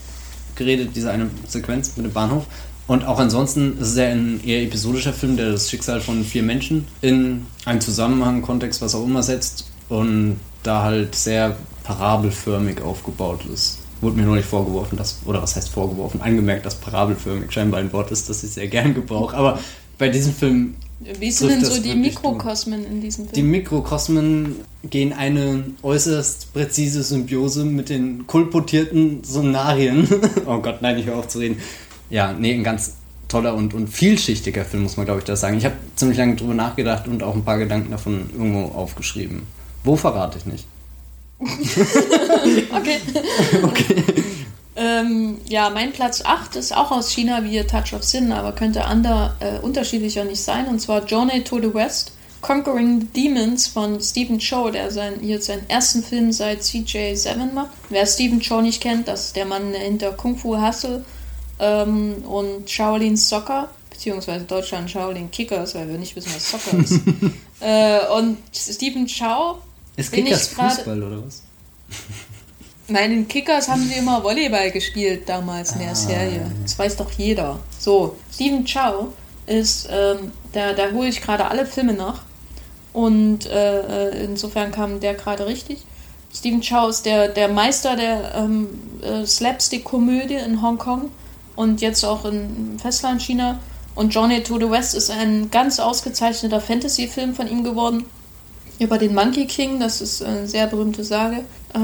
geredet, diese eine Sequenz mit dem Bahnhof. Und auch ansonsten ist es ja ein eher episodischer Film, der das Schicksal von vier Menschen in einen Zusammenhang, Kontext, was auch immer setzt und da halt sehr parabelförmig aufgebaut ist. Wurde mir nur nicht vorgeworfen, dass, oder was heißt vorgeworfen, angemerkt, dass parabelförmig scheinbar ein Wort ist, das ich sehr gern gebrauche. Aber bei diesem Film. Wie sind denn so die Mikrokosmen in diesem Film? Die Mikrokosmen gehen eine äußerst präzise Symbiose mit den kolportierten Sonarien. [laughs] oh Gott, nein, ich höre auf zu reden. Ja, nee, ein ganz toller und, und vielschichtiger Film, muss man glaube ich das sagen. Ich habe ziemlich lange drüber nachgedacht und auch ein paar Gedanken davon irgendwo aufgeschrieben. Wo verrate ich nicht? [laughs] okay. [laughs] okay. Ähm, ja, mein Platz 8 ist auch aus China wie Touch of Sin, aber könnte ander, äh, unterschiedlicher nicht sein. Und zwar Journey to the West, Conquering the Demons von Stephen Chow, der sein, hier seinen ersten Film seit CJ7 macht. Wer Stephen Chow nicht kennt, das ist der Mann hinter Kung Fu Hustle ähm, und Shaolin Soccer, beziehungsweise Deutschland Shaolin Kickers, weil wir nicht wissen, was Soccer ist. [laughs] äh, und Stephen Chow. Ist Kickers Fußball oder was? [laughs] Nein, in Kickers haben sie immer Volleyball gespielt damals in der ah. Serie. Das weiß doch jeder. So, Stephen Chow ist, ähm, da, da hole ich gerade alle Filme nach. Und äh, äh insofern kam der gerade richtig. Stephen Chow ist der, der Meister der ähm, äh, Slapstick-Komödie in Hongkong und jetzt auch in Festland China. Und Journey to the West ist ein ganz ausgezeichneter Fantasy-Film von ihm geworden. Über den Monkey King, das ist eine sehr berühmte Sage äh,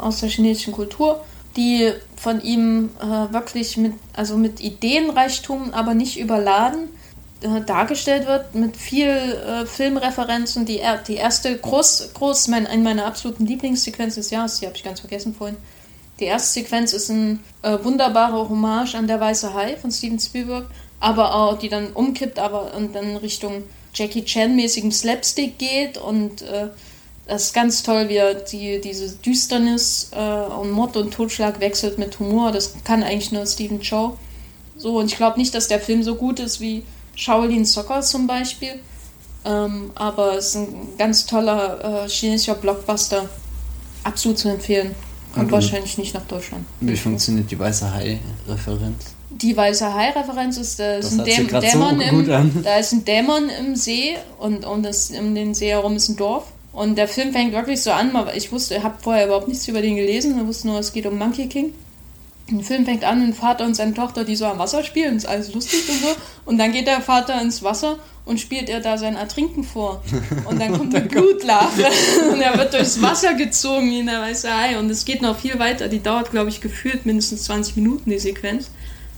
aus der chinesischen Kultur, die von ihm äh, wirklich mit, also mit Ideenreichtum, aber nicht überladen äh, dargestellt wird, mit viel äh, Filmreferenzen. Die, die erste groß, groß mein, eine meiner absoluten Lieblingssequenzen des Jahres, die habe ich ganz vergessen vorhin, die erste Sequenz ist ein äh, wunderbarer Hommage an Der Weiße Hai von Steven Spielberg, aber auch die dann umkippt, aber und dann Richtung Jackie Chan-mäßigem Slapstick geht und äh, das ist ganz toll, wie er die, diese Düsternis äh, und Mord und Totschlag wechselt mit Humor. Das kann eigentlich nur Stephen Chow. So, und ich glaube nicht, dass der Film so gut ist wie Shaolin Soccer zum Beispiel. Ähm, aber es ist ein ganz toller äh, chinesischer Blockbuster. Absolut zu empfehlen. Kommt wahrscheinlich nicht nach Deutschland. Wie funktioniert die Weiße Hai-Referenz? Die Weiße Hai-Referenz ist, äh, ist ein Däm Dämon so im, da ist ein Dämon im See und um, das, um den See herum ist ein Dorf. Und der Film fängt wirklich so an, aber ich wusste, ich habe vorher überhaupt nichts über den gelesen, ich wusste nur, es geht um Monkey King. Der Film fängt an, ein Vater und seine Tochter, die so am Wasser spielen, ist alles lustig und so. Und dann geht der Vater ins Wasser und spielt er da sein Ertrinken vor. Und dann kommt [laughs] eine Blutlarve [laughs] und er wird durchs Wasser gezogen wie in der weiße Hai. Und es geht noch viel weiter. Die dauert, glaube ich, gefühlt mindestens 20 Minuten, die Sequenz.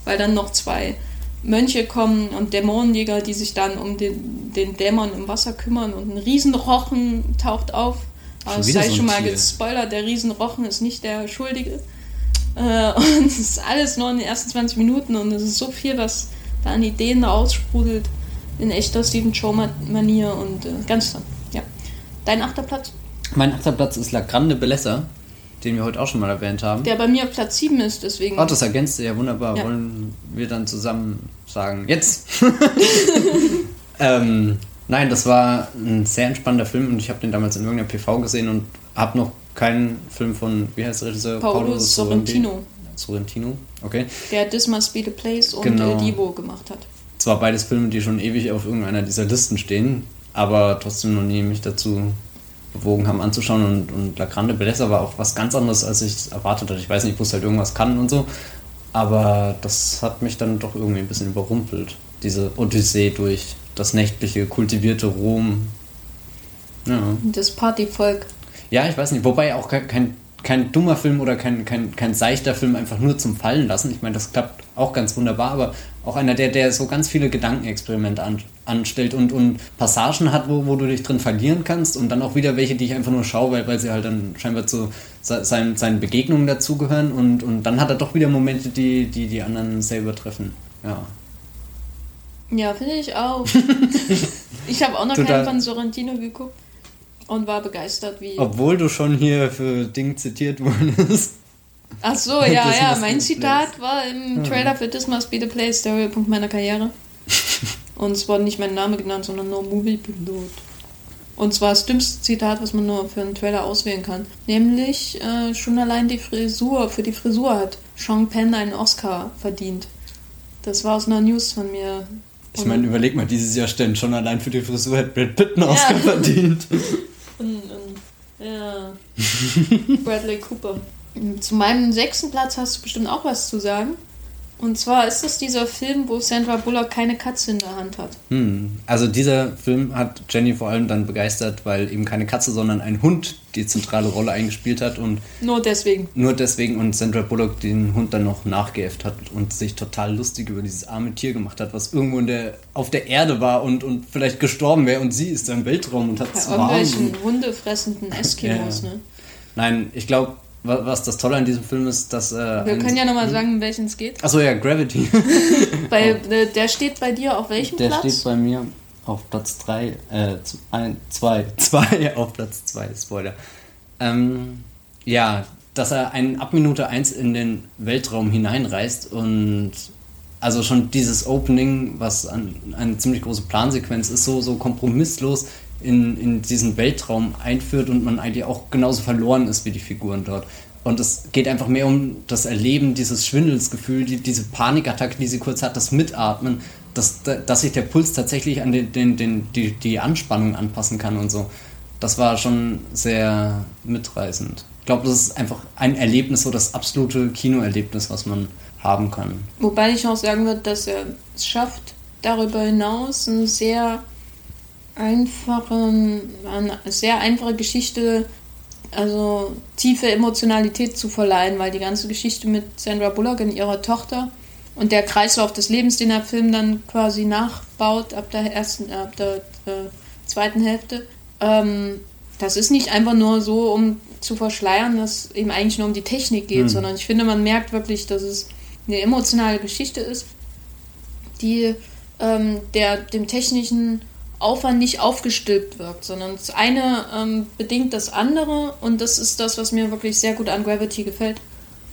Weil dann noch zwei Mönche kommen und Dämonenjäger, die sich dann um den, den Dämon im Wasser kümmern. Und ein Riesenrochen taucht auf. Aber es sei so schon mal gespoilert, der Riesenrochen ist nicht der Schuldige. Äh, [laughs] und es ist alles nur in den ersten 20 Minuten und es ist so viel, was da an Ideen aussprudelt in echter Stephen Chow-Manier und äh, ganz toll. Ja. Dein achter Platz? Mein achter Platz ist La Grande Bellezza, den wir heute auch schon mal erwähnt haben. Der bei mir auf Platz 7 ist, deswegen. Oh, das ergänzt ja wunderbar. Ja. Wollen wir dann zusammen sagen, jetzt! [laughs] [laughs] ähm, nein, das war ein sehr entspannender Film und ich habe den damals in irgendeiner PV gesehen und habe noch keinen Film von, wie heißt der Regisseur? Paolo, Paolo Sorrentino. Sorrentino, okay. Der This Must Be the Place und genau. El Divo gemacht hat zwar beides Filme, die schon ewig auf irgendeiner dieser Listen stehen, aber trotzdem noch nie mich dazu bewogen haben anzuschauen und, und La Grande Bellezza war auch was ganz anderes, als ich erwartet hatte. Ich weiß nicht, ich wusste halt irgendwas kann und so, aber das hat mich dann doch irgendwie ein bisschen überrumpelt. Diese Odyssee durch das nächtliche, kultivierte Rom. Ja. Das Partyvolk. Ja, ich weiß nicht, wobei auch kein kein dummer Film oder kein, kein, kein seichter Film einfach nur zum Fallen lassen. Ich meine, das klappt auch ganz wunderbar, aber auch einer, der, der so ganz viele Gedankenexperimente an, anstellt und, und Passagen hat, wo, wo du dich drin verlieren kannst und dann auch wieder welche, die ich einfach nur schaue, weil, weil sie halt dann scheinbar zu seinen, seinen Begegnungen dazugehören und, und dann hat er doch wieder Momente, die die, die anderen selber treffen. Ja. Ja, finde ich auch. [laughs] ich habe auch noch Total. keinen von Sorrentino geguckt und war begeistert, wie. Obwohl du schon hier für Ding zitiert wurdest. Ach so, [laughs] ja, ja. Mein Zitat war im Trailer für This Must Be the Place, der Höhepunkt meiner Karriere. [laughs] Und es wurde nicht mein Name genannt, sondern nur Movie Pilot. Und zwar das dümmste Zitat, was man nur für einen Trailer auswählen kann. Nämlich äh, schon allein die Frisur, für die Frisur hat Sean Penn einen Oscar verdient. Das war aus einer News von mir. Ich meine, überleg mal, dieses Jahr stellen schon allein für die Frisur hat Brad Pitt einen Oscar ja. verdient. [laughs] Und, und, ja. [laughs] Bradley Cooper. Zu meinem sechsten Platz hast du bestimmt auch was zu sagen. Und zwar ist es dieser Film, wo Sandra Bullock keine Katze in der Hand hat. Hm. Also dieser Film hat Jenny vor allem dann begeistert, weil eben keine Katze, sondern ein Hund die zentrale Rolle eingespielt hat und nur deswegen. Nur deswegen und Sandra Bullock den Hund dann noch nachgeäfft hat und sich total lustig über dieses arme Tier gemacht hat, was irgendwo in der, auf der Erde war und, und vielleicht gestorben wäre und sie ist im Weltraum und hat es warm. Irgendwelchen hundefressenden Eskimos, ja. ne? Nein, ich glaube, was das Tolle an diesem Film ist, dass. Äh, Wir können ja nochmal sagen, um welchen es geht. Achso, ja, Gravity. [laughs] bei, oh. der steht bei dir auf welchem der Platz? Der steht bei mir auf Platz 3, äh, 2, 2 [laughs] auf Platz 2, Spoiler. Ähm, ja, dass er einen ab Minute 1 in den Weltraum hineinreist und also schon dieses Opening, was an, eine ziemlich große Plansequenz ist, so, so kompromisslos in, in diesen Weltraum einführt und man eigentlich auch genauso verloren ist wie die Figuren dort. Und es geht einfach mehr um das Erleben, dieses Schwindelsgefühl, die, diese Panikattacke, die sie kurz hat, das Mitatmen, dass, dass sich der Puls tatsächlich an den, den, den, die, die Anspannung anpassen kann und so. Das war schon sehr mitreißend. Ich glaube, das ist einfach ein Erlebnis, so das absolute Kinoerlebnis, was man haben kann. Wobei ich auch sagen würde, dass er es schafft, darüber hinaus ein sehr einfachen, eine sehr einfache Geschichte, also tiefe Emotionalität zu verleihen, weil die ganze Geschichte mit Sandra Bullock und ihrer Tochter und der Kreislauf des Lebens, den der Film dann quasi nachbaut ab der ersten, ab der äh, zweiten Hälfte, ähm, das ist nicht einfach nur so, um zu verschleiern, dass es eben eigentlich nur um die Technik geht, mhm. sondern ich finde, man merkt wirklich, dass es eine emotionale Geschichte ist, die ähm, der dem technischen Aufwand nicht aufgestülpt wirkt, sondern das eine ähm, bedingt das andere und das ist das, was mir wirklich sehr gut an Gravity gefällt.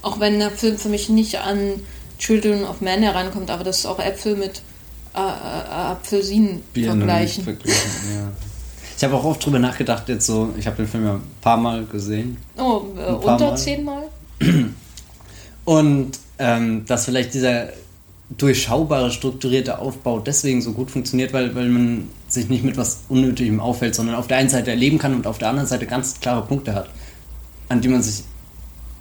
Auch wenn der Film für mich nicht an Children of Men herankommt, aber das ist auch Äpfel mit äh, äh, Apfelsinen vergleichen. vergleichen ja. Ich habe auch oft drüber nachgedacht, jetzt so, ich habe den Film ja ein paar Mal gesehen. Oh, äh, unter zehnmal? Und ähm, dass vielleicht dieser durchschaubare, strukturierte Aufbau deswegen so gut funktioniert, weil, weil man sich nicht mit was Unnötigem auffällt, sondern auf der einen Seite erleben kann und auf der anderen Seite ganz klare Punkte hat, an die man sich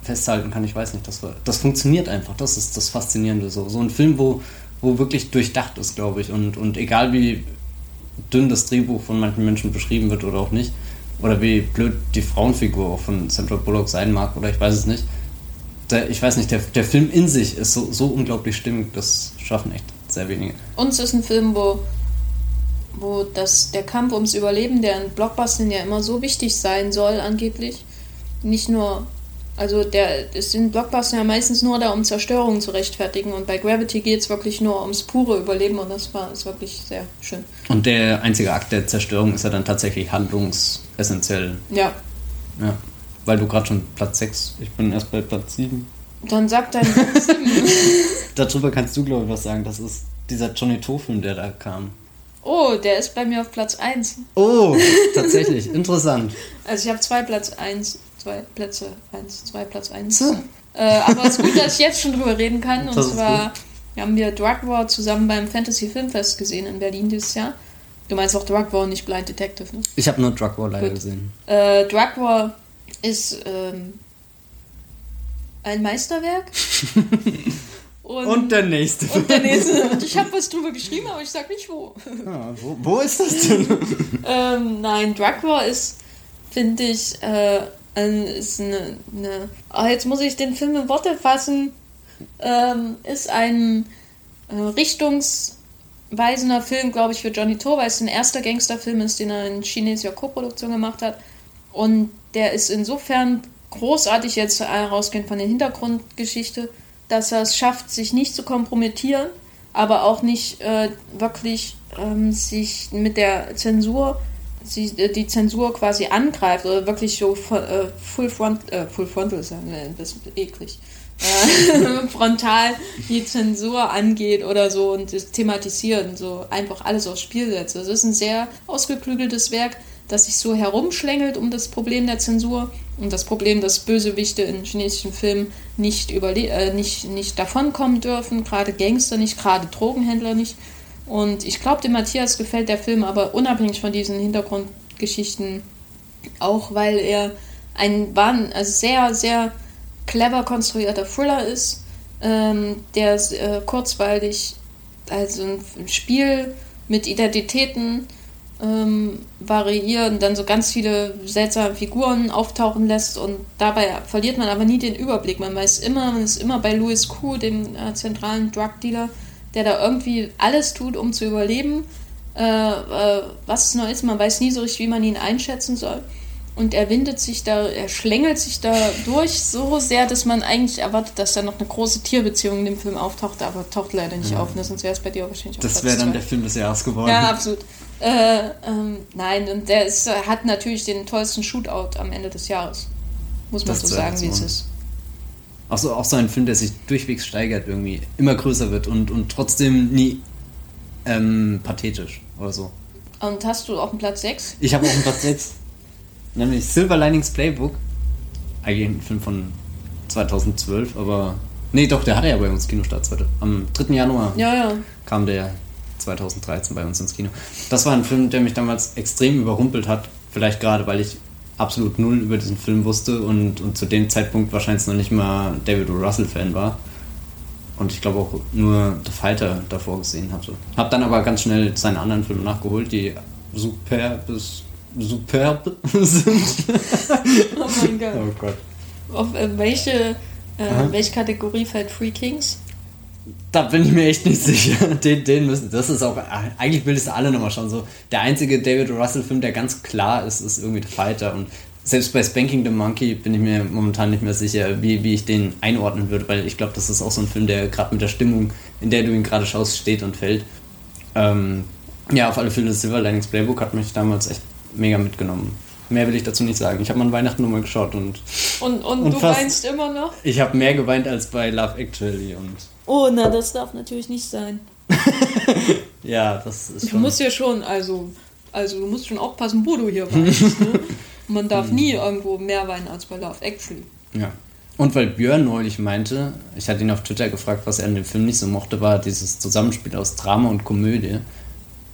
festhalten kann. Ich weiß nicht, das, das funktioniert einfach. Das ist das Faszinierende. So, so ein Film, wo, wo wirklich durchdacht ist, glaube ich. Und, und egal wie dünn das Drehbuch von manchen Menschen beschrieben wird oder auch nicht, oder wie blöd die Frauenfigur auch von Sandra Bullock sein mag, oder ich weiß es nicht der, ich weiß nicht, der, der Film in sich ist so, so unglaublich stimmig, das schaffen echt sehr wenige. Uns ist ein Film, wo, wo das, der Kampf ums Überleben, der in Blockbustern ja immer so wichtig sein soll, angeblich, nicht nur, also der ist in Blockbustern ja meistens nur da, um Zerstörungen zu rechtfertigen und bei Gravity geht es wirklich nur ums pure Überleben und das war ist wirklich sehr schön. Und der einzige Akt der Zerstörung ist ja dann tatsächlich handlungsessentiell. Ja. Ja. Weil du gerade schon Platz 6, ich bin erst bei Platz 7. Dann sag dein Platz 7. [laughs] Darüber kannst du, glaube ich, was sagen. Das ist dieser Johnny To-Film, der da kam. Oh, der ist bei mir auf Platz 1. Oh, [laughs] tatsächlich. Interessant. Also ich habe zwei Platz 1, zwei Plätze 1, zwei Platz 1. Hm. Äh, aber es ist gut, dass ich jetzt schon drüber reden kann. Und zwar haben wir Drug War zusammen beim Fantasy Filmfest gesehen in Berlin dieses Jahr. Du meinst auch Drug War und nicht Blind Detective, ne? Ich habe nur Drug War leider gut. gesehen. Äh, Drug War ist ähm, ein Meisterwerk. [laughs] Und, und, der nächste. Und der nächste. Und ich habe was drüber geschrieben, aber ich sag nicht wo. Ja, wo, wo, ist das denn? [laughs] ähm, nein, Drug War ist, finde ich, äh, ein, ist eine, eine oh, jetzt muss ich den Film in Worte fassen. Ähm, ist ein äh, richtungsweisender Film, glaube ich, für Johnny To, weil es ein erster Gangsterfilm ist, den er in chinesischer Koproduktion gemacht hat. Und der ist insofern großartig jetzt herausgehend von der Hintergrundgeschichte, dass er es schafft, sich nicht zu kompromittieren, aber auch nicht äh, wirklich ähm, sich mit der Zensur, sie, äh, die Zensur quasi angreift oder wirklich so äh, Full Front, äh, Full Frontal ist ja ein bisschen eklig. äh, [laughs] frontal die Zensur angeht oder so und das thematisieren, so einfach alles aufs Spiel setzt. Also es ist ein sehr ausgeklügeltes Werk, das sich so herumschlängelt um das Problem der Zensur und das Problem, dass Bösewichte in chinesischen Filmen nicht, überle äh, nicht, nicht davonkommen dürfen, gerade Gangster nicht, gerade Drogenhändler nicht. Und ich glaube, dem Matthias gefällt der Film aber unabhängig von diesen Hintergrundgeschichten auch, weil er ein also sehr, sehr clever konstruierter Thriller ist, ähm, der äh, kurzweilig, also ein Spiel mit Identitäten ähm, variieren, dann so ganz viele seltsame Figuren auftauchen lässt und dabei verliert man aber nie den Überblick. Man weiß immer, man ist immer bei Louis Kuh, dem äh, zentralen Drug Dealer, der da irgendwie alles tut, um zu überleben. Äh, äh, was es noch ist, man weiß nie so richtig, wie man ihn einschätzen soll. Und er windet sich da, er schlängelt sich da durch so sehr, dass man eigentlich erwartet, dass da noch eine große Tierbeziehung in dem Film auftaucht, aber taucht leider nicht ja. auf. Ne? Sonst wäre es bei dir wahrscheinlich auch Das wäre dann der Film des Jahres geworden. Ja, absolut. Äh, ähm, nein, und der ist, hat natürlich den tollsten Shootout am Ende des Jahres. Muss man das so sagen, wie es ist. Auch so, auch so ein Film, der sich durchwegs steigert, irgendwie immer größer wird und, und trotzdem nie ähm, pathetisch oder so. Und hast du auch einen Platz 6? Ich habe auch einen Platz 6. [laughs] Nämlich Silver Linings Playbook. Eigentlich ein Film von 2012, aber. Nee, doch, der hatte ja bei uns Kinostart. Am 3. Januar ja, ja. kam der 2013 bei uns ins Kino. Das war ein Film, der mich damals extrem überrumpelt hat. Vielleicht gerade, weil ich absolut null über diesen Film wusste und, und zu dem Zeitpunkt wahrscheinlich noch nicht mal David O. Russell-Fan war. Und ich glaube auch nur The Fighter davor gesehen hatte. Hab dann aber ganz schnell seine anderen Filme nachgeholt, die super bis superb [laughs] sind. oh mein Gott. Oh Gott. Auf äh, welche, äh, welche Kategorie fällt Free Kings? Da bin ich mir echt nicht sicher. [laughs] Den, den müssen, das ist auch, eigentlich ich es alle nochmal schauen. So, der einzige David Russell-Film, der ganz klar ist, ist irgendwie The Fighter. Und selbst bei Spanking the Monkey bin ich mir momentan nicht mehr sicher, wie, wie ich den einordnen würde, weil ich glaube, das ist auch so ein Film, der gerade mit der Stimmung, in der du ihn gerade schaust, steht und fällt. Ähm, ja, auf alle Fälle, Silver Linings Playbook hat mich damals echt mega mitgenommen. Mehr will ich dazu nicht sagen. Ich habe mal Weihnachten nochmal geschaut und. Und, und, und du fast, weinst immer noch? Ich habe mehr geweint als bei Love Actually und. Oh, na, das darf natürlich nicht sein. [laughs] ja, das ist schon. Du musst ja schon, also, also du musst schon aufpassen, wo du hier weinst. ne? [laughs] Man darf nie irgendwo mehr weinen als bei Love Actually. Ja. Und weil Björn neulich meinte, ich hatte ihn auf Twitter gefragt, was er in dem Film nicht so mochte, war dieses Zusammenspiel aus Drama und Komödie.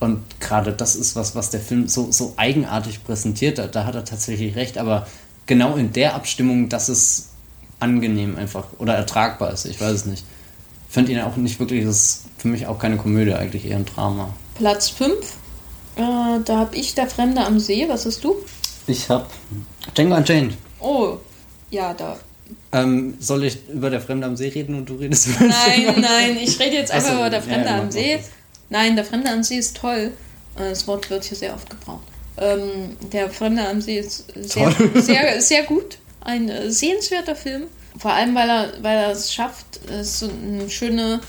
Und gerade das ist was, was der Film so, so eigenartig präsentiert hat. Da hat er tatsächlich recht, aber genau in der Abstimmung, dass es angenehm einfach oder ertragbar ist. Ich weiß es nicht. Ich fand ihn auch nicht wirklich, das ist für mich auch keine Komödie, eigentlich eher ein Drama. Platz 5, äh, da habe ich Der Fremde am See. Was hast du? Ich habe Django Unchained. Oh, ja, da. Ähm, soll ich über Der Fremde am See reden und du redest über Nein, nein, ich rede jetzt einfach also, über Der Fremde ja, am See. Nein, der Fremde am See ist toll. Äh, das Wort wird hier sehr oft gebraucht. Ähm, der Fremde am See ist sehr, [laughs] sehr, sehr gut. Ein äh, sehenswerter Film. Vor allem, weil er, weil er es schafft, so eine schöne,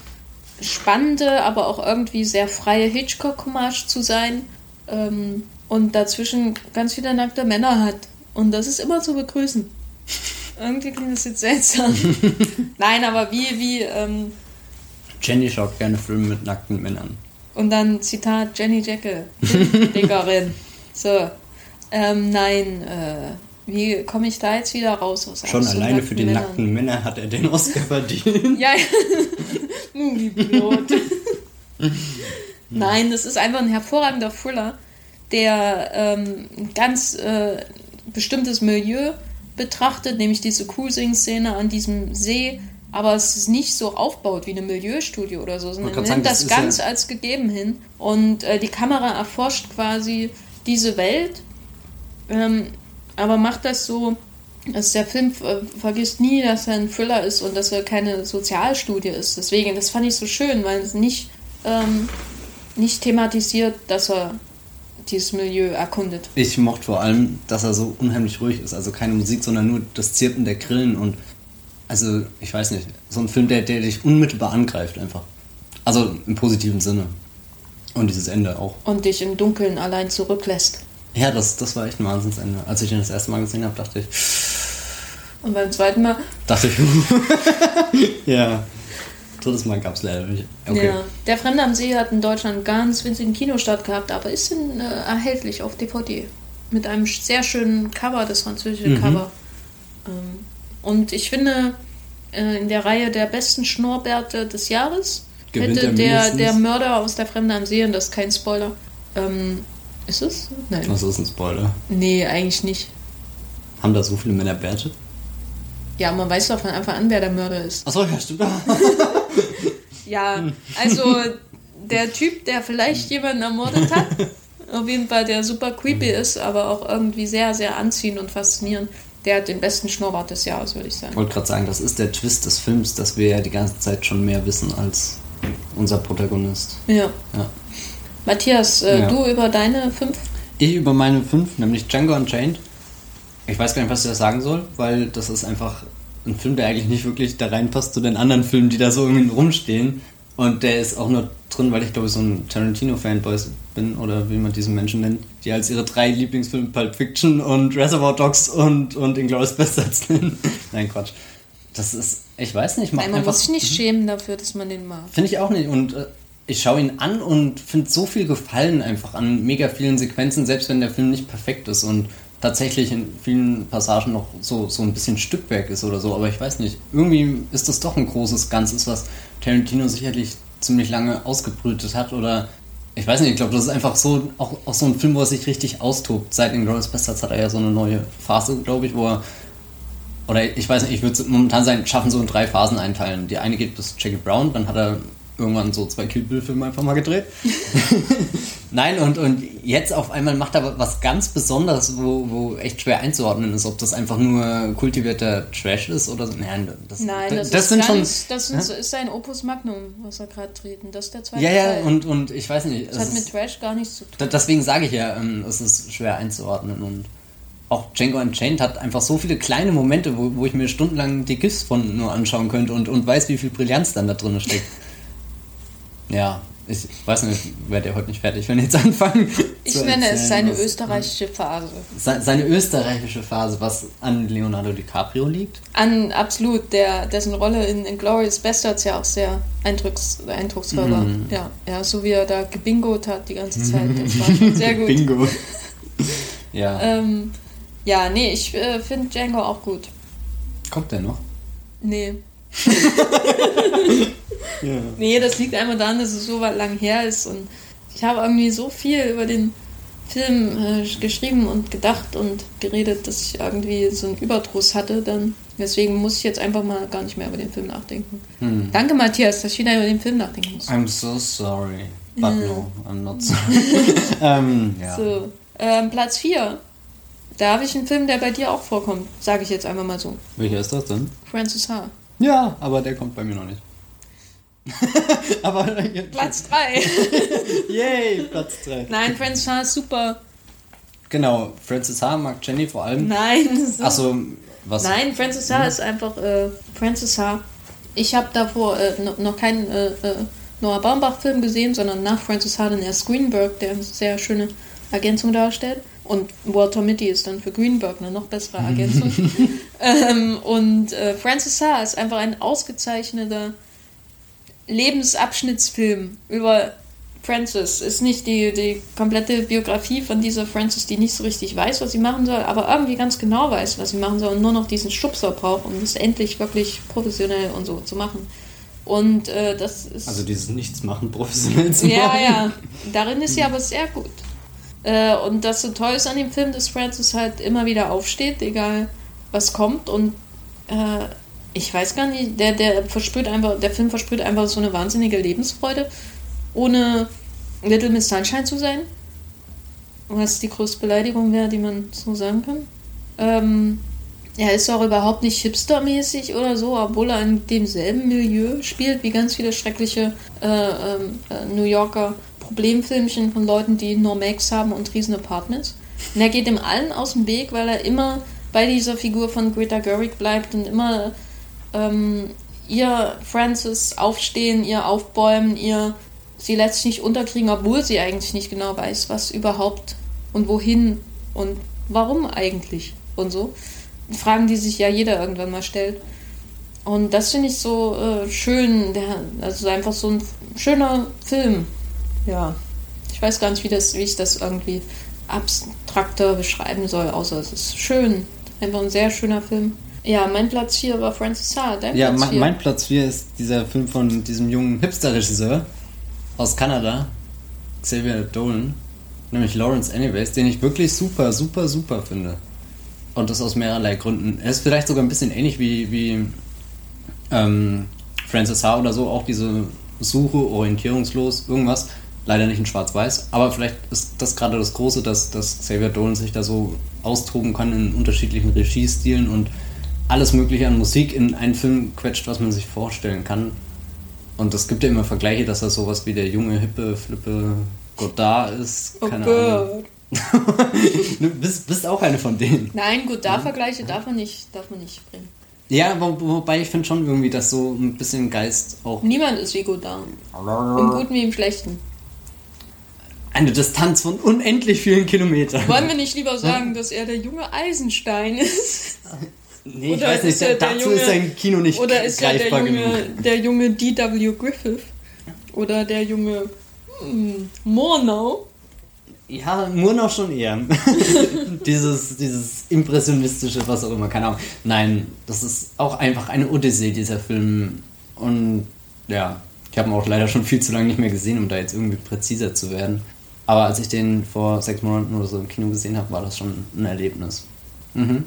spannende, aber auch irgendwie sehr freie Hitchcock-Hommage zu sein. Ähm, und dazwischen ganz viele nackte Männer hat. Und das ist immer zu begrüßen. [laughs] Irgendwie klingt das jetzt seltsam. [laughs] Nein, aber wie, wie. Ähm, Jenny schaut gerne Filme mit nackten Männern. Und dann Zitat Jenny Jekyll, Diggerin. [laughs] so, ähm, nein, äh, wie komme ich da jetzt wieder raus? Aus Schon alleine für die Männern? nackten Männer hat er den Oscar verdient. [laughs] ja, Movieplot. [laughs] nein, das ist einfach ein hervorragender Thriller, der ähm, ein ganz äh, bestimmtes Milieu betrachtet, nämlich diese Cruising-Szene an diesem See aber es ist nicht so aufbaut wie eine Milieustudie oder so, sondern man nimmt das, das ganz ja als gegeben hin und äh, die Kamera erforscht quasi diese Welt, ähm, aber macht das so, dass der Film äh, vergisst nie, dass er ein Thriller ist und dass er keine Sozialstudie ist. Deswegen, das fand ich so schön, weil es nicht, ähm, nicht thematisiert, dass er dieses Milieu erkundet. Ich mochte vor allem, dass er so unheimlich ruhig ist. Also keine Musik, sondern nur das Zirpen der Grillen und also ich weiß nicht, so ein Film, der, der dich unmittelbar angreift einfach. Also im positiven Sinne. Und dieses Ende auch. Und dich im Dunkeln allein zurücklässt. Ja, das, das war echt ein Wahnsinnsende. Als ich den das erste Mal gesehen habe, dachte ich, Und beim zweiten Mal. Dachte ich. [laughs] ja. Drittes Mal gab es leider nicht. Okay. Ja. Der Fremde am See hat in Deutschland einen ganz winzigen Kinostart gehabt, aber ist in, äh, erhältlich auf DVD. Mit einem sehr schönen Cover, das französische mhm. Cover. Ähm, und ich finde, äh, in der Reihe der besten Schnurrbärte des Jahres Gewinnt hätte der, der Mörder aus der Fremde am See, und das ist kein Spoiler. Ähm, ist es? Nein. Was ist ein Spoiler? Nee, eigentlich nicht. Haben da so viele Männer Bärte? Ja, man weiß doch von Anfang an, wer der Mörder ist. Achso, ja, stimmt. [laughs] ja, also der Typ, der vielleicht jemanden ermordet hat, [laughs] auf jeden Fall, der super creepy ist, aber auch irgendwie sehr, sehr anziehend und faszinierend. Der hat den besten Schnurrbart des Jahres, würde ich sagen. Ich wollte gerade sagen, das ist der Twist des Films, dass wir ja die ganze Zeit schon mehr wissen als unser Protagonist. Ja. ja. Matthias, äh, ja. du über deine fünf? Ich über meine fünf, nämlich Django Unchained. Ich weiß gar nicht, was ich da sagen soll, weil das ist einfach ein Film, der eigentlich nicht wirklich da reinpasst zu den anderen Filmen, die da so irgendwie rumstehen. Und der ist auch nur drin, weil ich glaube, so ein Tarantino-Fanboy bin oder wie man diesen Menschen nennt, die als ihre drei Lieblingsfilme Pulp Fiction und Reservoir Dogs und, und Inglourious Basterds [laughs] nennen. Nein, Quatsch. Das ist, ich weiß nicht, macht Nein, man einfach, muss sich nicht schämen dafür, dass man den mag. Finde ich auch nicht. Und äh, ich schaue ihn an und finde so viel Gefallen einfach an mega vielen Sequenzen, selbst wenn der Film nicht perfekt ist. Und tatsächlich in vielen Passagen noch so, so ein bisschen Stückwerk ist oder so, aber ich weiß nicht. Irgendwie ist das doch ein großes Ganzes, was Tarantino sicherlich ziemlich lange ausgebrütet hat oder ich weiß nicht, ich glaube, das ist einfach so auch, auch so ein Film, wo er sich richtig austobt. Seit Inglourious Bastards hat er ja so eine neue Phase, glaube ich, wo er oder ich weiß nicht, ich würde momentan sein, schaffen so in drei Phasen einteilen. Die eine geht bis Jackie Brown, dann hat er irgendwann so zwei Kill Bill-Filme einfach mal gedreht. [laughs] Nein, und, und jetzt auf einmal macht er was ganz Besonderes, wo, wo echt schwer einzuordnen ist, ob das einfach nur kultivierter Trash ist oder so. Nein, das, Nein, das, das, ist, sind schon, das sind, ja? ist sein Opus Magnum, was er gerade treten. Das ist der zweite Ja, ja, Teil. und, und ich weiß nicht. Das hat mit Trash gar nichts zu tun. Deswegen sage ich ja, ähm, es ist schwer einzuordnen und auch Django Unchained hat einfach so viele kleine Momente, wo, wo ich mir stundenlang die GIFs von nur anschauen könnte und, und weiß, wie viel Brillanz dann da drin steckt. [laughs] Ja, ich weiß nicht, werde ja heute nicht fertig, wenn jetzt anfangen. Ich [laughs] nenne es seine was, österreichische Phase. Seine österreichische Phase, was an Leonardo DiCaprio liegt? An absolut, der, dessen Rolle in, in Glorious Bastards ja auch sehr eindrucks, eindrucksvoll war. Mhm. Ja, ja, so wie er da gebingot hat die ganze Zeit. Das [laughs] war schon sehr gut. Bingo. [laughs] ja. Ähm, ja, nee, ich äh, finde Django auch gut. Kommt der noch? Nee. Ja. Nee, das liegt einfach daran, dass es so lang her ist und ich habe irgendwie so viel über den Film äh, geschrieben und gedacht und geredet, dass ich irgendwie so einen Überdruss hatte. Dann deswegen muss ich jetzt einfach mal gar nicht mehr über den Film nachdenken. Hm. Danke, Matthias, dass ich wieder über den Film nachdenken muss. I'm so sorry, but no, I'm not [laughs] sorry. [laughs] ähm, ja. So, ähm, Platz 4 da habe ich einen Film, der bei dir auch vorkommt, sage ich jetzt einfach mal so. Welcher ist das denn? Francis H. Ja, aber der kommt bei mir noch nicht. [laughs] aber Platz 3. [laughs] Yay, Platz 3. Nein, Francis H. ist super. Genau, Francis H. mag Jenny vor allem. Nein. So. Achso, was? Nein, Francis H. Mhm. ist einfach äh, Francis H. Ich habe davor äh, noch keinen äh, äh, Noah Baumbach-Film gesehen, sondern nach Francis H. den erst Greenberg, der eine sehr schöne Ergänzung darstellt. Und Walter Mitty ist dann für Greenberg eine noch bessere [laughs] Ergänzung. ähm, und äh, Francis Ha ist einfach ein ausgezeichneter Lebensabschnittsfilm über Francis. Ist nicht die, die komplette Biografie von dieser Francis, die nicht so richtig weiß, was sie machen soll, aber irgendwie ganz genau weiß, was sie machen soll und nur noch diesen Stupser braucht, um das endlich wirklich professionell und so zu machen. Und äh, das ist. Also dieses Nichtsmachen professionell zu machen. Ja, ja. Darin ist sie aber sehr gut. Äh, und das so toll ist an dem Film, dass Francis halt immer wieder aufsteht, egal was kommt. Und äh, ich weiß gar nicht, der, der verspürt einfach, der Film versprüht einfach so eine wahnsinnige Lebensfreude, ohne Little Miss Sunshine zu sein. Was die größte Beleidigung wäre, die man so sagen kann. Ähm, er ist auch überhaupt nicht hipstermäßig oder so, obwohl er in demselben Milieu spielt wie ganz viele schreckliche äh, ähm, äh, New Yorker Problemfilmchen von Leuten, die nur Max haben und riesen Apartments. Und er geht dem allen aus dem Weg, weil er immer bei dieser Figur von Greta Gerwig bleibt und immer ähm, ihr Francis aufstehen, ihr aufbäumen, ihr sie letztlich nicht unterkriegen, obwohl sie eigentlich nicht genau weiß, was überhaupt und wohin und warum eigentlich und so. Fragen, die sich ja jeder irgendwann mal stellt. Und das finde ich so äh, schön. Der, also einfach so ein schöner Film. Ja. Ich weiß gar nicht, wie, das, wie ich das irgendwie abstrakter beschreiben soll, außer es ist schön. Einfach ein sehr schöner Film. Ja, mein Platz 4 war Francis Ha. Dein ja, Platz mein, 4. mein Platz 4 ist dieser Film von diesem jungen Hipster-Regisseur aus Kanada, Xavier Dolan, nämlich Lawrence Anyways, den ich wirklich super, super, super finde. Und das aus mehrerlei Gründen. Er ist vielleicht sogar ein bisschen ähnlich wie, wie ähm, Francis Ha. oder so, auch diese Suche, orientierungslos, irgendwas. Leider nicht in Schwarz-Weiß, aber vielleicht ist das gerade das Große, dass, dass Xavier Dolan sich da so austoben kann in unterschiedlichen Regiestilen und alles Mögliche an Musik in einen Film quetscht, was man sich vorstellen kann. Und es gibt ja immer Vergleiche, dass er sowas wie der junge, hippe, flippe Godard ist. Oh Keine Gott. Ahnung. [laughs] du bist, bist auch eine von denen. Nein, gut, da Vergleiche darf man nicht, darf man nicht bringen. Ja, wo, wobei ich finde schon irgendwie, dass so ein bisschen Geist auch Niemand ist wie Godard. Im Guten wie im Schlechten. eine Distanz von unendlich vielen Kilometern. Wollen wir nicht lieber sagen, dass er der junge Eisenstein ist? [laughs] Nee, ich Oder weiß nicht, ist er der dazu junge- ist sein Kino nicht Oder ist er der junge, der junge D.W. Griffith? Oder der junge hm, Murnau? Ja, Murnau schon eher. [laughs] dieses, dieses impressionistische, was auch immer, keine Ahnung. Nein, das ist auch einfach eine Odyssee, dieser Film. Und ja, ich habe ihn auch leider schon viel zu lange nicht mehr gesehen, um da jetzt irgendwie präziser zu werden. Aber als ich den vor sechs Monaten oder so im Kino gesehen habe, war das schon ein Erlebnis. Mhm.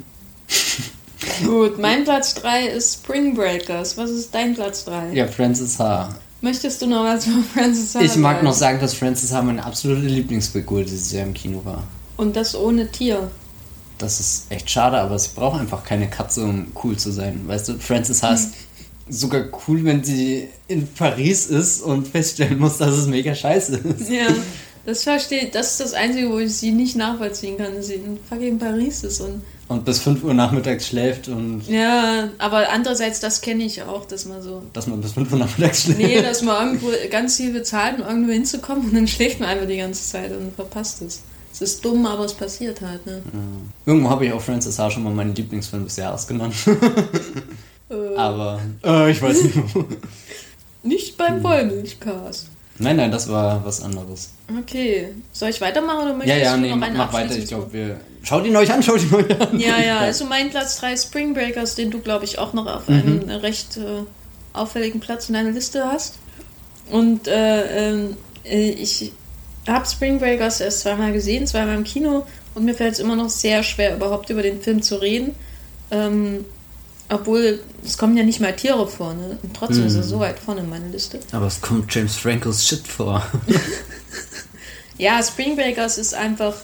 [laughs] Gut, mein Platz 3 ist Spring Breakers. Was ist dein Platz 3? Ja, Francis H. Möchtest du noch was über Francis Ha Ich mag noch sagen, dass Francis H. meine absolute Lieblingsfigur dieses Jahr im Kino war. Und das ohne Tier. Das ist echt schade, aber sie braucht einfach keine Katze, um cool zu sein. Weißt du, Francis H. ist sogar cool, wenn sie in Paris ist und feststellen muss, dass es mega scheiße ist. Ja, das verstehe Das ist das Einzige, wo ich sie nicht nachvollziehen kann, dass sie in fucking Paris ist. Und Und bis 5 Uhr nachmittags schläft und ja, aber andererseits, das kenne ich auch, dass man so. dass man bis 5 Uhr nachmittags schläft. Nee, dass man irgendwo ganz viel bezahlt, um irgendwo hinzukommen und dann schläft man einfach die ganze Zeit und verpasst es. Es ist dumm, aber es passiert halt, ne? Irgendwo habe ich auch Francis H. schon mal meinen Lieblingsfilm des Jahres genannt. Äh, aber äh, ich weiß nicht nicht beim Wollmilchcast. Nein, nein, das war was anderes. Okay. Soll ich weitermachen oder Ja, möchtest ja, du nee, noch einen mach weiter. Ich glaube, wir. Schaut ihn euch an, schaut ihn euch an. Ja, ja, [laughs] also mein Platz 3 Spring Breakers, den du, glaube ich, auch noch Mhm. auf einem recht äh, auffälligen Platz in deiner Liste hast. Und äh, ähm, äh, ich habe Spring Breakers erst zweimal gesehen, zweimal im Kino und mir fällt es immer noch sehr schwer, überhaupt über den Film zu reden. Ähm, obwohl, es kommen ja nicht mal Tiere vor, ne? Und trotzdem Mhm. ist er so weit vorne in meiner Liste. Aber es kommt James Francos Shit vor. [laughs] Ja, Spring Breakers ist einfach,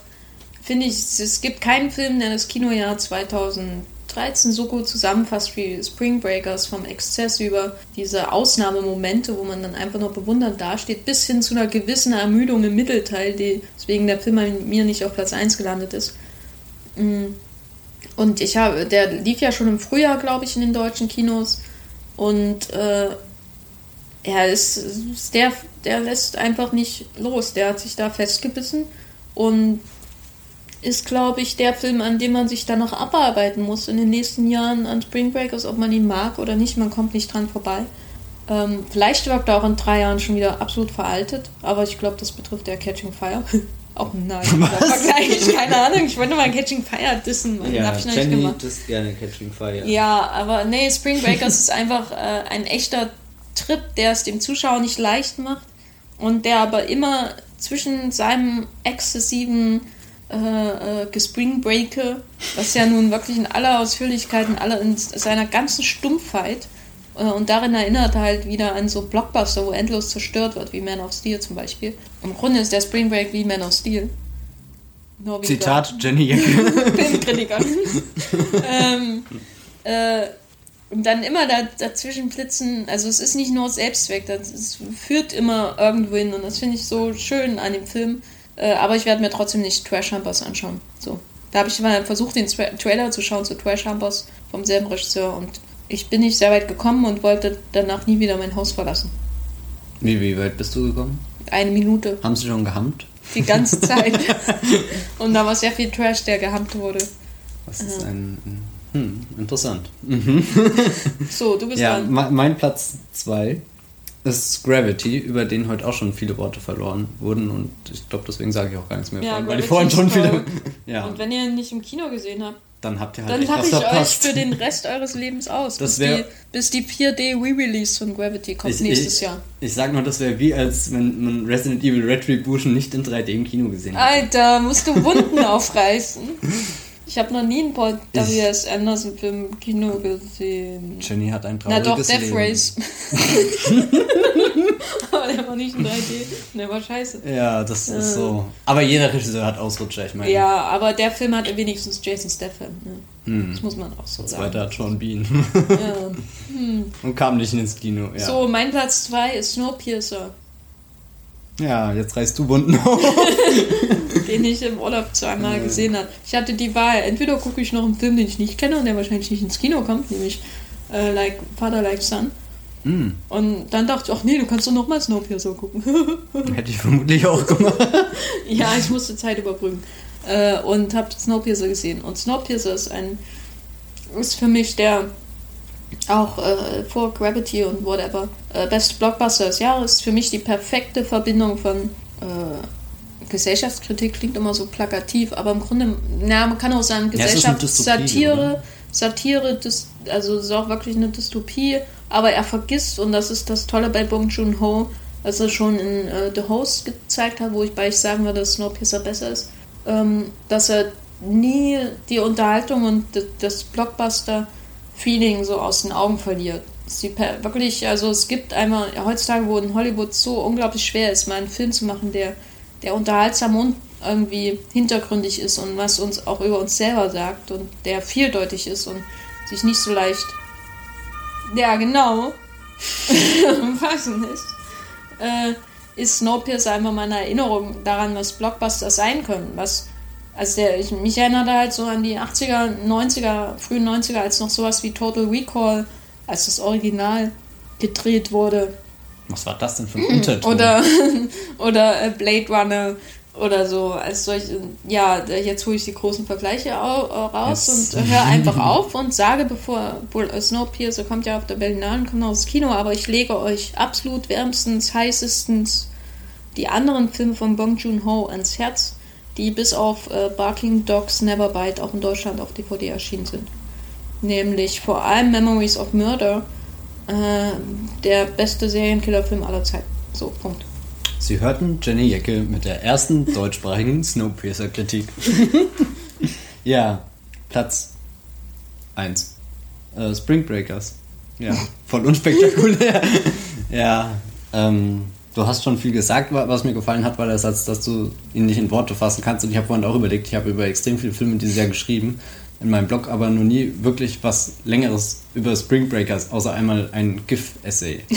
finde ich, es- gibt keinen Film, der das Kinojahr 2013 so gut zusammenfasst wie Spring Breakers vom Exzess über diese Ausnahmemomente, wo man dann einfach nur bewundernd dasteht, bis hin zu einer gewissen Ermüdung im Mittelteil, die, deswegen der Film bei mir nicht auf Platz 1 gelandet ist. Mm. Und ich habe, der lief ja schon im Frühjahr, glaube ich, in den deutschen Kinos. Und äh, er ist, ist der, der lässt einfach nicht los. Der hat sich da festgebissen und ist, glaube ich, der Film, an dem man sich dann noch abarbeiten muss in den nächsten Jahren an Spring Breakers, ob man ihn mag oder nicht. Man kommt nicht dran vorbei. Ähm, vielleicht wirkt er auch in drei Jahren schon wieder absolut veraltet, aber ich glaube, das betrifft ja Catching Fire. [laughs] auch nein, [laughs] Vergleich, keine Ahnung. Ich wollte mal Catching Fire dissen, und habe ich noch nicht gemacht. ist gerne Catching Fire. Ja, aber nee, Spring Breakers ist [laughs] einfach äh, ein echter Trip, der es dem Zuschauer nicht leicht macht und der aber immer zwischen seinem exzessiven äh, äh, Gespringbreake, was ja nun wirklich in aller Ausführlichkeit, in, aller, in seiner ganzen Stumpfheit und darin erinnert halt wieder an so Blockbuster, wo endlos zerstört wird, wie Man of Steel zum Beispiel. Im Grunde ist der Spring Break wie Man of Steel. Nur Zitat Jenny [laughs] Jacke. Filmkritiker. ähm, äh, und dann immer da, dazwischen blitzen, also es ist nicht nur Selbstzweck, das es führt immer irgendwo hin und das finde ich so schön an dem Film. Äh, aber ich werde mir trotzdem nicht Trash Humpers anschauen. So. Da habe ich mal versucht, den Tra Trailer zu schauen zu Trash Humpers vom selben Regisseur und ich bin nicht sehr weit gekommen und wollte danach nie wieder mein Haus verlassen. Wie, wie weit bist du gekommen? Eine Minute, Haben sie schon gehammt? die ganze Zeit. [laughs] und da war sehr viel Trash, der gehampt wurde. Was ist ein, Hm, interessant. Mhm. [laughs] so, du bist ja, dran. Mein Platz 2 ist Gravity, über den heute auch schon viele Worte verloren wurden und ich glaube, deswegen sage ich auch gar nichts mehr, ja, vor, weil ich vorhin schon viele. [laughs] Ja. Und wenn ihr ihn nicht im Kino gesehen habt, dann habt ihr halt Dann lache ich verpasst. euch für den [laughs] Rest eures Lebens aus. Das bis, die, bis die 4D Re-Release von Gravity kommt ich, nächstes ich, Jahr. Ich sag nur, das wäre wie, als wenn man Resident Evil Retribution nicht in 3D im Kino gesehen hat. Alter, musst du Wunden [laughs] aufreißen. Ich habe noch nie einen Paul W.S. Anderson-Film im Kino gesehen. Jenny hat ein trauriges Na doch, Death Leben. Race. [laughs] Aber der war nicht in 3D. Der war scheiße. Ja, das äh. ist so. Aber jeder Regisseur hat Ausrutscher, ich meine. Ja, aber der Film hat wenigstens Jason Statham. Ne? Hm. Das muss man auch so sagen. Zweiter hat Sean Bean. ja. [laughs] Hm. Und kam nicht ins Kino. Ja. So, mein Platz 2 ist Snowpiercer. Ja, jetzt reißt du Wunden auf. [laughs] den ich im Urlaub zweimal ja. gesehen habe. Ich hatte die Wahl, entweder gucke ich noch einen Film, den ich nicht kenne und der wahrscheinlich nicht ins Kino kommt, nämlich äh, like Father Like Son. Mm. Und dann dachte ich, ach nee, du kannst doch nochmal Snowpiercer gucken. [laughs] Hätte ich vermutlich auch gemacht. [laughs] ja, ich musste Zeit überbrücken. Äh, und habe Snowpiercer gesehen. Und Snowpiercer ist ein ist für mich der auch äh, vor Gravity und whatever äh, Best Blockbuster des Jahres. Für mich die perfekte Verbindung von äh, Gesellschaftskritik klingt immer so plakativ, aber im Grunde, na, man kann auch sagen, Gesellschaftssatire, ja, Satire, also es ist auch wirklich eine Dystopie, aber er vergisst, und das ist das Tolle bei Bong Joon-ho, was er schon in äh, The Host gezeigt hat, wo ich bei ich sagen würde, dass Snowpiercer besser ist, ähm, dass er nie die Unterhaltung und das Blockbuster-Feeling so aus den Augen verliert. Sie wirklich, also es gibt einmal heutzutage, wo in Hollywood so unglaublich schwer ist, mal einen Film zu machen, der, der unterhaltsam und irgendwie hintergründig ist und was uns auch über uns selber sagt und der vieldeutig ist und sich nicht so leicht, ja genau, [laughs] umfassen ist, äh, ist Snowpiercer einfach meine Erinnerung daran, was Blockbuster sein können, was also der, ich, mich erinnerte halt so an die 80er, 90er, frühen 90er, als noch sowas wie Total Recall, als das Original gedreht wurde. Was war das denn für ein Unterton? Oder, [laughs] oder äh, Blade Runner oder so. Als solche, ja, jetzt hole ich die großen Vergleiche raus yes. und höre einfach [laughs] auf und sage, bevor Snowpiercer kommt ja auf der Berlinale und kommt aus Kino, aber ich lege euch absolut wärmstens, heißestens die anderen Filme von Bong Joon-ho ans Herz die bis auf äh, Barking Dogs Never Bite auch in Deutschland auf DVD erschienen sind. Nämlich vor allem Memories of Murder, äh, der beste Serienkillerfilm aller Zeiten. So, Punkt. Sie hörten Jenny Jecke mit der ersten [laughs] deutschsprachigen Snowpiercer-Kritik. [laughs] ja, Platz 1. Äh, Spring Breakers. Ja, [laughs] voll unspektakulär. ja, ähm, du hast schon viel gesagt, was mir gefallen hat, war der Satz, dass du ihn nicht in Worte fassen kannst. Und ich habe vorhin auch überlegt, ich habe über extrem viele Filme dieses Jahr geschrieben in meinem Blog, aber noch nie wirklich was Längeres über Spring Breakers, außer einmal ein GIF-Essay. [laughs]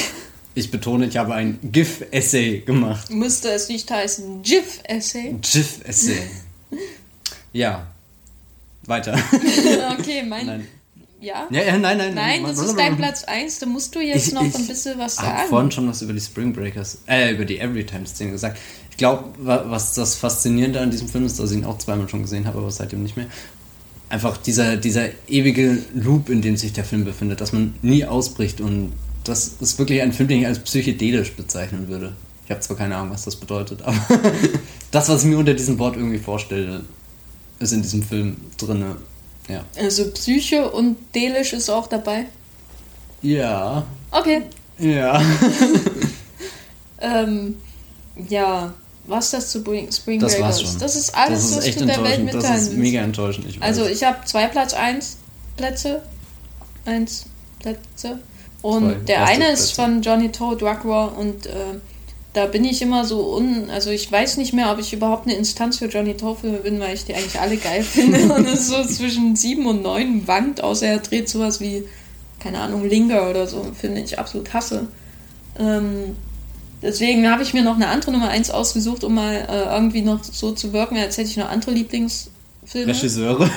Ich betone, ich habe ein GIF-Essay gemacht. Müsste es nicht heißen GIF-Essay? GIF-Essay. [laughs] ja. Weiter. [laughs] okay, mein, Nein. Ja? Ja, ja, nein, nein. Nein, das ist dein Platz 1, da musst du jetzt ich, noch ich ein bisschen was sagen. Ich habe vorhin schon was über die Spring Breakers, äh, über die Everytime-Szene gesagt. Ich glaube, was das Faszinierende an diesem Film ist, dass ich ihn auch zweimal schon gesehen habe, aber seitdem nicht mehr. Einfach dieser, dieser ewige Loop, in dem sich der Film befindet, dass man nie ausbricht und das ist wirklich ein Film, den ich als psychedelisch bezeichnen würde. Ich habe zwar keine Ahnung, was das bedeutet, aber [laughs] das, was ich mir unter diesem Wort irgendwie vorstelle, ist in diesem Film drin. Ja. Also Psyche und Delisch ist auch dabei? Ja. Okay. Ja. [laughs] ähm, ja, was das zu Spring, Spring das Breakers? War's schon. Das ist alles, das ist was echt du der Welt mitteilen Das ist mega enttäuschend. Ich. Also ich habe zwei Platz 1 Plätze. Eins Plätze. Und zwei der eine Plätze. ist von Johnny Drug War und äh, da bin ich immer so un. Also ich weiß nicht mehr, ob ich überhaupt eine Instanz für Johnny Torfilme bin, weil ich die eigentlich alle geil [laughs] finde. und es so zwischen sieben und neun wankt, außer er dreht sowas wie, keine Ahnung, Linger oder so, finde ich absolut hasse. Ähm, deswegen habe ich mir noch eine andere Nummer eins ausgesucht, um mal äh, irgendwie noch so zu wirken, als hätte ich noch andere Lieblingsfilme. Regisseure.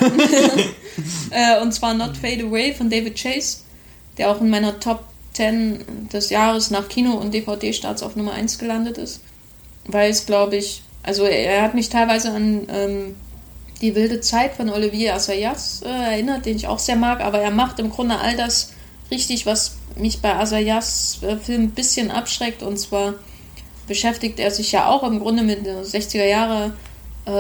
[laughs] äh, und zwar Not Fade Away von David Chase, der auch in meiner Top 10 des Jahres nach Kino- und DVD-Starts auf Nummer 1 gelandet ist. Weil es, glaube ich, also er hat mich teilweise an ähm, Die wilde Zeit von Olivier Assayas äh, erinnert, den ich auch sehr mag, aber er macht im Grunde all das richtig, was mich bei Assayas äh, Film ein bisschen abschreckt. Und zwar beschäftigt er sich ja auch im Grunde mit 60er Jahre äh,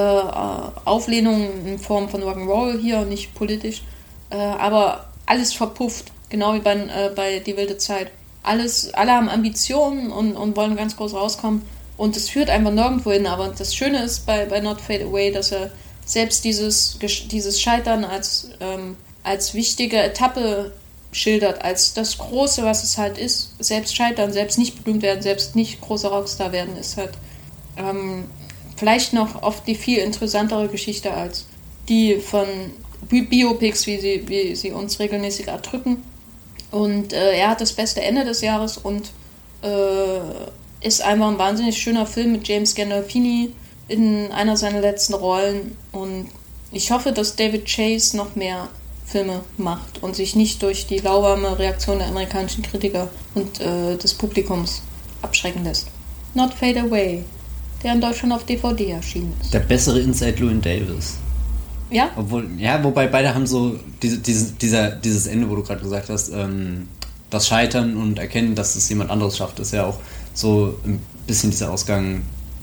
Auflehnung in Form von Rock'n'Roll hier, nicht politisch. Äh, aber alles verpufft, genau wie bei, äh, bei Die wilde Zeit. Alles, alle haben Ambitionen und, und wollen ganz groß rauskommen. Und es führt einfach nirgendwo hin. Aber das Schöne ist bei, bei Not Fade Away, dass er selbst dieses, dieses Scheitern als, ähm, als wichtige Etappe schildert, als das Große, was es halt ist. Selbst scheitern, selbst nicht berühmt werden, selbst nicht großer Rockstar werden, ist halt ähm, vielleicht noch oft die viel interessantere Geschichte als die von Biopics, wie sie, wie sie uns regelmäßig erdrücken. Und äh, er hat das beste Ende des Jahres und äh, ist einfach ein wahnsinnig schöner Film mit James Gandolfini in einer seiner letzten Rollen. Und ich hoffe, dass David Chase noch mehr Filme macht und sich nicht durch die lauwarme Reaktion der amerikanischen Kritiker und äh, des Publikums abschrecken lässt. Not Fade Away, der in Deutschland auf DVD erschienen ist. Der bessere Inside Llewyn Davis. Ja? Obwohl, ja, wobei beide haben so diese, diese, dieser, dieses Ende, wo du gerade gesagt hast, ähm, das Scheitern und Erkennen, dass es jemand anderes schafft, ist ja auch so ein bisschen dieser Ausgang,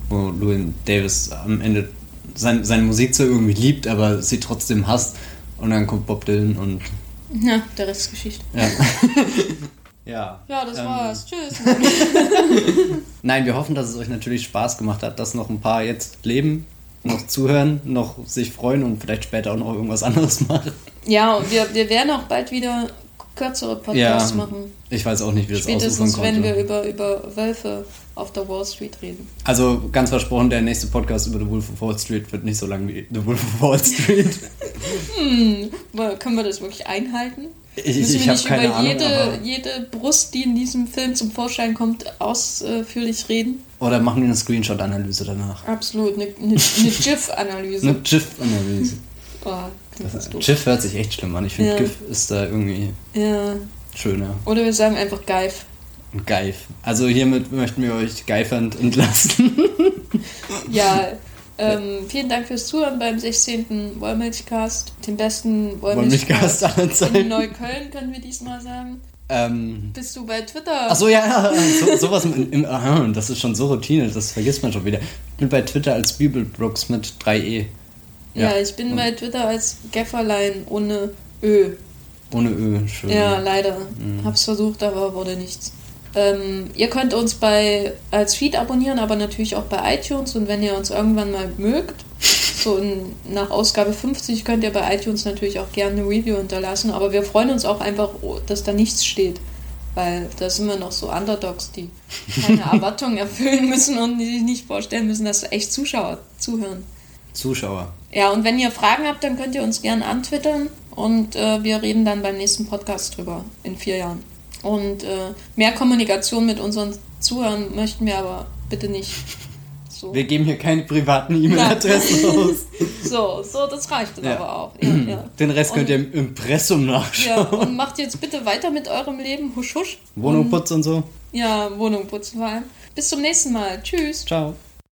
wo Llewyn Davis am Ende sein, seine Musik zwar irgendwie liebt, aber sie trotzdem hasst. Und dann kommt Bob Dylan und. Ja, der Rest ist Geschichte. Ja. [laughs] ja. Ja, das ähm, war's. Tschüss. [laughs] Nein, wir hoffen, dass es euch natürlich Spaß gemacht hat, dass noch ein paar jetzt leben noch zuhören, noch sich freuen und vielleicht später auch noch irgendwas anderes machen. Ja, und wir, wir werden auch bald wieder kürzere Podcasts ja, machen. Ich weiß auch nicht, wie das Spätestens, wenn wir über, über Wölfe auf der Wall Street reden. Also ganz versprochen, der nächste Podcast über The Wolf of Wall Street wird nicht so lang wie The Wolf of Wall Street. [laughs] hm, können wir das wirklich einhalten? Ich, Müssen ich, wir nicht über Ahnung, jede, jede Brust, die in diesem Film zum Vorschein kommt, ausführlich reden? Oder machen wir eine Screenshot-Analyse danach? Absolut, eine, eine, eine [laughs] GIF-Analyse. eine GIF-Analyse. [laughs] oh, GIF hört sich echt schlimm an. Ich finde, ja. GIF ist da irgendwie ja. schöner. Oder wir sagen einfach Geif. Geif. Also hiermit möchten wir euch geifernd entlassen. ja, [laughs] ähm, vielen Dank fürs Zuhören beim 16. Wollmilchcast, dem besten Wollmilchcast, Wollmilchcast in Neukölln, können wir diesmal sagen. Ähm, Bist du bei Twitter? Achso, ja, so, sowas im, im, aha, das ist schon so Routine, das vergisst man schon wieder. Ich bin bei Twitter als Bibelbrooks mit 3e. Ja, ja ich bin Und bei Twitter als Gefferlein ohne Ö. Ohne Ö, schön. Ja, leider. Mhm. Hab's versucht, aber wurde nichts. Ähm, ihr könnt uns bei als Feed abonnieren, aber natürlich auch bei iTunes. Und wenn ihr uns irgendwann mal mögt, so in, nach Ausgabe 50 könnt ihr bei iTunes natürlich auch gerne eine Review hinterlassen. Aber wir freuen uns auch einfach, dass da nichts steht. Weil da sind wir noch so Underdogs, die keine [laughs] Erwartungen erfüllen müssen und die sich nicht vorstellen müssen, dass echt Zuschauer zuhören. Zuschauer. Ja, und wenn ihr Fragen habt, dann könnt ihr uns gerne antwittern und äh, wir reden dann beim nächsten Podcast drüber in vier Jahren. Und äh, mehr Kommunikation mit unseren Zuhörern möchten wir aber bitte nicht. So. Wir geben hier keine privaten E-Mail-Adressen aus. [laughs] So, so, das reicht dann ja. aber auch. Ja, ja. Den Rest und, könnt ihr im Impressum nachschauen. Ja, und macht jetzt bitte weiter mit eurem Leben. Husch, husch. Wohnung putzen und so. Ja, Wohnung putzen vor allem. Bis zum nächsten Mal. Tschüss. Ciao.